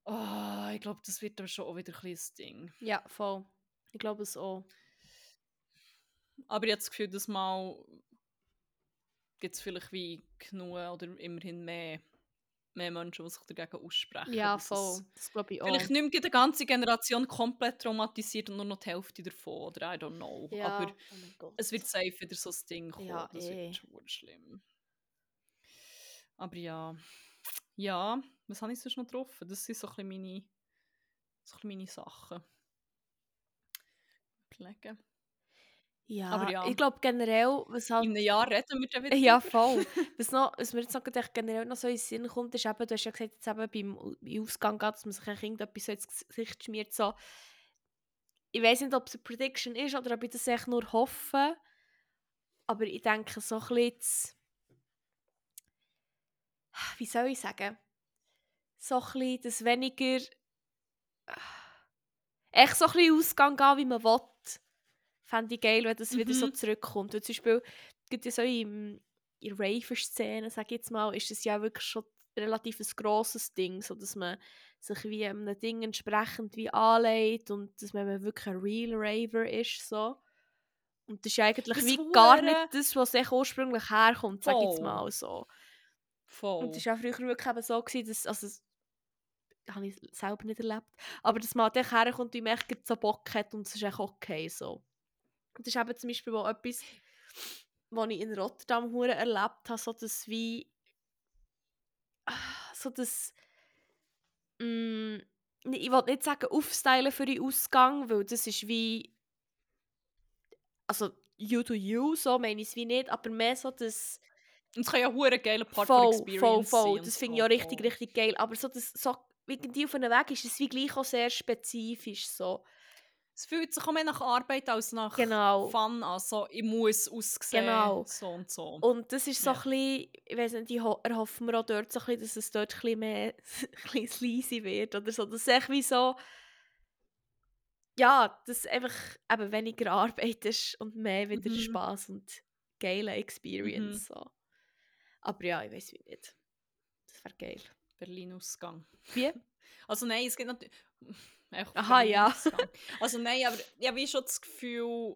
Ah, ich glaube, das wird dann schon auch wieder ein ein Ding. Ja, voll. Ich glaube es auch. Aber ich habe das Gefühl, dass mal gibt es vielleicht wie genug oder immerhin mehr, mehr Menschen, die sich dagegen aussprechen. Ja, voll. Das glaube ich auch. Vielleicht nicht mehr die ganze Generation komplett traumatisiert und nur noch die Hälfte davon. Oder I don't know. ja. Aber oh es wird safe wieder so ein Ding kommen. Ja, das eh. wird schon schlimm. Aber ja. Ja, was habe ich sonst noch getroffen? Das sind so ein bisschen meine, so ein bisschen meine Sachen. Überlegen. ja, aber ja. ich glaube generell, was halt... In einem Jahr reden wir dann wieder Ja, voll. Was, noch, was mir jetzt noch generell noch so in den Sinn kommt, ist eben, du hast ja gesagt, jetzt eben beim Au- im Ausgang geht, dass man sich irgendetwas so ins Gesicht schmiert. So. Ich weiß nicht, ob es eine Prediction ist oder ob ich das echt nur hoffe. Aber ich denke so ein bisschen, wie soll ich sagen, so ein bisschen, dass weniger echt so ein bisschen Ausgang gehen, wie man will. Fände ich geil, wenn das wieder so Mhm. zurückkommt. Weil zum Beispiel, gibt ja so in, in Raver-Szenen, sage ich jetzt mal, ist das ja wirklich schon relativ ein grosses Ding, so dass man sich wie einem Ding entsprechend wie anlegt und dass man wirklich ein Real Raver ist, so. Und das ist eigentlich Das wie gar nicht das, was ursprünglich herkommt, sage ich jetzt Voll. mal so. Voll. Und es war auch früher wirklich eben so, gewesen, dass, also, das habe ich selber nicht erlebt, aber dass man echt herkommt und gerade so Bock hat und es ist echt okay so. Und das ist eben zum Beispiel auch etwas, was ich in Rotterdam erlebt habe, so dass wie ah, so das mm, ich will nicht sagen aufstylen für den Ausgang, weil das ist wie also you to you, so meine ich es wie nicht, aber mehr so das Und es kann ja hure geile Part voll, Experience voll, voll. Das finde ich auch richtig, richtig geil. Aber so, das, so irgendwie auf einem Weg ist es wie gleich auch sehr spezifisch. So. Es fühlt sich auch mehr nach Arbeit als nach Genau. Fun an. So, ich muss aussehen, Genau. so und so. Und das ist so Ja. ein bisschen, ich weiß nicht, ich ho erhoffen wir auch dort so ein bisschen, dass es dort ein bisschen mehr *laughs* ein bisschen wird oder so. Dass es echt wie so, ja, dass einfach eben weniger *laughs* Arbeit ist und mehr wieder Mhm. Spaß und geile Experience. So. Aber ja, ich weiß wie nicht. Das wäre geil. Berlin-Ausgang. Wie? *laughs* Also nein, es gibt natürlich... *laughs* Aha, ja. *laughs* Also nein, aber ich habe wie schon das Gefühl...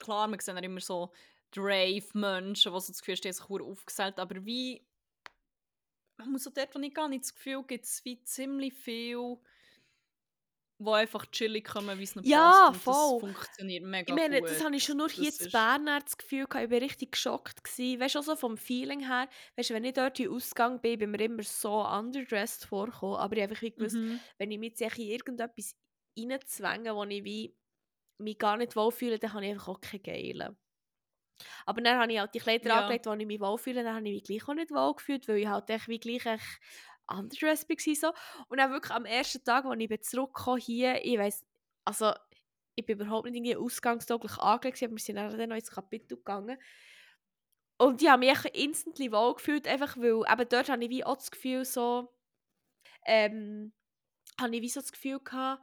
Klar, wir sehen ja immer so Drave-Menschen, die so das Gefühl haben, sich aufgesellt, aber wie... Man muss auch dort, wo ich gehe, nicht das Gefühl, gibt es wie ziemlich viel, die einfach chillig kommen, wie es ihnen Ja, passt. voll. Das funktioniert mega Ich meine, gut. das habe ich schon nur hier Das in Bern das Gefühl gehabt, ich war richtig geschockt. Gewesen. Weißt du, auch so vom Feeling her, weißt du, wenn ich dort in den Ausgang bin, bin mir immer so underdressed vorgekommen. Aber ich habe einfach gewusst, Mhm. wenn ich mich jetzt in irgendetwas reinzwänge, wo ich wie mich gar nicht wohlfühle, dann habe ich einfach auch keine geile. Aber dann habe ich halt die Kleider Ja. angelegt, wo ich mich wohlfühle, dann habe ich mich gleich auch nicht wohlgefühlt, weil ich halt echt wie gleich echt underdressed war. So. Und dann wirklich am ersten Tag, als ich zurückgekommen hier, ich weiss, also ich bin überhaupt nicht irgendwie ausgangstauglich angelegt, aber wir sind dann noch ins Kapitel gegangen. Und ich habe mich instantly wohl gefühlt, einfach weil eben dort habe ich wie auch das Gefühl so, ähm, habe ich wie so das Gefühl gehabt,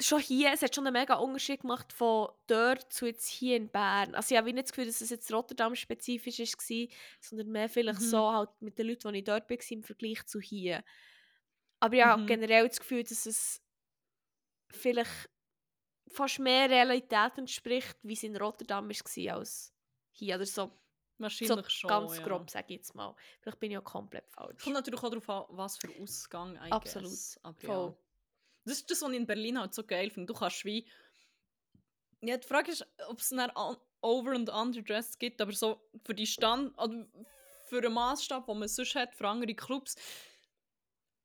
schon hier, es hat schon einen mega Unterschied gemacht von dort zu jetzt hier in Bern. Also ich habe nicht das Gefühl, dass es jetzt Rotterdam-spezifisch war, sondern mehr vielleicht Mhm. so halt mit den Leuten, die ich dort war, im Vergleich zu hier. Aber ich habe Mhm. generell das Gefühl, dass es vielleicht fast mehr Realität entspricht, wie es in Rotterdam war, als hier. Oder so, so Wahrscheinlich schon, ganz ja. grob, sage ich jetzt mal. Vielleicht bin ich auch komplett falsch. kommt natürlich auch darauf an, was für Ausgang I Absolut, guess. Aber voll. Ja. Das ist das, was ich in Berlin halt so geil finde. Du kannst wie Ja, die Frage ist, ob es dann over- und underdressed gibt, aber so für die Stand... Oder für einen Maßstab, den man sonst hat, für andere Clubs,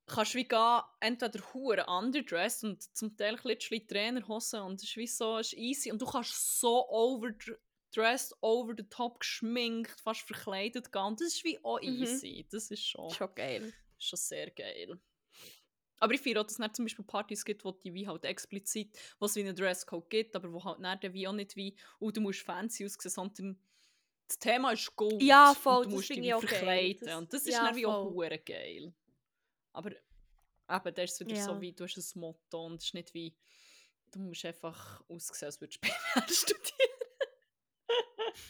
kannst du wie gehen, entweder hure underdressed und zum Teil klitschli Trainerhosen und es ist wie so, ist easy und du kannst so overdressed, over the top geschminkt, fast verkleidet gehen und das ist wie auch Mhm. easy, das ist schon, Schon geil. schon sehr geil. Aber ich finde auch, dass es nicht zum Beispiel Partys gibt, wo die wie halt explizit, wo es wie einen Dresscode gibt, aber wo halt dann der wie auch nicht wie, oh, du musst fancy aussehen, sondern das Thema ist gut. Ja, und voll, du das musst dich verkleiden. Das- und das ist ja, dann wie auch hure geil. Aber eben, da ist wieder Ja. so wie, du hast ein Motto und es ist nicht wie, du musst einfach aussehen, als würdest du BWL *laughs* studieren.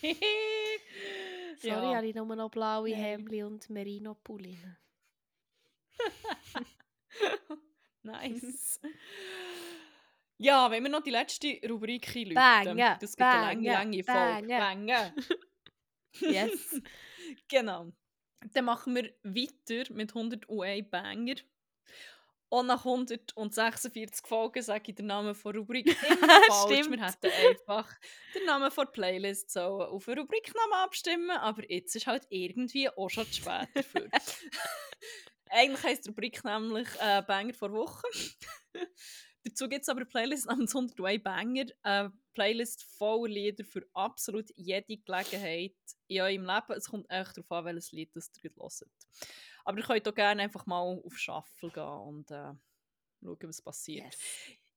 *laughs* Sorry, Ja. habe ich nur noch blaue. Hemdli und Merino-Pulli. *laughs* *laughs* Nice. Ja, wenn wir noch die letzte Rubrik einläuten. Bangen, Das gibt eine lange, bangen, lange Folge. bangen. Bangen. *laughs* Yes. *laughs* genau. Dann machen wir weiter mit 101 Banger. Und nach 146 Folgen sage ich den Namen von Rubrik immer falsch. Wir hätten einfach den Namen von der Playlist so auf einen Rubriknamen abstimmen, aber jetzt ist halt irgendwie auch schon zu spät dafür. Eigentlich heisst die Rubrik nämlich äh, Banger vor Woche. *laughs* Dazu gibt es aber eine Playlist namens 101 Banger. Eine Playlist voller Lieder für absolut jede Gelegenheit in eurem Leben. Es kommt echt darauf an, welches Lied das ihr hört. Aber ihr könnt auch gerne einfach mal auf Shuffle gehen und äh, schauen, was passiert. yes.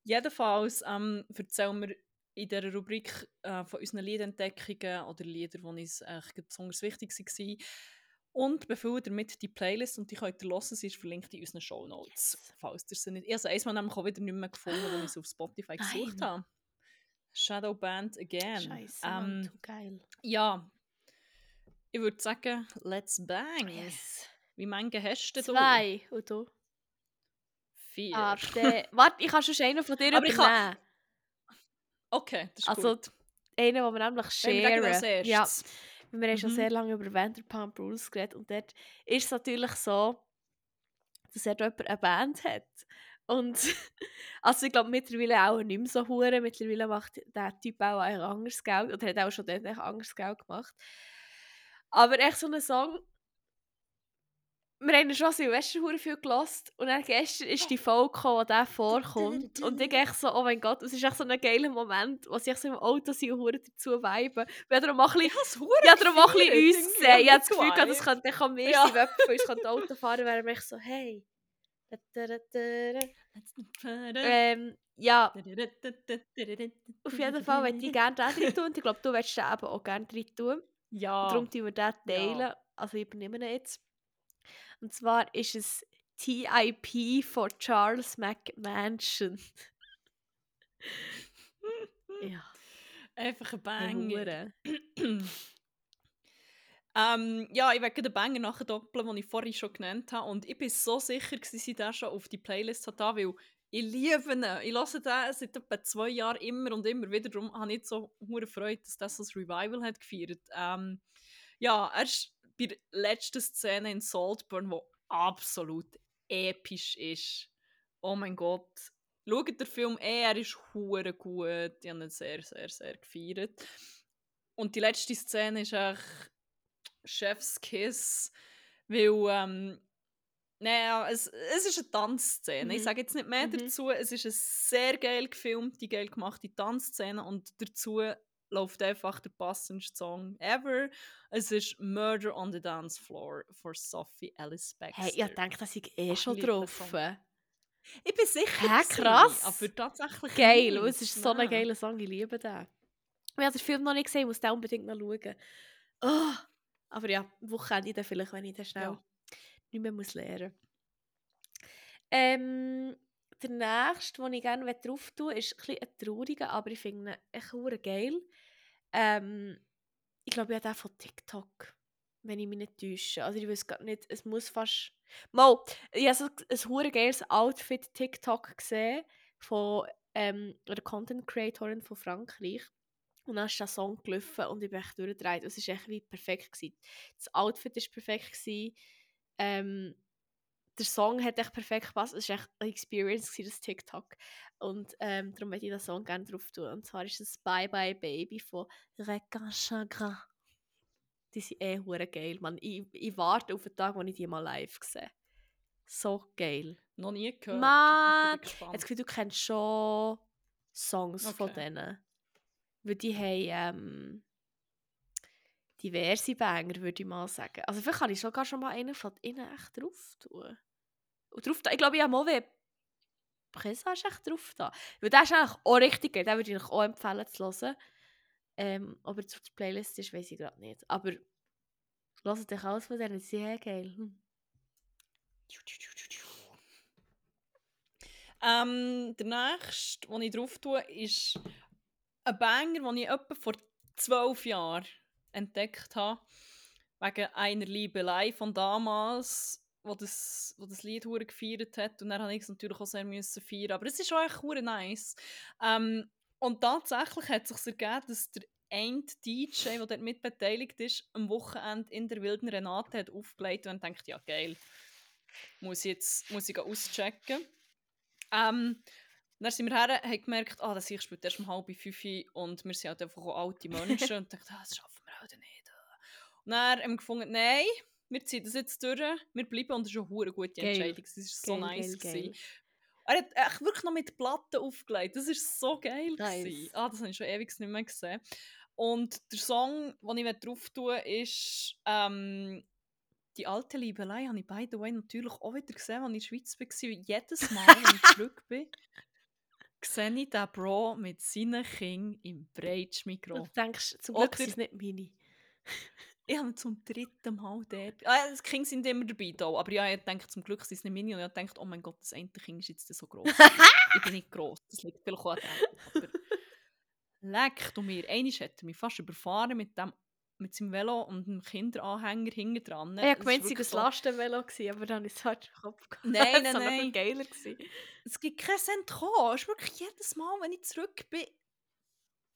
Jedenfalls ähm, erzählen wir in dieser Rubrik äh, von unseren Liedentdeckungen oder Lieder, die uns gerade besonders wichtig waren. Und befüllen damit die Playlist und die könnt ihr hören, sie ist verlinkt in unseren Show Notes. Yes. Falls ihr sie nicht... Ich habe sie nämlich auch wieder nicht mehr gefunden, als ich sie auf Spotify gesucht Nein. habe. Shadow Band Again. Scheiße, Mann, ähm, zu geil. ja, ich würde sagen, let's bang. Yes. Wie viele hast du? Zwei. Und du? Vier. Ah. *laughs* Warte, ich kann schon einen von dir Aber übernehmen. Okay, das ist Also, gut. einen, den wir nämlich sharen. Ja, erstes. wir haben schon Mhm. sehr lange über Vanderpump Rules geredet und dort ist es natürlich so, dass er jemand eine Band hat. Und *laughs* also ich glaube mittlerweile auch nicht mehr so hure. Mittlerweile macht der Typ auch ein anderes Geld oder hat auch schon dort anderes Geld gemacht. Aber echt so ein Song, wir haben schon Silvester viel gelost und dann gestern ist die Folge gekommen, der vorkommt und ich echt so, oh mein Gott, es ist echt so ein geiler Moment, wo sie echt so im Auto sind und dazu viben. Wir haben darum auch ein bisschen ja, darum auch ein bisschen uns gesehen. Ich habe das Gefühl, gehabt, das könnte mehr Ja. sein, wenn von uns könnte Auto fahren wäre echt so, hey. Ähm, ja, auf jeden Fall möchte ich gerne den drin tun. Und ich glaube, du willst den eben auch gerne drin tun. Ja. Darum tun wir den teilen. Also ich übernehme ihn jetzt. Und zwar ist es TIP von Charles McMansion. *laughs* ja, Einfach ein ein Banger. *clears throat* Ähm, ja, ich werde den Banger nachher doppeln, den ich vorhin schon genannt habe. Und ich bin so sicher, dass sie den schon auf die Playlist hat, weil ich liebe ihn. Ich höre den seit etwa zwei Jahren immer und immer wieder. Darum habe ich so hure Freude, dass das das Revival hat gefeiert. Ähm, ja, er ist bei der letzten Szene in Saltburn, wo absolut episch ist. Oh mein Gott. Schaut den Film eh, er ist hure gut. Ich habe ihn sehr, sehr, sehr gefeiert. Und die letzte Szene ist echt Chef's Kiss, weil ähm, naja, es, es ist eine Tanzszene. Ich Mhm. sage jetzt nicht mehr Mhm. dazu. Es ist eine sehr geil gefilmte, geil gemachte Tanzszene und dazu läuft einfach der passendste Song ever. Es ist Murder on the Dance Floor von Sophie Ellis Baxter. Hey, ich dachte, das ist eh Ach, schon ich den drauf. Ich bin sicher. Hä, krass. Aber tatsächlich. Geil, nicht. es ist so ein geiler Song, ich liebe den. Ich habe den Film noch nicht gesehen, ich muss den unbedingt noch schauen. Oh, aber ja, Wochenende dann vielleicht, wenn ich den schnell Ja. nicht mehr muss lernen ähm, Der nächste, den ich gerne drauf tun ist ein, bisschen trauriger, aber ich finde ihn echt geil. Ähm, ich glaube, ich habe den von TikTok, wenn ich mich nicht täusche. Also ich weiß gar nicht, es muss fast... Mal, ich habe so ein verdammt geiles Outfit TikTok gesehen von ähm, einer Content Creatorin von Frankreich. Und dann ist der Song gelaufen und ich bin echt durchgedreht. Es war echt wie perfekt. Gewesen. Das Outfit war perfekt. Gewesen. Ähm, der Song hat echt perfekt gepasst. Es war echt eine Experience, das TikTok. Und ähm, darum möchte ich den Song gerne drauf tun. Und zwar ist es Bye Bye Baby von Regan Chagrin. Die sind eh hure geil, man. Ich, ich warte auf den Tag, wo ich die mal live sehe. So geil. Noch nie gehört. Mann! Jetzt Gefühl, du kennst schon Songs von Okay. denen. Weil die haben ähm, diverse Banger, würde ich mal sagen. Also vielleicht kann ich sogar schon mal einen von ihnen echt drauf tun. Drauf da, ich glaube, ich habe Mauvais Présage echt drauf da. Weil der ist eigentlich auch richtig. Den würde ich euch auch empfehlen zu hören. Ähm, ob er zu der Playlist ist, weiß ich gerade nicht. Aber hört euch alles von denen, sehr geil. Hm. Ähm, der nächste, den ich drauf tue, ist ein Banger, den ich etwa vor zwölf Jahren entdeckt habe. Wegen einer Liebelei von damals, wo das, wo das Lied hure gefeiert hat. Und dann habe ich es natürlich auch sehr müssen feiern. Aber es ist auch echt hure nice. Ähm, und tatsächlich hat es sich ergeben, dass der ein DJ, der dort mit beteiligt ist, am Wochenende in der Wilden Renate hat aufgelegt und denkt, ja geil, muss ich jetzt muss ich auschecken. Ähm, dann sind wir her, haben gemerkt, ah, das ich spielt erst um halb fünf und wir sind halt einfach alte Menschen und dachten, ah, das schaffen wir halt nicht. Und dann haben wir gefunden, nein, wir ziehen das jetzt durch, wir bleiben und das ist eine hure gute. Entscheidung. Es war so Geil, nice. geil, geil. Er hat echt wirklich noch mit Platten aufgelegt. Das ist so geil. Nice. gewesen. Ah, das habe ich schon ewig nicht mehr gesehen. Und der Song, den ich drauf tue, ist ähm, «Die alte Liebelei». Habe ich, by the way, natürlich auch wieder gesehen, als ich in der Schweiz war. Jedes Mal, wenn ich *laughs* zurück bin, sehe ich den Bro mit seinen Kindern im Breitschmikro. Du denkst, zum Glück Oder- sind es nicht meine. Ich habe zum dritten Mal dort. Ah, die Kinder sind immer dabei, da, aber ja, ich denke, zum Glück sind es nicht meine. Und ich denke, oh mein Gott, das eine Kind ist jetzt so groß. *laughs* ich bin nicht groß, das liegt vielleicht auch an dem. Aber leck du mir. Einmal hat er mich fast überfahren mit, dem, mit seinem Velo und einem Kinderanhänger hinten dran. Ich habe gemeint, es war ein Lastenvelo, gewesen, aber dann ist es halt im Kopf gehabt. Nein, *laughs* Das nein, war noch viel nein. geiler. gewesen. Es gibt keinen Cent. Es ist wirklich jedes Mal, wenn ich zurück bin,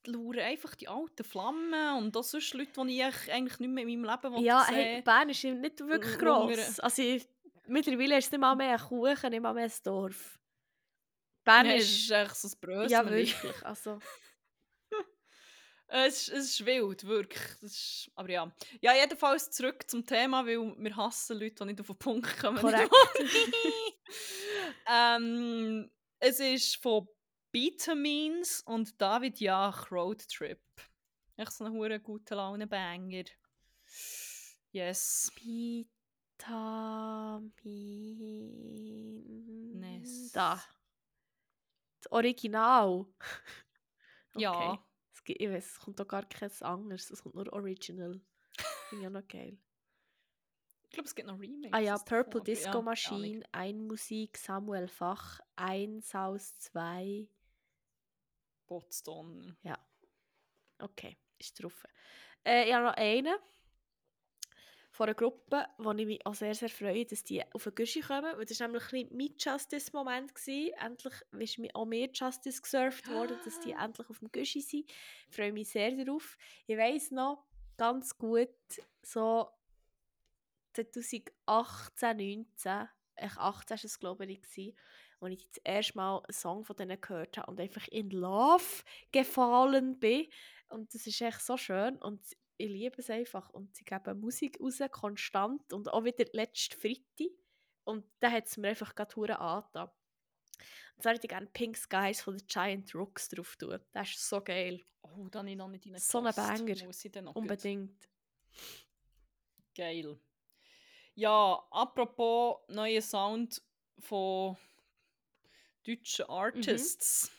lauern einfach die alten Flammen und auch sonst Leute, die ich eigentlich- nicht mehr in meinem Leben will Ja, hey, Bern ist nicht wirklich gross. Also, ich- mittlerweile ist es nicht mal mehr ein Kuchen, nicht mal mehr ein Dorf. Bern es ist... ist echt so ein Brösel. Ja, *laughs* wirklich. Also, Es, ist- es ist wild, wirklich. Das ist, aber ja. Ja, jedenfalls zurück zum Thema, weil wir hassen Leute, die nicht auf den Punkt kommen. Korrekt. *laughs* ähm, es ist von Vitamins und David Jach Road Trip. Echt so ein hure gute Laune Banger. Yes. Vitamin... Ness. Da. Das Original. *laughs* Ja. Es gibt, ich weiß, es kommt doch gar kein anderes. Es kommt nur Original. Finde ich auch noch geil. Ich glaube, es gibt noch Remakes. Ah ja, Purple ja, Disco. Machine, Ein Musik, Samuel Fach, Ein Saus 2. Botstone. Ja. Okay, ist drauf. Äh, ich habe noch einen von einer Gruppe, wo ich mich auch sehr, sehr freue, dass die auf den Gushi kommen. Weil das war nämlich ein mein Justice-Moment. Endlich ist mir auch mehr Justice gesurft worden, dass die *gasps* endlich auf dem Gushi sind. Ich freue mich sehr darauf. Ich weiss noch ganz gut, so 2018, 19, echt 18 war es glaube ich, als ich das erste Mal einen Song von denen gehört habe und einfach in Love gefallen bin. Und das ist echt so schön und ich liebe es einfach. Und sie geben Musik raus, konstant und auch wieder letzte Freitag. Und da hat es mir einfach gerade hure angetan. Und zwar hätte ich gerne Pink Skies von den Giant Rooks drauf tun. Das ist so geil. Oh, da habe ich noch nicht reingepasst. So ein Banger. Muss ich dann noch gut- Unbedingt. Geil. Ja, apropos neuer Sound von deutschen Artists.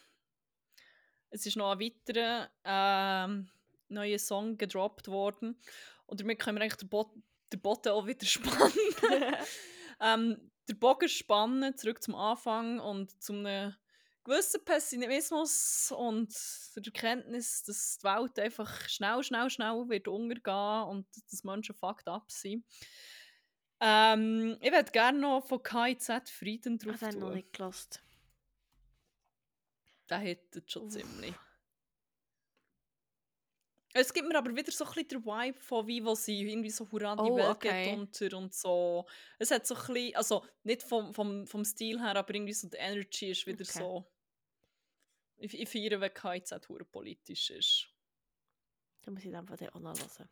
Es ist noch ein weiterer ähm, neuer Song gedroppt worden. Und damit können wir eigentlich den, Bo den Boden auch wieder *laughs* spannen. *laughs* ähm, der Bogen spannen, zurück zum Anfang und zum einem gewissen Pessimismus und der Erkenntnis, dass die Welt einfach schnell, schnell, schnell wird untergehen und dass Menschen fucked up sind. Ähm, ich würde gerne noch von KIZ Frieden drauf Das habe ich noch tun. nicht gelost. Der hittet schon Uff. ziemlich. Es gibt mir aber wieder so ein bisschen den Vibe von wie, wo sie irgendwie so «Hurra, die Oh, Welt okay. geht unter» und so. Es hat so ein bisschen, also nicht vom, vom, vom Stil her, aber irgendwie so die Energy ist wieder Okay. so... Ich, ich feiere, wenn hure politisch ist. Da muss ich dann von dir auch noch hören.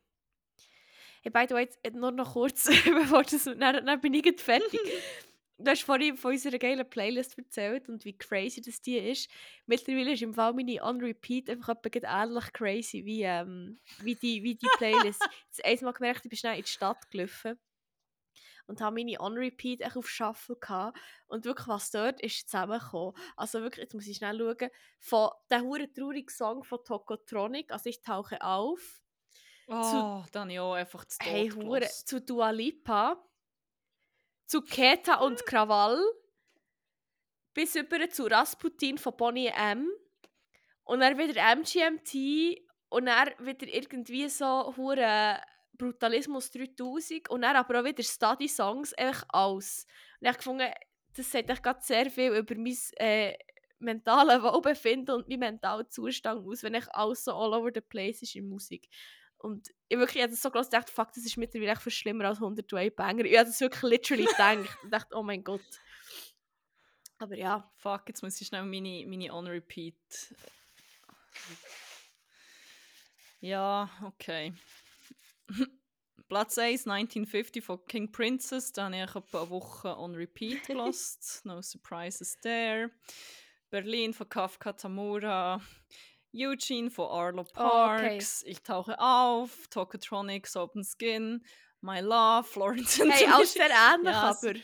Hey, by the way, jetzt, nur noch kurz, *laughs* bevor das, dann, dann bin ich fertig. *laughs* Du hast vorhin von unserer geilen Playlist erzählt und wie crazy das die ist. Mittlerweile ist im Fall meine On Repeat einfach ähnlich crazy wie, ähm, wie, die, wie die Playlist. *laughs* Jetzt einmal gemerkt, ich bin schnell in die Stadt gelaufen und habe meine On Repeat auf Shuffle gehabt. Und wirklich, was dort ist zusammengekommen. Also wirklich, jetzt muss ich schnell schauen, von der hure traurigen Song von Tokotronic, also ich tauche auf, Oh, dann ja einfach zu Hey, Hure, zu Dua Lipa, zu Keta und Krawall, bis über zu Rasputin von Bonnie M. Und dann wieder MGMT und dann wieder irgendwie so Hure Brutalismus 3000 und dann aber auch wieder Study Songs, einfach alles. Und ich gefunden, das sagt echt gerade sehr viel über mein äh, mentales Wohlbefinden und meinen mentalen Zustand aus, wenn ich alles so all over the place ist in Musik. Und ich wirklich, ich habe das so gehört, dachte, fuck, das ist mittlerweile echt viel schlimmer als 102 Banger. Ich habe das wirklich literally *laughs* gedacht. Ich dachte, oh mein Gott. Aber ja, Fuck, jetzt muss ich schnell meine, meine On-Repeat... Ja, okay. *laughs* Platz 1, 1950 von King Princess. Da habe ich etwa eine Woche on repeat *laughs* gelost. no surprises there. Berlin von Kafka Tamura. Eugene von Arlo Oh, okay. Parks. Ich tauche auf. Tokotronics Open Skin. My Love. Florence and hey, alles sehr ähnlich, Ja, es- aber...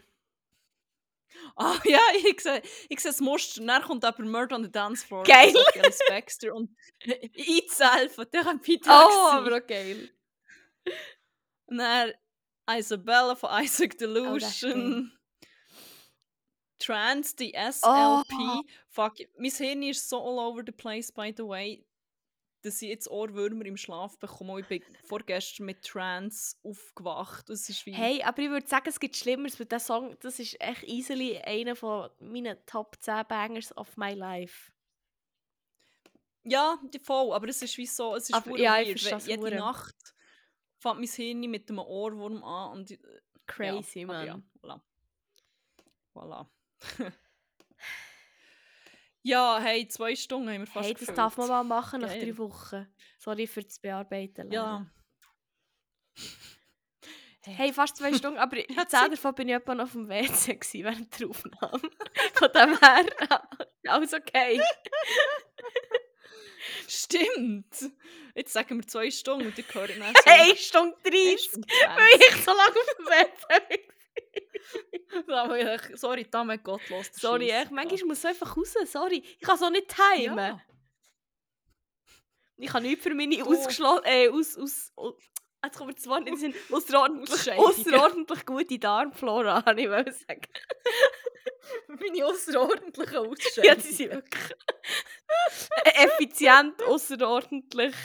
Ah *laughs* ja, ich sehe, ich sehe das Muster. Dann kommt aber Murder on the Dance Floor. Geil. Ellis Baxter und *laughs* Itzel von Therapie Oh, aber geil. Und dann Isabella von Isaac Oh. Delusion. Trans, die SLP. Oh. Fuck, mein Hirn ist so all over the place, by the way, dass ich jetzt Ohrwürmer im Schlaf bekomme. Ich bin vorgestern mit Trans aufgewacht. Das ist wie... Hey, aber ich würde sagen, es gibt Schlimmeres, weil der Song, das ist echt easily einer von meinen Top 10 Bangers of my life. Ja, die- voll, aber es ist wie so, es ist Aber ja, ich weird. Jede hure. Nacht fängt mein Hirn mit einem Ohrwurm an und... ich- Crazy, ja, man. Ja, voilà. Voilà. *laughs* ja, hey, zwei Stunden haben wir fast Hey, das gefüllt. darf man mal machen nach Geil. drei Wochen. Sorry für das Bearbeiten. Ja. Lara. Hey, fast zwei *laughs* Stunden, aber Ja, zehn davon bin ich etwa noch auf dem WC gewesen während der Aufnahme. *laughs* Von dem her, alles okay. Stimmt! Jetzt sagen wir zwei Stunden und ich höre so... Hey, Stunde 30, Stunde weil ich so lange auf dem WC bin. *laughs* 20. Aber ich- Sorry, damit gottlos. Sorry, ich, manchmal muss es einfach raus, sorry. Ich kann so nicht timen. Ja. Ich habe nichts für meine Du- ausgeschlossen, äh, aus, aus, aus, jetzt kommt das Wort nicht Sinn, *laughs* außerordentlich, Ausscheidungen. außerordentlich gute Darmflora, *laughs* habe ich wollte sagen. Meine außerordentlichen Ja, Ausscheidungen. die sind wirklich effizient, außerordentlich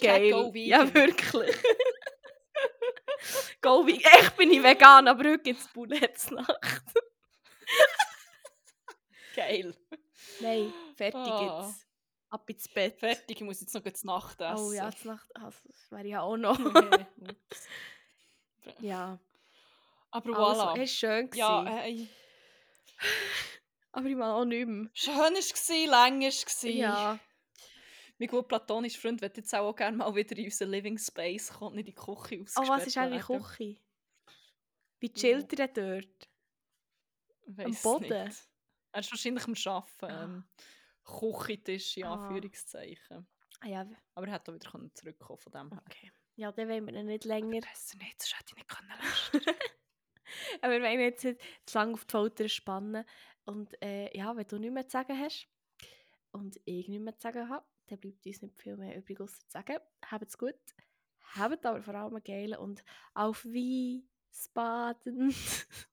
geil. go Ja, wirklich. Go vegan. Echt bin ich vegan, aber heute gibt es Bulletsnacht. *laughs* Geil. Nein, fertig Ah. jetzt. Ab ins Bett. Fertig, ich muss jetzt noch zu Nacht essen. Oh ja, die Nacht, also, das wäre ja auch noch. *laughs* *laughs* Ja, Aber also, voilà. es war schön. ja, hey. aber ich mag auch nicht mehr. Schön war es, lang war es. Ja, Mein gut platonischer Freund wird jetzt auch gerne mal wieder in unseren Living Space kommen, nicht in die Küche oh, ausgesperrt was ist eigentlich. Küche? Wie chillt ihr dort? Weiss Boden? nicht. Er ist wahrscheinlich am Arbeiten. Ah. Ähm, Küchentisch, in Ah. Anführungszeichen. Ah, ja, Aber er hat auch wieder zurückkommen von dem her. okay. Ja, dann wollen wir ihn nicht länger. Besser nicht, das hätte ich nicht können *laughs* Aber wir wollen jetzt nicht zu lange auf die Folter spannen. Und äh, ja, wenn du nichts mehr zu sagen hast und ich nichts mehr zu sagen habe, dann bleibt uns nicht viel mehr übrig, außer zu sagen, habt's gut, habt aber vor allem einen geilen und auf Wiesbaden. *laughs*